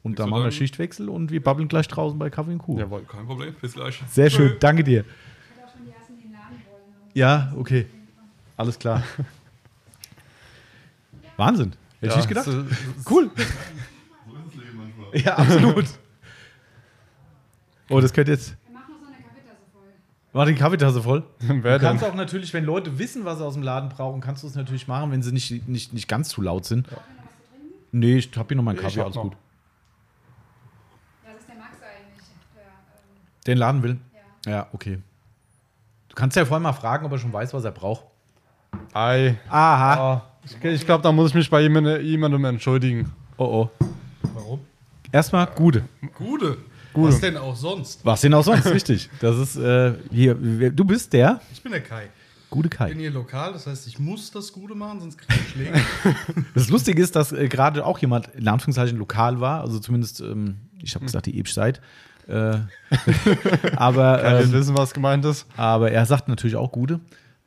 Und dann machen wir. Schichtwechsel und wir babbeln gleich draußen bei Kaffee und Kuh. Jawohl. Kein Problem. Bis gleich. Sehr schön, danke dir. Ich hätte auch schon die ersten den Laden wollen. Ja, okay. Alles klar. <laughs> Wahnsinn. Hätte ich nicht gedacht. es ist- Cool. Ja, absolut. Oh, das könnte jetzt. Wir machen noch so eine Kaffeetasse voll. War die Kaffeetasse voll? <laughs> Wer Du denn? kannst auch natürlich, wenn Leute wissen, was sie aus dem Laden brauchen, kannst du es natürlich machen, wenn sie nicht, nicht, nicht ganz zu laut sind. Nee, ich hab hier noch mal einen Ich Kaffee, alles noch. gut. Was ist der Max eigentlich? Der, ähm, Den Laden will? ja. Ja, okay. Du kannst ja vorher mal fragen, ob er schon weiß, was er braucht. Ei. Aha. Ah, ich ich glaube, da muss ich mich bei jemandem, jemandem entschuldigen. Oh oh. Warum? Erstmal gute. Gute. Gute. Was denn auch sonst? Was denn auch sonst? Richtig. Das ist äh, hier. Du bist der Ich bin der Kai. gute Ich bin Kai. hier lokal, das heißt, ich muss das Gute machen, sonst kriege ich Schläge. <laughs> Das Lustige ist, dass äh, gerade auch jemand in Anführungszeichen lokal war. Also zumindest, ähm, ich habe gesagt, die Ebsteid. Äh, <laughs> aber, ähm, wissen, was gemeint ist. aber er sagt natürlich auch gute.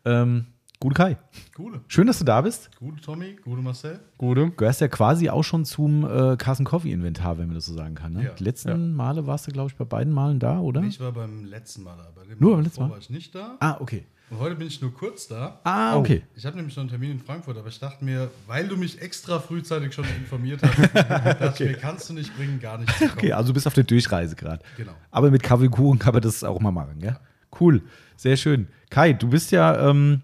Ähm, gute Kai. Gute. Schön, dass du da bist. Gute Tommy, gute Marcel. Gute. Du gehörst ja quasi auch schon zum äh, Carson Coffee Inventar, wenn man das so sagen kann. Ne? Ja. Die letzten Male warst du, glaube ich, bei beiden Malen da, oder? Ich war beim letzten Mal da. Bei dem Nur beim letzten Mal? war ich nicht da. Ah, okay. Und heute bin ich nur kurz da. Ah, okay. Ich habe nämlich noch einen Termin in Frankfurt, aber ich dachte mir, weil du mich extra frühzeitig schon informiert hast, <laughs> dachte ich mir, kannst du nicht bringen, gar nicht zu kommen. Okay, also du bist auf der Durchreise gerade. Genau. Aber mit Kaffee Kuchen kann man das auch mal machen, gell? Cool, sehr schön. Kai, du bist ja, ähm,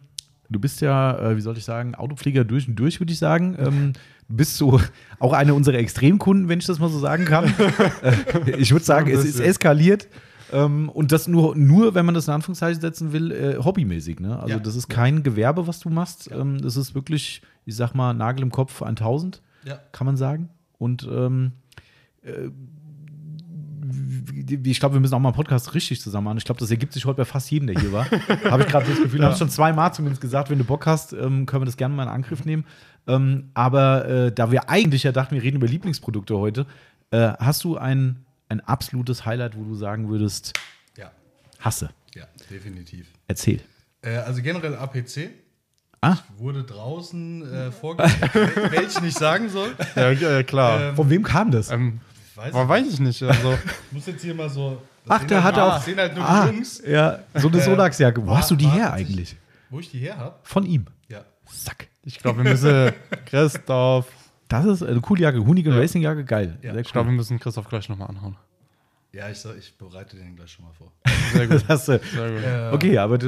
du bist ja, äh, wie soll ich sagen, Autopfleger durch und durch, würde ich sagen. Ähm, du bist so <laughs> auch einer unserer Extremkunden, wenn ich das mal so sagen kann. <laughs> äh, ich würde sagen, es ist eskaliert. Ähm, und das nur, nur, wenn man das in Anführungszeichen setzen will, äh, hobbymäßig. Ne? Also Ja. das ist kein Gewerbe, was du machst. Ähm, das ist wirklich, ich sag mal, Nagel im Kopf 1000, Ja. kann man sagen. Und ähm, äh, ich glaube, wir müssen auch mal einen Podcast richtig zusammen machen. Ich glaube, das ergibt sich heute bei fast jedem, der hier war. Habe ich gerade das Gefühl. Wir haben es schon zweimal zumindest gesagt, wenn du Bock hast, ähm, können wir das gerne mal in Angriff nehmen. Ähm, aber äh, da wir eigentlich ja dachten, wir reden über Lieblingsprodukte heute, äh, hast du ein, ein absolutes Highlight, wo du sagen würdest, Ja, hasse. ja, definitiv. Erzähl. Äh, also generell APC Ah, wurde draußen äh, vorgestellt, <laughs> welchen ich sagen soll. Ja, ja klar. Ähm, von wem kam das? ähm, ich weiß, aber weiß ich nicht. Also, <laughs> ich muss jetzt hier mal so. Ach, der halt, hatte auch- Das sehen halt nur Ah, die Jungs. ja, so eine Äh, Sonax-Jacke. Wo war- hast du die war her eigentlich? Wo ich die her habe? Von ihm. Ja. Sack. ich glaube, wir müssen <laughs> Christoph. Das ist eine coole Jacke. Hoonigan Ja. Racing Jacke, geil. Ja, Ich glaube, wir müssen Christoph gleich nochmal anhauen. Ja, ich, sag, ich bereite den gleich schon mal vor. Sehr gut. <laughs> Das, äh, Sehr gut. Äh, okay, aber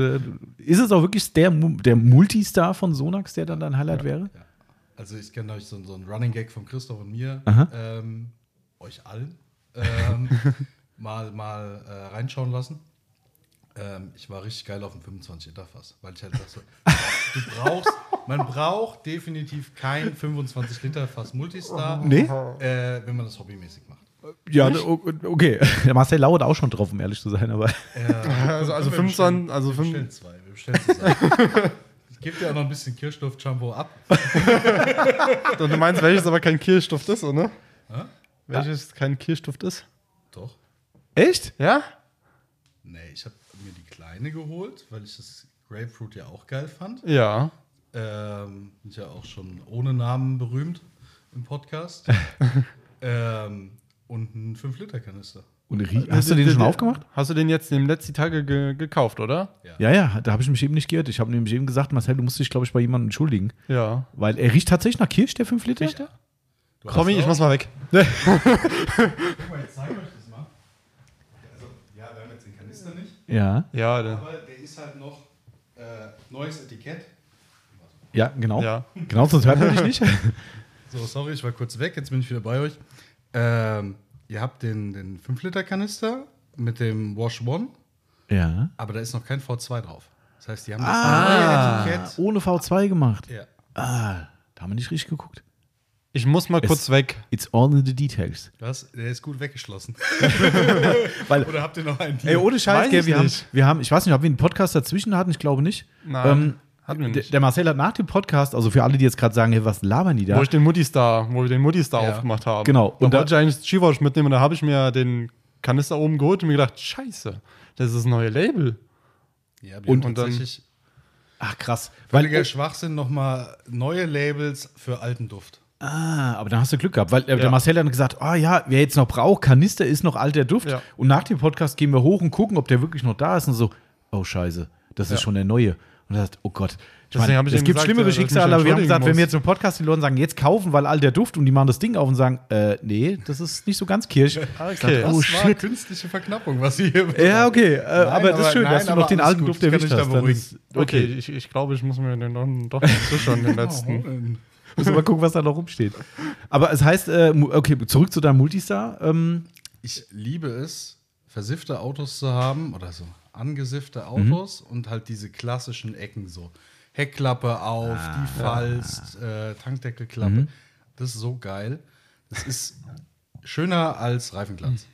ist es auch wirklich der, der Multistar von Sonax, der dann dein Highlight wäre? Also ich kenne euch so, so einen Running Gag von Christoph und mir, Aha. ähm, euch allen, ähm, <laughs> mal, mal äh, reinschauen lassen. Ähm, ich war richtig geil auf dem 25 Liter Fass, weil ich halt so, du brauchst, man braucht definitiv kein 25 Liter Fass Multistar, <laughs> Nee? äh, wenn man das hobbymäßig macht. Ja, o- okay. <laughs> Der Marcel lauert auch schon drauf, um ehrlich zu sein, aber. Also, also Wir 25, bestellen- also wir bestellen 5, zwei, wir bestellen. Ich gebe dir auch noch ein bisschen Kirschduft-Shampoo ab. du meinst, welches aber kein Kirschduft ist, oder? Hä? Welches kein Kirschduft ist? Doch. Echt? Ja? Nee, ich habe mir die kleine geholt, weil ich das Grapefruit ja auch geil fand. Ja. Ähm, sind ja auch schon ohne Namen berühmt im Podcast. <laughs> ähm, und ein 5-Liter-Kanister. Und rie- hast du den schon aufgemacht? Hast du den jetzt in den letzten Tage ge gekauft, oder? Ja, ja, da habe ich mich eben nicht geirrt. Ich habe nämlich eben gesagt, Marcel, du musst dich, glaube ich, bei jemandem entschuldigen. Ja. Weil er riecht tatsächlich nach Kirsch, der 5 Liter? Du Tommy, hast ich auch- muss mal weg. <laughs> Guck mal, jetzt zeige ich euch das mal. Also, ja, wir haben jetzt den Kanister nicht. Ja. Ja, der, Aber der ist halt noch äh, neues Etikett. Ja, genau. ja. Genau, sonst hört man dich nicht. <laughs> So, sorry, ich war kurz weg, jetzt bin ich wieder bei euch. Ähm, ihr habt den, den 5-Liter-Kanister mit dem Wash One, ja. aber da ist noch kein V2 drauf. Das heißt, die haben das Ah, neue Etikett. ohne V2 gemacht. Ja. Ah, da haben wir nicht richtig geguckt. Ich muss mal Es- kurz weg. It's all in the details. Das, der ist gut weggeschlossen. <laughs> Weil, Oder habt ihr noch einen? ey, ohne Scheiß, gell, wir haben, wir haben, ich weiß nicht, ob wir einen Podcast dazwischen hatten, ich glaube nicht. Nein, hatten wir der- nicht. Der Marcel hat nach dem Podcast, also für alle, die jetzt gerade sagen, hey, was labern die da? Wo ich den Mutti-Star, wo wir den Mutti-Star Ja. aufgemacht haben. Genau. Und da wollte ich eigentlich Skiwash mitnehmen und da habe ich mir den Kanister oben geholt und mir gedacht, scheiße, das ist das neue Label. Ja, Und- und dann- tatsächlich Ach, krass. Weil, völliger Schwachsinn nochmal neue Labels für alten Duft. Ah, aber dann hast du Glück gehabt, weil äh, der Ja. Marcel hat gesagt, ah ja, wer jetzt noch braucht, Kanister ist noch alter Duft. Ja. Und nach dem Podcast gehen wir hoch und gucken, ob der wirklich noch da ist. Und so, oh scheiße, das ist schon der neue. Und er sagt, oh Gott. Ich ich es gibt gesagt, schlimmere äh, dass Schicksale, aber wir haben gesagt, wenn muss. wir jetzt im Podcast die Leute sagen, jetzt kaufen, weil alter Duft und die machen das Ding auf und sagen, äh, nee, das ist nicht so ganz Kirsch. <laughs> Okay. Oh, das war shit. künstliche Verknappung, was ihr hier Ja, okay, äh, aber das ist schön, dass nein, du aber noch den alten gut, Duft erwischt hast. Dann ist, Okay, okay, ich, ich glaube, ich muss mir den doch noch zuschauen, den letzten. <laughs> <laughs> müssen wir mal gucken, was da noch rumsteht. Aber es heißt, äh, okay, zurück zu deinem Multistar. Ähm, Ich liebe es, versiffte Autos zu haben oder so angesiffte Autos und halt diese klassischen Ecken so. Heckklappe auf, die Falst, äh, Tankdeckelklappe. Das ist so geil. Das ist schöner als Reifenglanz.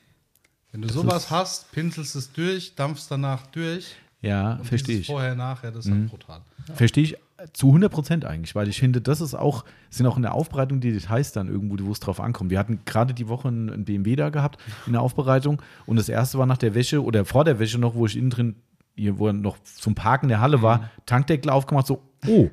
Wenn du sowas hast, pinselst es durch, dampfst danach durch. ja, verstehe ich. Vorher, nachher, das ist halt brutal. Verstehe ich zu 100 Prozent eigentlich, weil ich finde, das ist auch, sind auch in der Aufbereitung die Details dann irgendwo, wo es drauf ankommt. Wir hatten gerade die Woche einen einen BMW da gehabt in der Aufbereitung und das erste war nach der Wäsche oder vor der Wäsche noch, wo ich innen drin, hier, wo er noch zum Parken der Halle war, Tankdeckel aufgemacht, so, oh,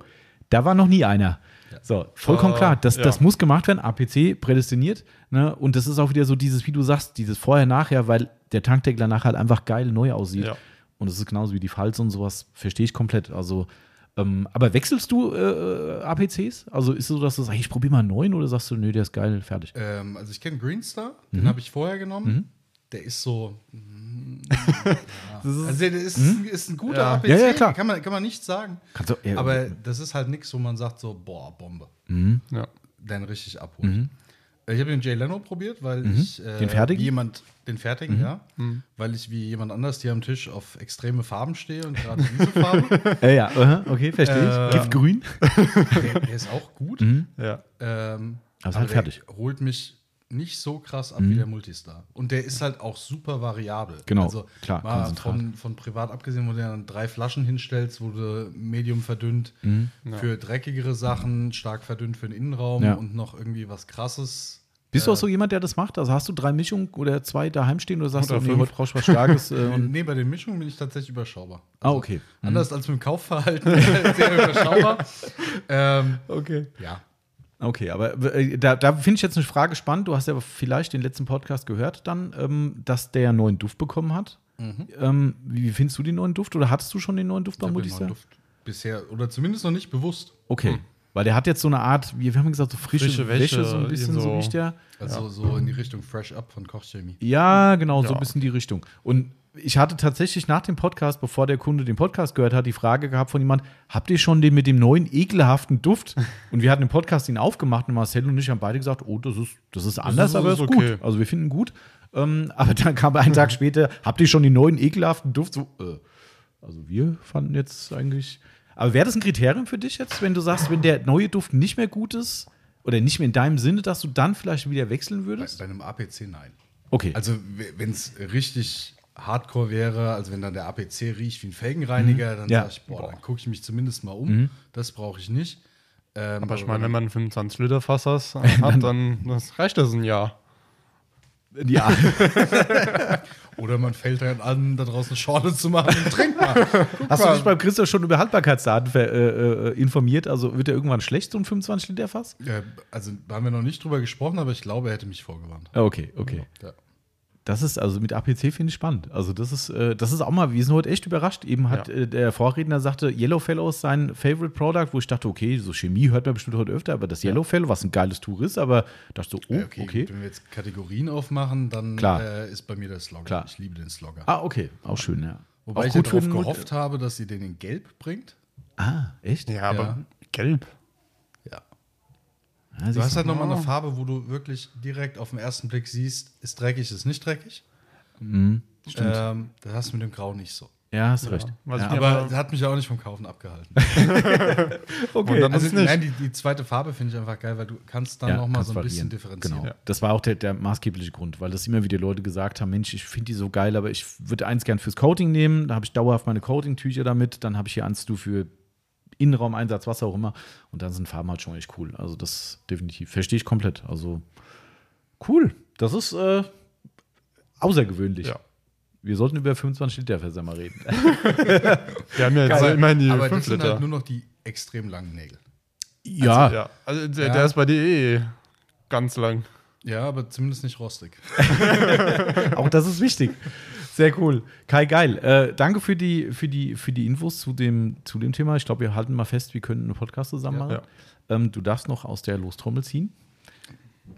da war noch nie einer. So, vollkommen Ah, klar, das, ja. das muss gemacht werden, APC prädestiniert. Ne? Und das ist auch wieder so dieses, wie du sagst, dieses Vorher-Nachher, weil der Tankdeckel nachher halt einfach geil neu aussieht. Ja. Und es ist genauso wie die Falz und sowas, verstehe ich komplett. Also, ähm, aber wechselst du äh, APCs? Also ist es so, dass du sagst, hey, ich probiere mal einen neuen oder sagst du, nö, der ist geil, fertig? Ähm, also ich kenne Greenstar, Mhm. den habe ich vorher genommen. Der ist so. mm, <laughs> ja. Also der ist, ist ein guter Ja. APC, Mhm. Ja, ja, klar. Kann, man, kann man nicht sagen. Kannst du, ja, Aber das ist halt nichts, wo man sagt so, boah, Bombe. Ja. Den richtig abholt. Ich habe den Jay Leno probiert, weil ich äh, Mhm. Den fertigen? Mhm. wie jemand den fertigen, ja, weil ich wie jemand anders hier am Tisch auf extreme Farben stehe und gerade diese Farbe. <laughs> Äh, ja, aha, okay, verstehe Ähm, ich. Giftgrün. <laughs> der, der ist auch gut. Ja. Ähm, Aber ist halt fertig. holt mich nicht so krass ab wie der Multistar. Und der ist halt auch super variabel. Genau, Also klar, mal von, von privat abgesehen, wo du dann drei Flaschen hinstellst, wo du Medium verdünnt für dreckigere Sachen, stark verdünnt für den Innenraum Ja. und noch irgendwie was krasses. Bist du auch so jemand, der das macht? Also hast du drei Mischungen oder zwei daheim stehen oder sagst Oder du, nee, heute brauchst du was Starkes? <laughs> Äh, und, nee, bei den Mischungen bin ich tatsächlich überschaubar. ah, okay. Anders als mit dem Kaufverhalten <laughs> sehr überschaubar. <laughs> ähm, Okay. ja. Okay, aber äh, da, da finde ich jetzt eine Frage spannend. Du hast ja vielleicht den letzten Podcast gehört dann, ähm, dass der einen neuen Duft bekommen hat. Ähm, wie findest du den neuen Duft oder hattest du schon den neuen Duft Ich beim Multistar? bisher, oder zumindest noch nicht bewusst. Okay. Weil der hat jetzt so eine Art, wie wir haben gesagt, so frische, Frische Wäsche, Wäsche, so ein bisschen, so, so- riecht der. Also so in die Richtung Fresh Up von Kochchemie. Ja, genau, so Ja. ein bisschen die Richtung. Und ich hatte tatsächlich nach dem Podcast, bevor der Kunde den Podcast gehört hat, die Frage gehabt von jemand, habt ihr schon den mit dem neuen ekelhaften Duft? <laughs> Und wir hatten den Podcast ihn aufgemacht und Marcel und ich haben beide gesagt, oh, das ist, das ist anders, ist- aber ist ist okay. gut. Also wir finden ihn gut. Ähm, aber dann kam einen Tag später, habt ihr schon den neuen ekelhaften Duft? So, äh, also wir fanden jetzt eigentlich. Aber wäre das ein Kriterium für dich jetzt, wenn du sagst, wenn der neue Duft nicht mehr gut ist oder nicht mehr in deinem Sinne, dass du dann vielleicht wieder wechseln Bei, würdest? bei einem APC nein. Okay. Also wenn es richtig Hardcore wäre, also wenn dann der APC riecht wie ein Felgenreiniger, dann Mhm. Ja. Mhm. sage ich, boah, dann gucke ich mich zumindest mal um. Das brauche ich nicht. Ähm, Aber ich meine, wenn man ein 25 Liter Fass has- <laughs> hat, dann das reicht das ein Jahr. ja. <laughs> Oder man fällt dann an, da draußen eine Schorle zu machen und trinkt mal. <laughs> Hast du dich beim Christoph schon über Haltbarkeitsdaten äh, äh, informiert? Also wird er irgendwann schlecht, so ein 25 Liter Fass? Ja, also da haben wir noch nicht drüber gesprochen, aber ich glaube, er hätte mich vorgewarnt. Ah, Okay, okay. Ja. Das ist, also mit APC finde ich spannend. Also das ist, äh, das ist auch mal, wir sind heute echt überrascht. Eben hat Ja. äh, der Vorredner sagte, Yellowfellows sein Favorite Product, wo ich dachte, okay, so Chemie hört man bestimmt heute öfter, aber das Yellowfellow, was ein geiles Tour ist, aber dachte so, oh, Ja, okay. okay, Wenn wir jetzt Kategorien aufmachen, dann Klar. Äh, ist bei mir der Slogger. Klar. Ich liebe den Slogger. Ah, okay, auch schön, ja. Wobei auch ich ja darauf gehofft habe, dass sie den in Gelb bringt. Ah, echt? Ja, aber Ja. gelb. Ja. Ja, Du hast halt nochmal eine Farbe, wo du wirklich direkt auf den ersten Blick siehst, ist dreckig, ist nicht dreckig. Mhm, Ähm, das hast du mit dem Grau nicht so. Ja, hast du recht. Ja. Aber hat mich auch nicht vom Kaufen abgehalten. <laughs> okay. Dann Also, nein, die, die zweite Farbe finde ich einfach geil, weil du kannst dann Ja, nochmal so ein bisschen variieren. differenzieren. Genau. Das war auch der, der maßgebliche Grund, weil das immer wieder Leute gesagt haben: Mensch, ich finde die so geil, aber ich würde eins gern fürs Coating nehmen. Da habe ich dauerhaft meine Coating-Tücher damit. Dann habe ich hier eins du für Innenraumeinsatz, was auch immer. Und dann sind Farben halt schon echt cool. Also, das definitiv. Verstehe ich komplett. Also, cool. Das ist äh, außergewöhnlich. Ja. Wir sollten über 25 Liter Fässer mal reden. <laughs> Wir haben ja jetzt Aber, immerhin die aber 5 das sind Liter. halt nur noch die extrem langen Nägel. ja, ja, also der, Ja. der ist bei dir eh ganz lang. Ja, aber zumindest nicht rostig. <laughs> Auch das ist wichtig. Sehr cool. Kai, geil. Äh, danke für die, für, die, für die Infos zu dem, zu dem Thema. Ich glaube, wir halten mal fest, wir können einen Podcast zusammen machen. Ja. Ähm, du darfst noch aus der Lostrommel ziehen.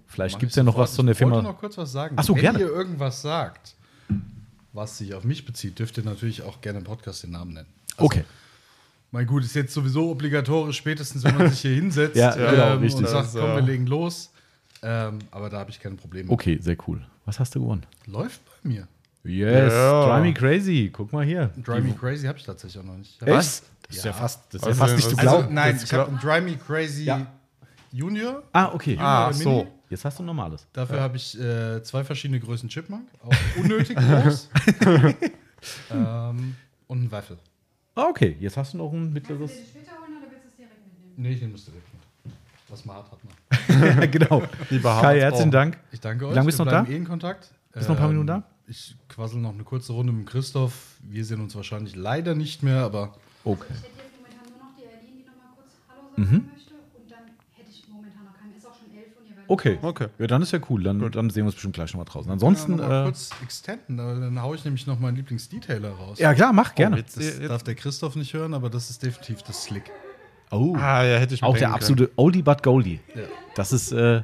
Vielleicht gibt es ja noch was von der Ich wollte Firma. noch kurz was sagen. Ach so, Wenn gerne. ihr irgendwas sagt, was sich auf mich bezieht, dürft ihr natürlich auch gerne im Podcast den Namen nennen. Also, Okay. Mein gut, ist jetzt sowieso obligatorisch, spätestens wenn man sich hier <laughs> hinsetzt Ja, genau, ähm, richtig. und sagt, komm, wir legen los. Ähm, aber da habe ich keine Probleme. Okay, sehr cool. Was hast du gewonnen? Läuft bei mir. Yes, Ja. Drive Me Crazy. Guck mal hier. Drive Me Crazy habe ich tatsächlich auch noch nicht. Was? Das ist Ja. ja fast, das ist ja Also, fast nicht zu glauben. Also, nein, Das ich habe einen Drive Me Crazy Ja. Junior. ah, okay. Ah, Mini. so. Jetzt hast du ein normales. Dafür habe ich äh, zwei verschiedene Größen Chipmunk, auch unnötig groß. <laughs> ähm, und ein Waffel. Ah, okay. Jetzt hast du noch ein Willst du mittleres. den später holen oder willst du es direkt mitnehmen? Nee, ich nehme es direkt mit. Was man hart hat man. <laughs> genau. Lieber Kai, herzlichen. Dank. Ich danke euch. Wie lange bist du noch da? bleiben eh in Kontakt. Bist noch ein paar Minuten da? Ich quassel noch eine kurze Runde mit Christoph. Wir sehen uns wahrscheinlich leider nicht mehr, aber Okay. Ich hätte jetzt momentan nur noch die Eileen, die noch mal kurz Hallo Mhm. sagen möchte. Und dann hätte ich momentan noch keinen. Ist auch schon elf und ihr werdet Okay. Okay. Ja, dann ist ja cool. Dann, dann sehen wir uns bestimmt gleich noch mal draußen. Ansonsten. ja, noch mal Äh, kurz extenden. Dann dann haue ich nämlich noch meinen Lieblingsdetailer raus. ja, klar, mach gerne. Jetzt, Das jetzt, darf der Christoph nicht hören, aber das ist definitiv das Slick. Oh. ah, ja, hätte ich Auch der denken absolute Oldie but Goldie. Ja. Das ist, äh,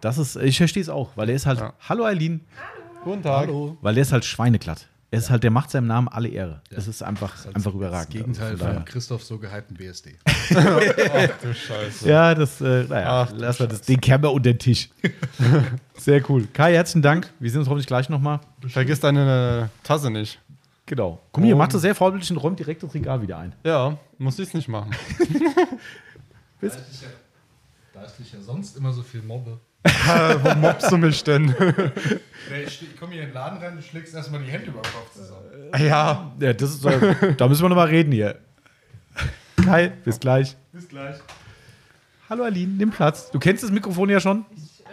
das ist, ich verstehe es auch, weil er ist halt, Ja. hallo Eileen, können. Guten Tag. Hallo. weil der ist halt schweineglatt. Es ist halt, der macht seinem Namen alle Ehre. Es ist einfach, einfach überragend. Das Gegenteil Also von Christoph so gehypten BSD. <laughs> Du Scheiße. Ja, das, äh, naja, Ach, lass mal das, den kehren wir unter den Tisch. <laughs> Sehr cool. Kai, herzlichen Dank. Wir sehen uns hoffentlich gleich nochmal. Vergiss deine Tasse nicht. Genau. Komm hier, Oh. mach das sehr vorbildlich und räumt direkt das Regal wieder ein. Ja, muss ich es nicht machen. <laughs> Da ist dich ja, da ist dich ja sonst immer so viel Mobbe. Wo mobst du mich denn? Ich komme hier in den Laden rein, du schlägst erstmal die Hände über den Kopf zusammen. ja, Ja, das ist, da müssen wir nochmal reden hier. Kai, bis gleich. Bis gleich. Hallo Aline, nimm Platz. Du kennst das Mikrofon ja schon. Ich äh,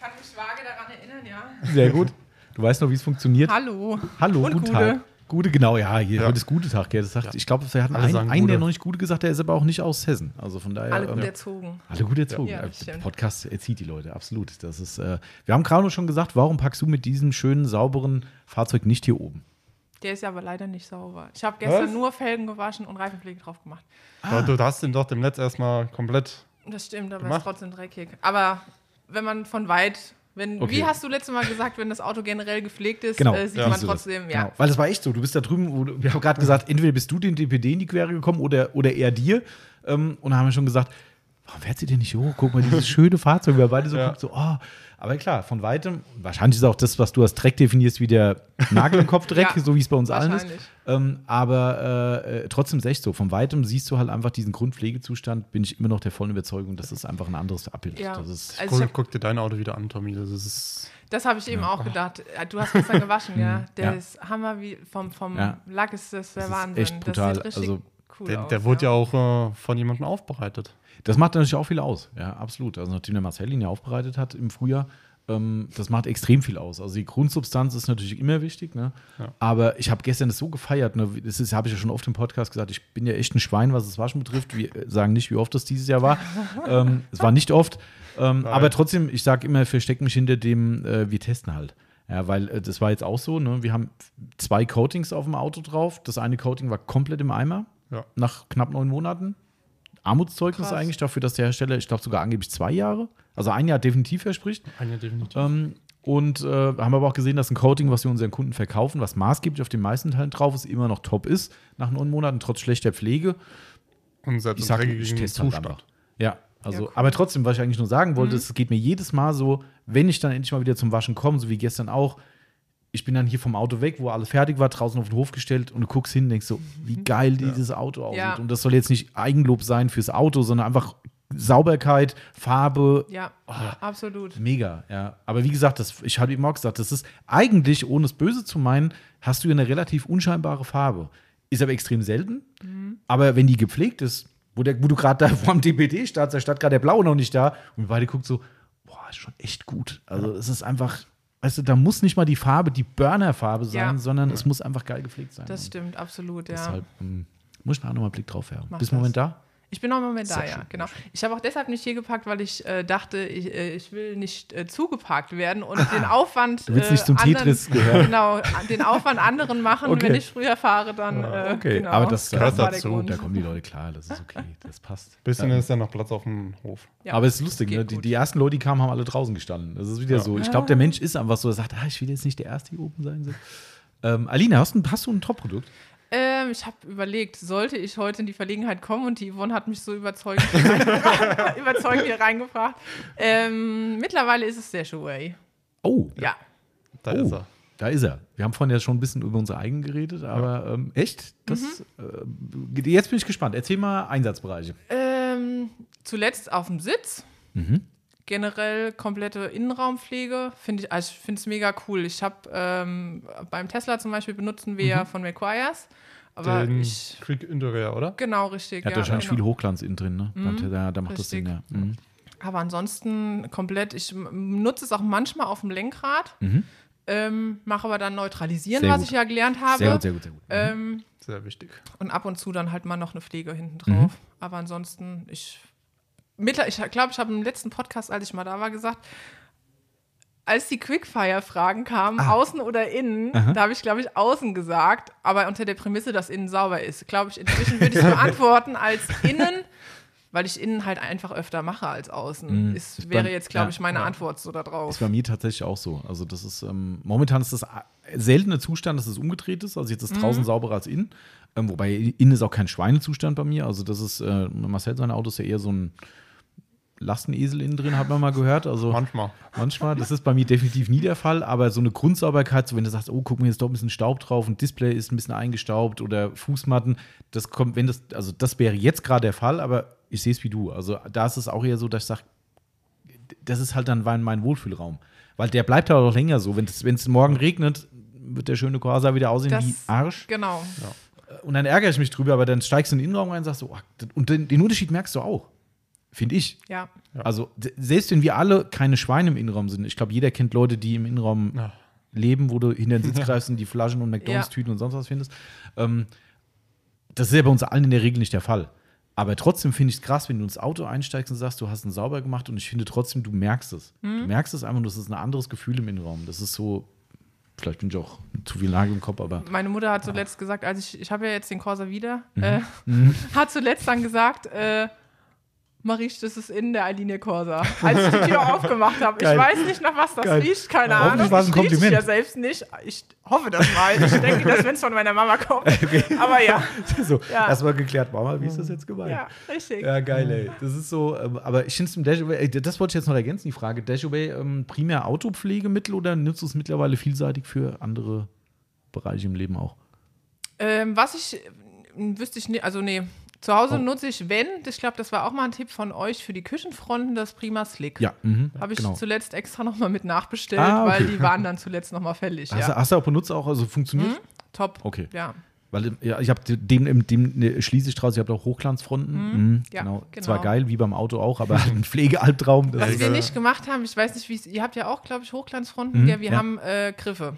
kann mich vage daran erinnern, ja. Sehr gut. Du weißt noch, wie es funktioniert. Hallo. Hallo, Und guten Gude. Tag. Gute, genau, ja, hier, Ja. heute ist gute Tag. Ja, das sagt, Ich glaube, wir hatten Alle einen, einen, der noch nicht Gute gesagt, der ist aber auch nicht aus Hessen. Also von daher. Alle ähm, gut erzogen. Alle gut erzogen. Ja, Ja, das stimmt. Podcast erzieht die Leute, absolut. Das ist, äh, wir haben gerade noch schon gesagt, warum packst du mit diesem schönen, sauberen Fahrzeug nicht hier oben? Der ist ja aber leider nicht sauber. Ich habe gestern Was? nur Felgen gewaschen und Reifenpflege drauf gemacht. du, du hast den doch dem Netz erstmal komplett. Das stimmt, aber es Gemacht? ist trotzdem dreckig. Aber wenn man von weit, wenn, Okay. wie hast du letztes Mal gesagt, wenn das Auto generell gepflegt ist, Genau. äh, sieht Ja. man trotzdem, ja. Genau. Weil das war echt so. Du bist da drüben, wo du, wir haben gerade gesagt, entweder bist du den DPD in die Quere gekommen oder, oder eher dir. Ähm, und dann haben wir schon gesagt, warum fährt sie denn nicht hoch? Guck mal, dieses <laughs> schöne Fahrzeug. Wir beide so Ja. guckt so, oh. Aber klar, von weitem, wahrscheinlich ist auch das, was du als Dreck definierst, wie der Nagel im Kopf Dreck, <laughs> Ja, so wie es bei uns allen ist. Ähm, aber äh, äh, trotzdem ist echt so. Von weitem siehst du halt einfach diesen Grundpflegezustand, bin ich immer noch der vollen Überzeugung, dass das einfach ein anderes Abbild Ja. Das ist Also Guck, guck dir dein Auto wieder an, Tommy. Das ist. das habe ich eben auch gedacht. Äh, Du hast gestern <laughs> gewaschen, ja. Der Ja. ist Hammer, wie vom, vom Ja. Lack ist das der Das ist Wahnsinn. echt brutal. Das sieht richtig Also, cool Der, aus. der wurde ja auch äh, von jemandem aufbereitet. Das macht natürlich auch viel aus, ja, absolut. Also nachdem der Marcel ihn ja aufbereitet hat im Frühjahr, ähm, das macht extrem viel aus. Also die Grundsubstanz ist natürlich immer wichtig, ne? Aber ich habe gestern das so gefeiert, ne? Das habe ich ja schon oft im Podcast gesagt, ich bin ja echt ein Schwein, was das Waschen betrifft. Wir sagen nicht, wie oft das dieses Jahr war. <laughs> ähm, es war nicht oft. Ähm, aber trotzdem, ich sage immer, versteck mich hinter dem, äh, wir testen halt. Ja, weil äh, das war jetzt auch so, ne? Wir haben zwei Coatings auf dem Auto drauf. Das eine Coating war komplett im Eimer. Ja. Nach knapp neun Monaten. Armutszeugnis Krass. eigentlich dafür, dass der Hersteller, ich glaube sogar angeblich zwei Jahre, also ein Jahr definitiv verspricht. Eine definitiv. Ähm, und äh, haben aber auch gesehen, dass ein Coating, was wir unseren Kunden verkaufen, was maßgeblich auf den meisten Teilen drauf ist, immer noch top ist, nach neun Monaten, trotz schlechter Pflege. Und selbst Ich sag, ich teste halt Zustand. einfach. Ja, also, Ja, cool. aber trotzdem, was ich eigentlich nur sagen wollte, es geht mir jedes Mal so, wenn ich dann endlich mal wieder zum Waschen komme, so wie gestern auch, ich bin dann hier vom Auto weg, wo alles fertig war, draußen auf den Hof gestellt und du guckst hin und denkst so, wie geil dieses Auto aussieht. Ja. Und das soll jetzt nicht Eigenlob sein fürs Auto, sondern einfach Sauberkeit, Farbe, ja, absolut. mega, ja. Aber wie gesagt, das, ich habe eben auch gesagt, das ist eigentlich, ohne es böse zu meinen, hast du ja eine relativ unscheinbare Farbe. Ist aber extrem selten. Aber wenn die gepflegt ist, wo, der, wo du gerade da vor dem DPD startst, da steht gerade der Blaue noch nicht da und wir beide guckt so, boah, ist schon echt gut. Also es ist einfach, weißt du, da muss nicht mal die Farbe, die Burner-Farbe sein, Ja. sondern es muss einfach geil gepflegt sein. Das stimmt, absolut, ja. Deshalb ähm, muss ich da nochmal einen Blick drauf werfen. Bis Moment da? Ich bin noch im Moment da, ja, schön. genau. Ich habe auch deshalb nicht hier gepackt, weil ich äh, dachte, ich, äh, ich will nicht äh, zugeparkt werden und <laughs> den Aufwand. Du willst äh, nicht zum anderen- Tetris <laughs> gehören. Genau, den Aufwand anderen machen, Okay. wenn ich früher fahre, dann. Äh, Okay, genau. aber das, gehört dazu. Da kommen die Leute klar, das ist okay, das passt. <laughs> Bisschen Ja. ist ja noch Platz auf dem Hof. Ja, aber es ist lustig, ne? die, die ersten Leute, die kamen, haben alle draußen gestanden. Das ist wieder so. Ich glaube, der Mensch ist einfach so, er sagt, ah, ich will jetzt nicht der Erste hier oben sein. So. Ähm, Aline, hast du, ein- hast du ein Top-Produkt? Ähm, ich habe überlegt, sollte ich heute in die Verlegenheit kommen und die Yvonne hat mich so überzeugend, <laughs> überzeugend hier reingebracht. Ähm, mittlerweile ist es der Shuwei. Oh, Ja. Da oh, ist er. da ist er. Wir haben vorhin ja schon ein bisschen über unsere eigenen geredet, aber ähm, echt? Das, Mhm. äh, jetzt bin ich gespannt. Erzähl mal Einsatzbereiche. Ähm, zuletzt auf dem Sitz. Mhm. Generell komplette Innenraumpflege. Finde ich, also ich finde es mega cool. Ich habe ähm, beim Tesla zum Beispiel benutzen wir ja von McQuires. Aber Den ich. Creek Interior, oder? Genau, richtig. Er hat ja, wahrscheinlich genau. viel Hochglanz innen drin, ne? Beim- Da, da macht das Sinn, ja. richtig. Mhm. Aber ansonsten komplett. Ich nutze es auch manchmal auf dem Lenkrad. Ähm, mache aber dann neutralisieren, Mhm. Sehr was gut. ich ja gelernt habe. Sehr gut, sehr gut, sehr gut. Ähm, Sehr wichtig. und ab und zu dann halt mal noch eine Pflege hinten Mhm. drauf. Aber ansonsten, ich. mittler- Ich glaube, ich habe im letzten Podcast, als ich mal da war, gesagt, als die Quickfire-Fragen kamen, Ah. außen oder innen, da habe ich, glaube ich, außen gesagt, aber unter der Prämisse, dass innen sauber ist. Glaube ich, inzwischen würde ich beantworten als innen weil ich innen halt einfach öfter mache als außen. Mhm. Ist, wäre beim- jetzt, glaube ja, ich, meine ja. Antwort so da drauf. Ist bei mir tatsächlich auch so. Also das ist, ähm, momentan ist das seltene Zustand, dass es umgedreht ist. Also jetzt ist draußen sauberer als innen. Ähm, wobei innen ist auch kein Schweinezustand bei mir. Also das ist, äh, Marcel, sein Auto ist ja eher so ein Lastenesel innen drin, hat man mal gehört. Also Manchmal. manchmal, das ist bei mir definitiv nie der Fall, aber so eine Grundsauberkeit, so wenn du sagst, oh, guck mal, hier ist doch ein bisschen Staub drauf und Display ist ein bisschen eingestaubt oder Fußmatten, das kommt, wenn das, also das wäre jetzt gerade der Fall, aber ich sehe es wie du. Also da ist es auch eher so, dass ich sage, das ist halt dann mein, mein Wohlfühlraum. Weil der bleibt halt auch länger so. Wenn es morgen regnet, wird der schöne Corsa wieder aussehen Das- wie Arsch. Genau. Und dann ärgere ich mich drüber, aber dann steigst du in den Innenraum rein und sagst so, oh, und den, den Unterschied merkst du auch. Finde ich. Ja. Also, selbst wenn wir alle keine Schweine im Innenraum sind, ich glaube, jeder kennt Leute, die im Innenraum Ja. leben, wo du hinter den <laughs> Sitz greifst und die Flaschen und McDonalds-Tüten und sonst was findest. Ähm, das ist ja bei uns allen in der Regel nicht der Fall. Aber trotzdem finde ich es krass, wenn du ins Auto einsteigst und sagst, du hast ihn sauber gemacht und ich finde trotzdem, du merkst es. Mhm. Du merkst es einfach, und das ist ein anderes Gefühl im Innenraum. Das ist so, vielleicht bin ich auch zu viel Nagel im Kopf, aber Meine Mutter hat zuletzt gesagt, als ich, ich habe ja jetzt den Corsa wieder, Mhm. äh, <laughs> hat zuletzt dann gesagt, äh, Marisch, das ist in der Aline Corsa. Als ich die Tür <laughs> aufgemacht habe. Ich weiß nicht, nach was das Geil. riecht, keine Hoffentlich Ahnung. war es ein Ich ja selbst nicht. Ich hoffe das mal. Ich denke, dass wenn es von meiner Mama kommt. <laughs> Aber ja, <laughs> so, Ja. erstmal geklärt, Mama, wie ist das jetzt gemeint? ja, richtig. Ja, geil, ey. Das ist so, ähm, aber ich finde es im Dashaway, das wollte ich jetzt noch ergänzen, die Frage. Dashaway ähm, primär Autopflegemittel oder nutzt du es mittlerweile vielseitig für andere Bereiche im Leben auch? Ähm, was ich, äh, wüsste ich nicht, also nee. Zu Hause Oh. nutze ich, wenn, ich glaube, das war auch mal ein Tipp von euch für die Küchenfronten, das Prima Slick. Ja, mhm, Habe ich genau. zuletzt extra nochmal mit nachbestellt, Ah, okay. weil die waren dann <laughs> zuletzt nochmal fällig. Hast, Ja. du, hast du auch benutzt auch, also funktioniert? Mhm. Top. Okay. Ja. Weil ja, ich habe dem, dem, dem ne, schließe ich draus, ihr habt auch Hochglanzfronten. Mhm, Ja, genau. genau. Zwar geil, wie beim Auto auch, aber <laughs> ein Pflegealbtraum. Was wir nicht gemacht haben, ich weiß nicht, wie es, ihr habt ja auch, glaube ich, Hochglanzfronten, Mhm, gell? wir ja. haben äh, Griffe.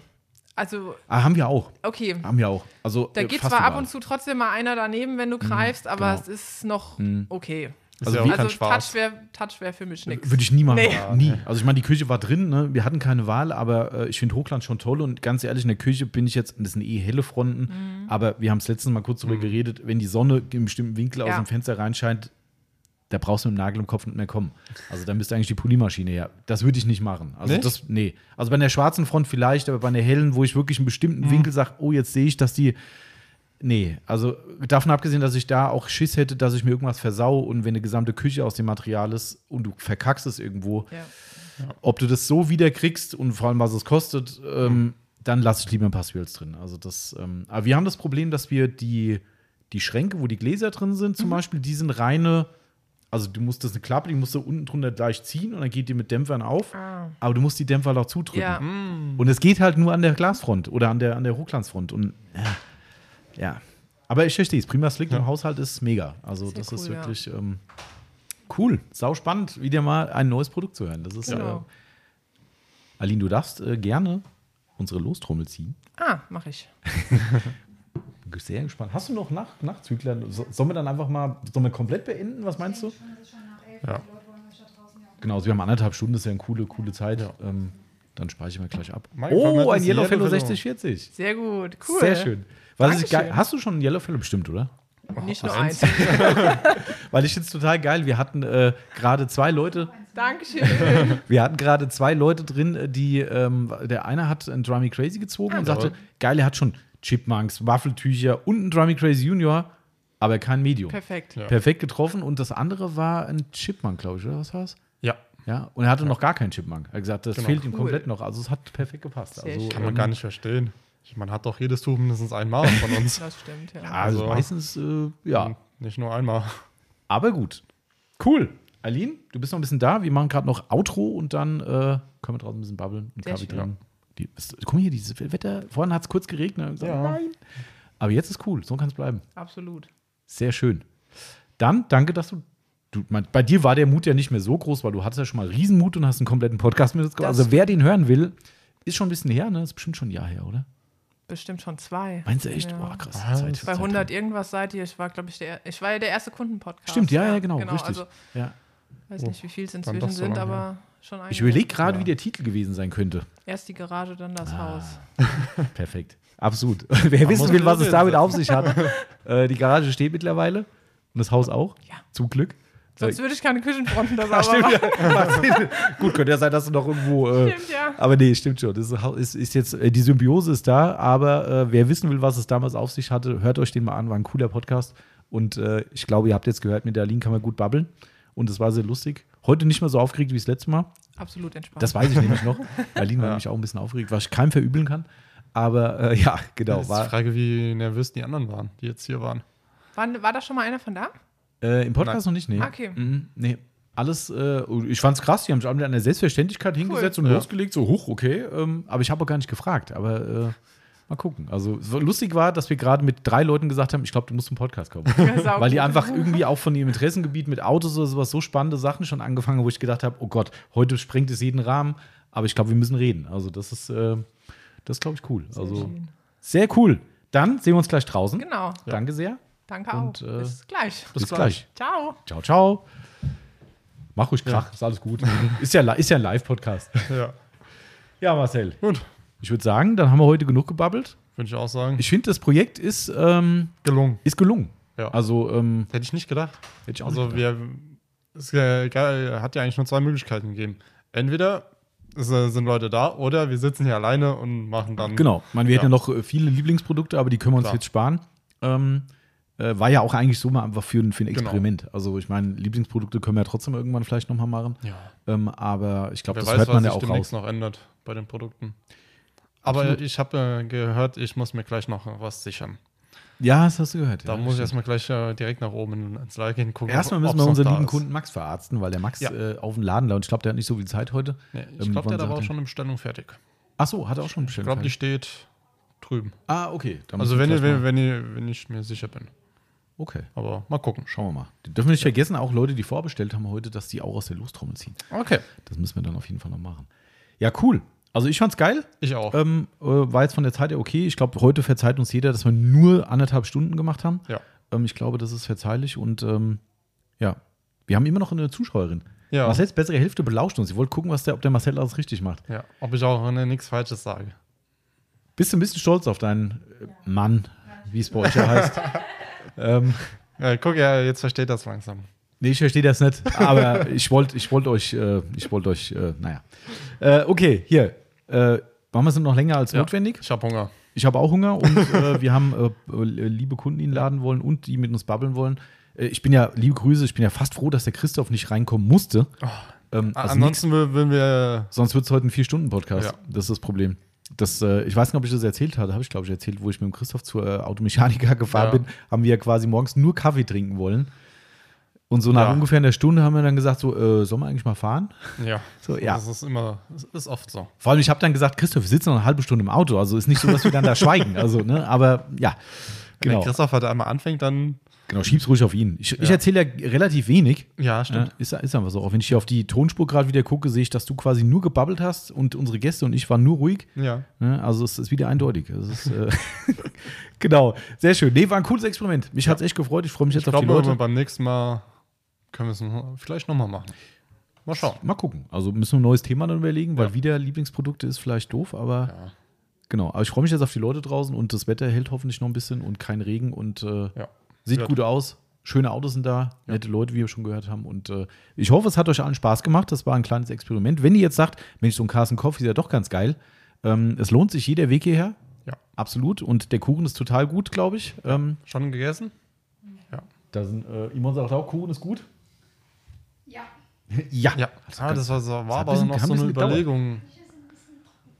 Also, ah, haben wir auch. okay. Haben wir auch. Also, Da äh, geht zwar ab und zu trotzdem mal einer daneben, wenn du greifst, aber genau. es ist noch okay. Ist Also Also Spaß. Touch wäre Touch wär für mich nichts. Würde ich nie machen. Nee. Nie. Also ich meine, die Küche war drin, ne? wir hatten keine Wahl, aber äh, ich finde Hochland schon toll und ganz ehrlich, in der Küche bin ich jetzt, und das sind eh helle Fronten, Mhm. aber wir haben es letztens mal kurz darüber geredet, wenn die Sonne in einem bestimmten Winkel aus Ja. dem Fenster reinscheint, da brauchst du mit dem Nagel im Kopf nicht mehr kommen. Also dann müsste eigentlich die Polymaschine her. Das würde ich nicht machen. Also Nicht? das, nee. Also bei der schwarzen Front vielleicht, aber bei der hellen, wo ich wirklich einen bestimmten Winkel sage, oh, jetzt sehe ich, dass die Nee, also davon abgesehen, dass ich da auch Schiss hätte, dass ich mir irgendwas versau und wenn eine gesamte Küche aus dem Material ist und du verkackst es irgendwo, Ja. ob du das so wieder kriegst und vor allem was es kostet, ähm, dann lasse ich lieber ein paar Swirls drin. Also das, ähm, aber wir haben das Problem, dass wir die, die Schränke, wo die Gläser drin sind, zum Beispiel, die sind reine, also du musst das eine Klappe, die musst du unten drunter gleich ziehen und dann geht die mit Dämpfern auf, aber du musst die Dämpfer halt auch zudrücken. Ja. Und es geht halt nur an der Glasfront oder an der, an der Hochglanzfront. Und ja. ja. Aber ich verstehe es. Prima Slick im Haushalt ist mega. Also, Sehr das ist cool, ja. wirklich ähm, cool. Sau spannend, wieder mal ein neues Produkt zu hören. Das ist, Genau. äh, Aline, du darfst äh, gerne unsere Lostrommel ziehen. Ah, mache ich. <laughs> Sehr gespannt. Hast du noch Nach Nachzügler? So, sollen wir dann einfach mal, sollen wir komplett beenden? Was meinst du? Ja. Genau, wir haben anderthalb Stunden, das ist ja eine coole, coole Zeit. Ähm, dann speichern wir gleich ab. Mein Oh, ein Yellowfellow Yellowfellow. 6040. Sehr gut, cool. Sehr schön. Geil, hast du schon einen Yellowfellow bestimmt, oder? Nicht nur eins. <laughs> Weil ich finde es total geil. Wir hatten äh, gerade zwei Leute, Dankeschön. <laughs> wir hatten gerade zwei Leute drin, äh, die, ähm, der eine hat ein Drummy Crazy gezogen und sagte, geil, er hat schon Chipmunks, Waffeltücher und ein Drummy Crazy Junior, aber kein Medium. Perfekt. Ja. Perfekt getroffen und das andere war ein Chipmunk, glaube ich, oder was war es? Ja. Ja, und er hatte noch gar keinen Chipmunk. Er hat gesagt, das Genau. fehlt ihm Cool. komplett noch. Also es hat perfekt gepasst. Sehr also. Kann man gar nicht verstehen. Man hat doch jedes Tuch mindestens einmal <laughs> von uns. Das stimmt, ja. Also, Also- meistens, äh, ja. Nicht nur einmal. Aber gut. Cool. Aline, du bist noch ein bisschen da. Wir machen gerade noch Outro und dann äh, können wir draußen ein bisschen babbeln und Kaffee trinken. Die, ist, guck mal hier, dieses Wetter. Vorhin hat es kurz geregnet. Gesagt, Ja. Nein. Aber jetzt ist cool. So kann es bleiben. Absolut. Sehr schön. Dann danke, dass du. du mein, bei dir war der Mut ja nicht mehr so groß, weil du hattest ja schon mal Riesenmut und hast einen kompletten Podcast mit uns gemacht. Also wer den hören will, ist schon ein bisschen her, ne? Ist bestimmt schon ein Jahr her, oder? Bestimmt schon zwei. Meinst du echt? Ja. Boah, krass. Was? Zeit, Bei Zeit. 100 irgendwas seid ihr. Ich war, glaube ich, der, ich war ja der erste Kundenpodcast. Stimmt, ja, ja, genau, richtig. Also, Ja. weiß nicht, wie viel es inzwischen so sind, lange aber schon. Ich überlege gerade, wie der Titel gewesen sein könnte. Erst die Garage, dann das Ah. Haus. <laughs> Perfekt. Absolut. <laughs> Wer wissen muss will, was man es damit auf sich hat, <laughs> äh, die Garage steht mittlerweile und das Haus auch. Ja. Zum Glück. Sonst würde ich keine Küchenfronten da Ja, sauber machen. ja. Gut, könnte ja sein, dass du noch irgendwo. Äh, Stimmt, ja. Aber nee, stimmt schon. Das ist, ist, jetzt, äh, die Symbiose ist da, aber äh, wer wissen will, was es damals auf sich hatte, hört euch den mal an, war ein cooler Podcast. Und äh, ich glaube, ihr habt jetzt gehört, mit der Aline kann man gut babbeln. Und es war sehr lustig. Heute nicht mehr so aufgeregt wie das letzte Mal. Absolut entspannt. Das weiß ich nämlich noch. <laughs> Aline war nämlich auch ein bisschen aufgeregt, was ich keinem verübeln kann. Aber äh, ja, genau. Jetzt ist die War, Frage, wie nervös die anderen waren, die jetzt hier waren. war, war da schon mal einer von da? äh, Im Podcast noch nicht, nee. Okay. Mhm, nee. Alles, äh, ich fand's krass, die haben sich alle mit einer Selbstverständlichkeit hingesetzt und Ja. losgelegt, so hoch, okay. Ähm, aber ich habe auch gar nicht gefragt. Aber äh, mal gucken. Also so lustig war, dass wir gerade mit drei Leuten gesagt haben, ich glaube, du musst zum Podcast kommen. <laughs> Weil die einfach irgendwie auch von ihrem Interessengebiet mit Autos oder sowas so spannende Sachen schon angefangen haben, wo ich gedacht habe, oh Gott, heute sprengt es jeden Rahmen. Aber ich glaube, wir müssen reden. Also das ist, äh, das ist, glaube ich, cool. also schön. sehr cool. Dann sehen wir uns gleich draußen. Genau. Danke sehr. Danke Und, auch. äh, Bis gleich. Bis, gleich. Ciao. Ciao, ciao. Mach ruhig Krach, ist alles gut. ist, ja, ist ja ein Live-Podcast. Ja. Ja, Marcel. Gut. Ich würde sagen, dann haben wir heute genug gebabbelt. Würde ich auch sagen. Ich finde, das Projekt ist, ähm, gelungen. ist gelungen. Ja. Also, ähm, Hätte ich nicht gedacht. hätte ich auch Also nicht gedacht. wir, es äh, hat ja eigentlich nur zwei Möglichkeiten gegeben. Entweder es äh, sind Leute da oder wir sitzen hier alleine und machen dann. Genau. Ich meine, wir hätten ja Ja. noch äh, viele Lieblingsprodukte, aber die können wir uns Klar. jetzt sparen. Ähm, äh, war ja auch eigentlich so mal einfach für, ein- für ein Genau. Experiment. Also, ich meine, Lieblingsprodukte können wir ja trotzdem irgendwann vielleicht nochmal machen. Ja. Ähm, aber ich glaube, das weiß, hört man was ja sich auch demnächst raus. noch ändert bei den Produkten. Aber ich habe äh, gehört, ich muss mir gleich noch was sichern. Ja, das hast du gehört. Da ja, muss ich erstmal gleich äh, direkt nach oben in- ins Lager gehen gucken. Erstmal müssen wir unseren lieben. Kunden Max verarzten, weil der Max Ja. äh, auf den Laden und ich glaube, der hat nicht so viel Zeit heute. Nee, Ähm, ich glaube, wann der hat aber auch schon eine Bestellung fertig. Ach so, hat er auch schon Ich bestellt. glaube, die steht drüben. ah, okay. Also wenn, wenn, wenn, ihr, wenn ich mir sicher bin. Okay, Aber mal gucken. schauen wir mal. Die dürfen wir nicht vergessen, auch Leute, die vorbestellt haben heute, dass die auch aus der Lostrommel ziehen. Okay. Das müssen wir dann auf jeden Fall noch machen. Ja, cool. Also ich fand's geil. Ich auch. Ähm, äh, war jetzt von der Zeit her okay. Ich glaube, heute verzeiht uns jeder, dass wir nur anderthalb Stunden gemacht haben. Ja. Ähm, ich glaube, das ist verzeihlich und ähm, ja, wir haben immer noch eine Zuschauerin. Ja. Marcells bessere Hälfte belauscht uns. Sie wollte gucken, was der, ob der Marcel alles richtig macht. ja. Ob ich auch ne, nichts Falsches sage. Bist du ein bisschen stolz auf deinen äh, Mann, wie es bei euch ja heißt? <laughs> ähm, Ja, guck, ja, jetzt versteht das langsam. Nee, ich verstehe das nicht, aber ich wollte ich wollt euch, äh, ich wollte euch, äh, naja. Äh, okay, hier. Äh, machen wir es noch länger als Ja. notwendig. Ich habe Hunger. Ich habe auch Hunger und <laughs> äh, wir haben äh, äh, liebe Kunden, die ihn laden wollen und die mit uns babbeln wollen. Ich bin ja, liebe Grüße, ich bin ja fast froh, dass der Christoph nicht reinkommen musste. Ähm, also nix, Ansonsten will, will wir. sonst wird es heute ein Vier-Stunden-Podcast. Ja. Das ist das Problem. Das, äh, ich weiß nicht, ob ich das erzählt hatte, habe ich glaube ich erzählt, wo ich mit dem Christoph zur äh, Automechaniker <laughs> gefahren Ja. bin, haben wir ja quasi morgens nur Kaffee trinken wollen. Und so nach Ja. ungefähr einer Stunde haben wir dann gesagt, so, äh, sollen wir eigentlich mal fahren? Ja. <laughs> So, ja. Das ist immer. Das ist oft so. Vor allem, ich habe dann gesagt, Christoph, wir sitzen noch eine halbe Stunde im Auto, also ist nicht so, dass wir dann da schweigen. Also, ne, aber ja, Wenn genau. Christoph halt einmal anfängt, dann. Genau, schieb's ruhig auf ihn. Ich, ich Ja. erzähle ja relativ wenig. Ja, Ja, stimmt. ist, ist einfach so. Auch wenn ich hier auf die Tonspur gerade wieder gucke, sehe ich, dass du quasi nur gebabbelt hast und unsere Gäste und ich waren nur ruhig. Ja. Ne? Also es ist wieder eindeutig. Es ist, äh, <laughs> genau, sehr schön. Nee, war ein cooles Experiment. Mich hat's echt gefreut. Ich freue mich Ich jetzt auf die glaube, Leute. beim nächsten Mal können wir es noch- vielleicht nochmal machen. Mal schauen. Mal gucken. Also müssen wir ein neues Thema dann überlegen, weil Ja. wieder Lieblingsprodukte ist vielleicht doof, aber Ja. genau. Aber ich freue mich jetzt auf die Leute draußen und das Wetter hält hoffentlich noch ein bisschen und kein Regen und äh, Ja. Sieht gut aus. Schöne Autos sind da, nette Leute, wie wir schon gehört haben. Und äh, ich hoffe, es hat euch allen Spaß gemacht. Das war ein kleines Experiment. Wenn ihr jetzt sagt, Mensch, so ein Carsten Coffee ist ja doch ganz geil. Ähm, es lohnt sich jeder Weg hierher. Ja. Absolut. Und der Kuchen ist total gut, glaube ich. Ähm, Schon gegessen? da sind, äh, Imon sagt auch, Kuchen ist gut. Ja. ja. Ja. Ah, das war, so, war ein aber bisschen- noch so eine gedauert. Überlegung.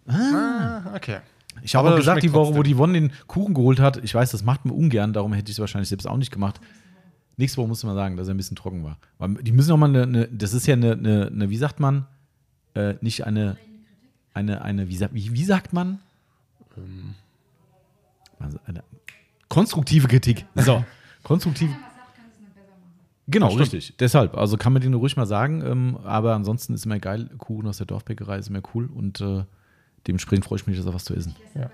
Ah, okay. Ich habe Aber das gesagt, die Woche, wo die Yvonne den Kuchen geholt hat, ich weiß, das macht man ungern, darum hätte ich es wahrscheinlich selbst auch nicht gemacht. Nächste Woche muss man sagen, dass er ein bisschen trocken war. Weil die müssen auch mal eine, eine das ist ja eine, eine, eine wie sagt man, äh, nicht eine, eine, eine, wie, wie, wie sagt man? Also eine konstruktive Kritik. So, <laughs> konstruktive. Genau, richtig. Deshalb, also kann man den ruhig mal sagen, ähm, aber ansonsten ist immer geil. Kuchen aus der Dorfbäckerei ist immer cool und äh, dementsprechend freue ich mich, dass auch was zu essen. Ja.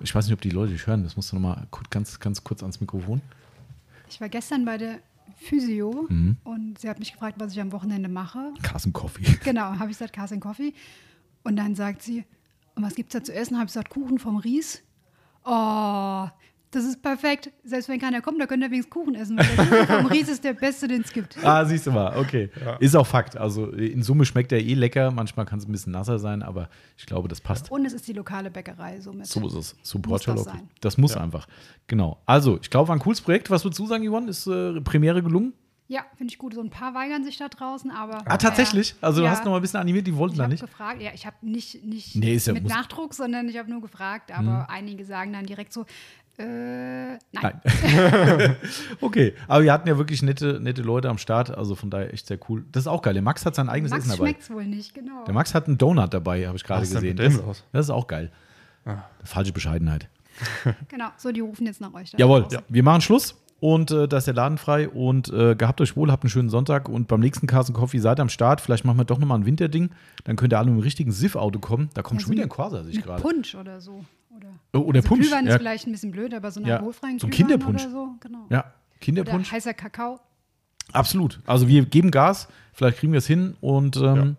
Ich weiß nicht, ob die Leute dich hören. Das musst du noch mal kurz, ganz, ganz kurz ans Mikrofon. Ich war gestern bei der Physio Mhm. und sie hat mich gefragt, was ich am Wochenende mache. Carsten Coffee. <laughs> Genau, habe ich gesagt, Carsten Coffee. Und dann sagt sie, und was gibt es da zu essen? Habe ich gesagt, Kuchen vom Ries. Oh, Das ist perfekt. Selbst wenn keiner kommt, da könnt ihr wenigstens Kuchen essen. Weil Ries ist der beste, den es gibt. Ah, siehst du mal, okay. Ist auch Fakt. Also in Summe schmeckt er eh lecker. Manchmal kann es ein bisschen nasser sein, aber ich glaube, das passt. Und es ist die lokale Bäckerei somit. So ist es. Support Muss das sein. Das muss einfach. Genau. Also, ich glaube, war ein cooles Projekt. Was würdest du sagen, Yvonne? Ist äh, Premiere gelungen? Ja, finde ich gut. So ein paar weigern sich da draußen, aber. Ah, tatsächlich? Also, du Ja. hast noch mal ein bisschen animiert, die wollten Ich da habe nicht. gefragt, ja, ich habe nicht, nicht Nee, ist ja- mit Mhm. Nachdruck, sondern ich habe nur gefragt, aber einige sagen dann direkt so, äh, nein. Nein. <laughs> <laughs> okay, aber wir hatten ja wirklich nette, nette Leute am Start, also von daher echt sehr cool. Das ist auch geil. Der Max hat sein eigenes Max Essen dabei. schmeckt es wohl nicht, genau. Der Max hat einen Donut dabei, habe ich gerade gesehen. mit dem Das, los? das ist auch geil. Falsche Bescheidenheit. <laughs> Genau, so, die rufen jetzt nach euch. da Jawohl, draußen. wir machen Schluss und äh, da ist der Laden frei und äh, gehabt euch wohl, habt einen schönen Sonntag und beim nächsten Carson Coffee seid ihr am Start. Vielleicht machen wir doch nochmal ein Winterding. Dann könnt ihr alle mit dem richtigen Siff-Auto kommen. Da kommt Ja, schon so wieder ein Corsa, sich Mit gerade. Punsch oder so. Oder, Oh, oder also Punsch. Glühwein Ja. ist vielleicht ein bisschen blöd, aber so einen Ja, alkoholfreien so ein Glühwein Kinderpunsch. Oder so, genau. Ja, Oder Kinderpunsch. heißer Kakao. Absolut. Also wir geben Gas, vielleicht kriegen wir es hin und ähm,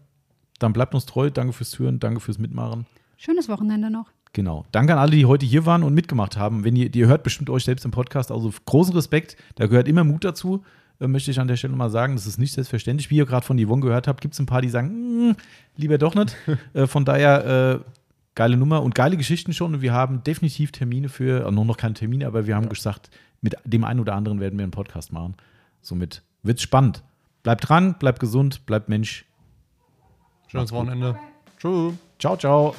dann bleibt uns treu. Danke fürs Hören, danke fürs Mitmachen. Schönes Wochenende noch. Genau. Danke an alle, die heute hier waren und mitgemacht haben. Wenn ihr, ihr hört bestimmt euch selbst im Podcast, also großen Respekt, da gehört immer Mut dazu. Äh, möchte ich an der Stelle mal sagen, das ist nicht selbstverständlich. Wie ihr gerade von Yvonne gehört habt, gibt es ein paar, die sagen, "Mm, lieber doch nicht. <laughs> äh, von daher, äh, geile Nummer und geile Geschichten schon. Und wir haben definitiv Termine für, äh, noch, noch keine Termine, aber wir haben gesagt, mit dem einen oder anderen werden wir einen Podcast machen. Somit wird es spannend. Bleibt dran, bleibt gesund, bleibt Mensch. Schönes Wochenende. Tschüss. Ciao, ciao.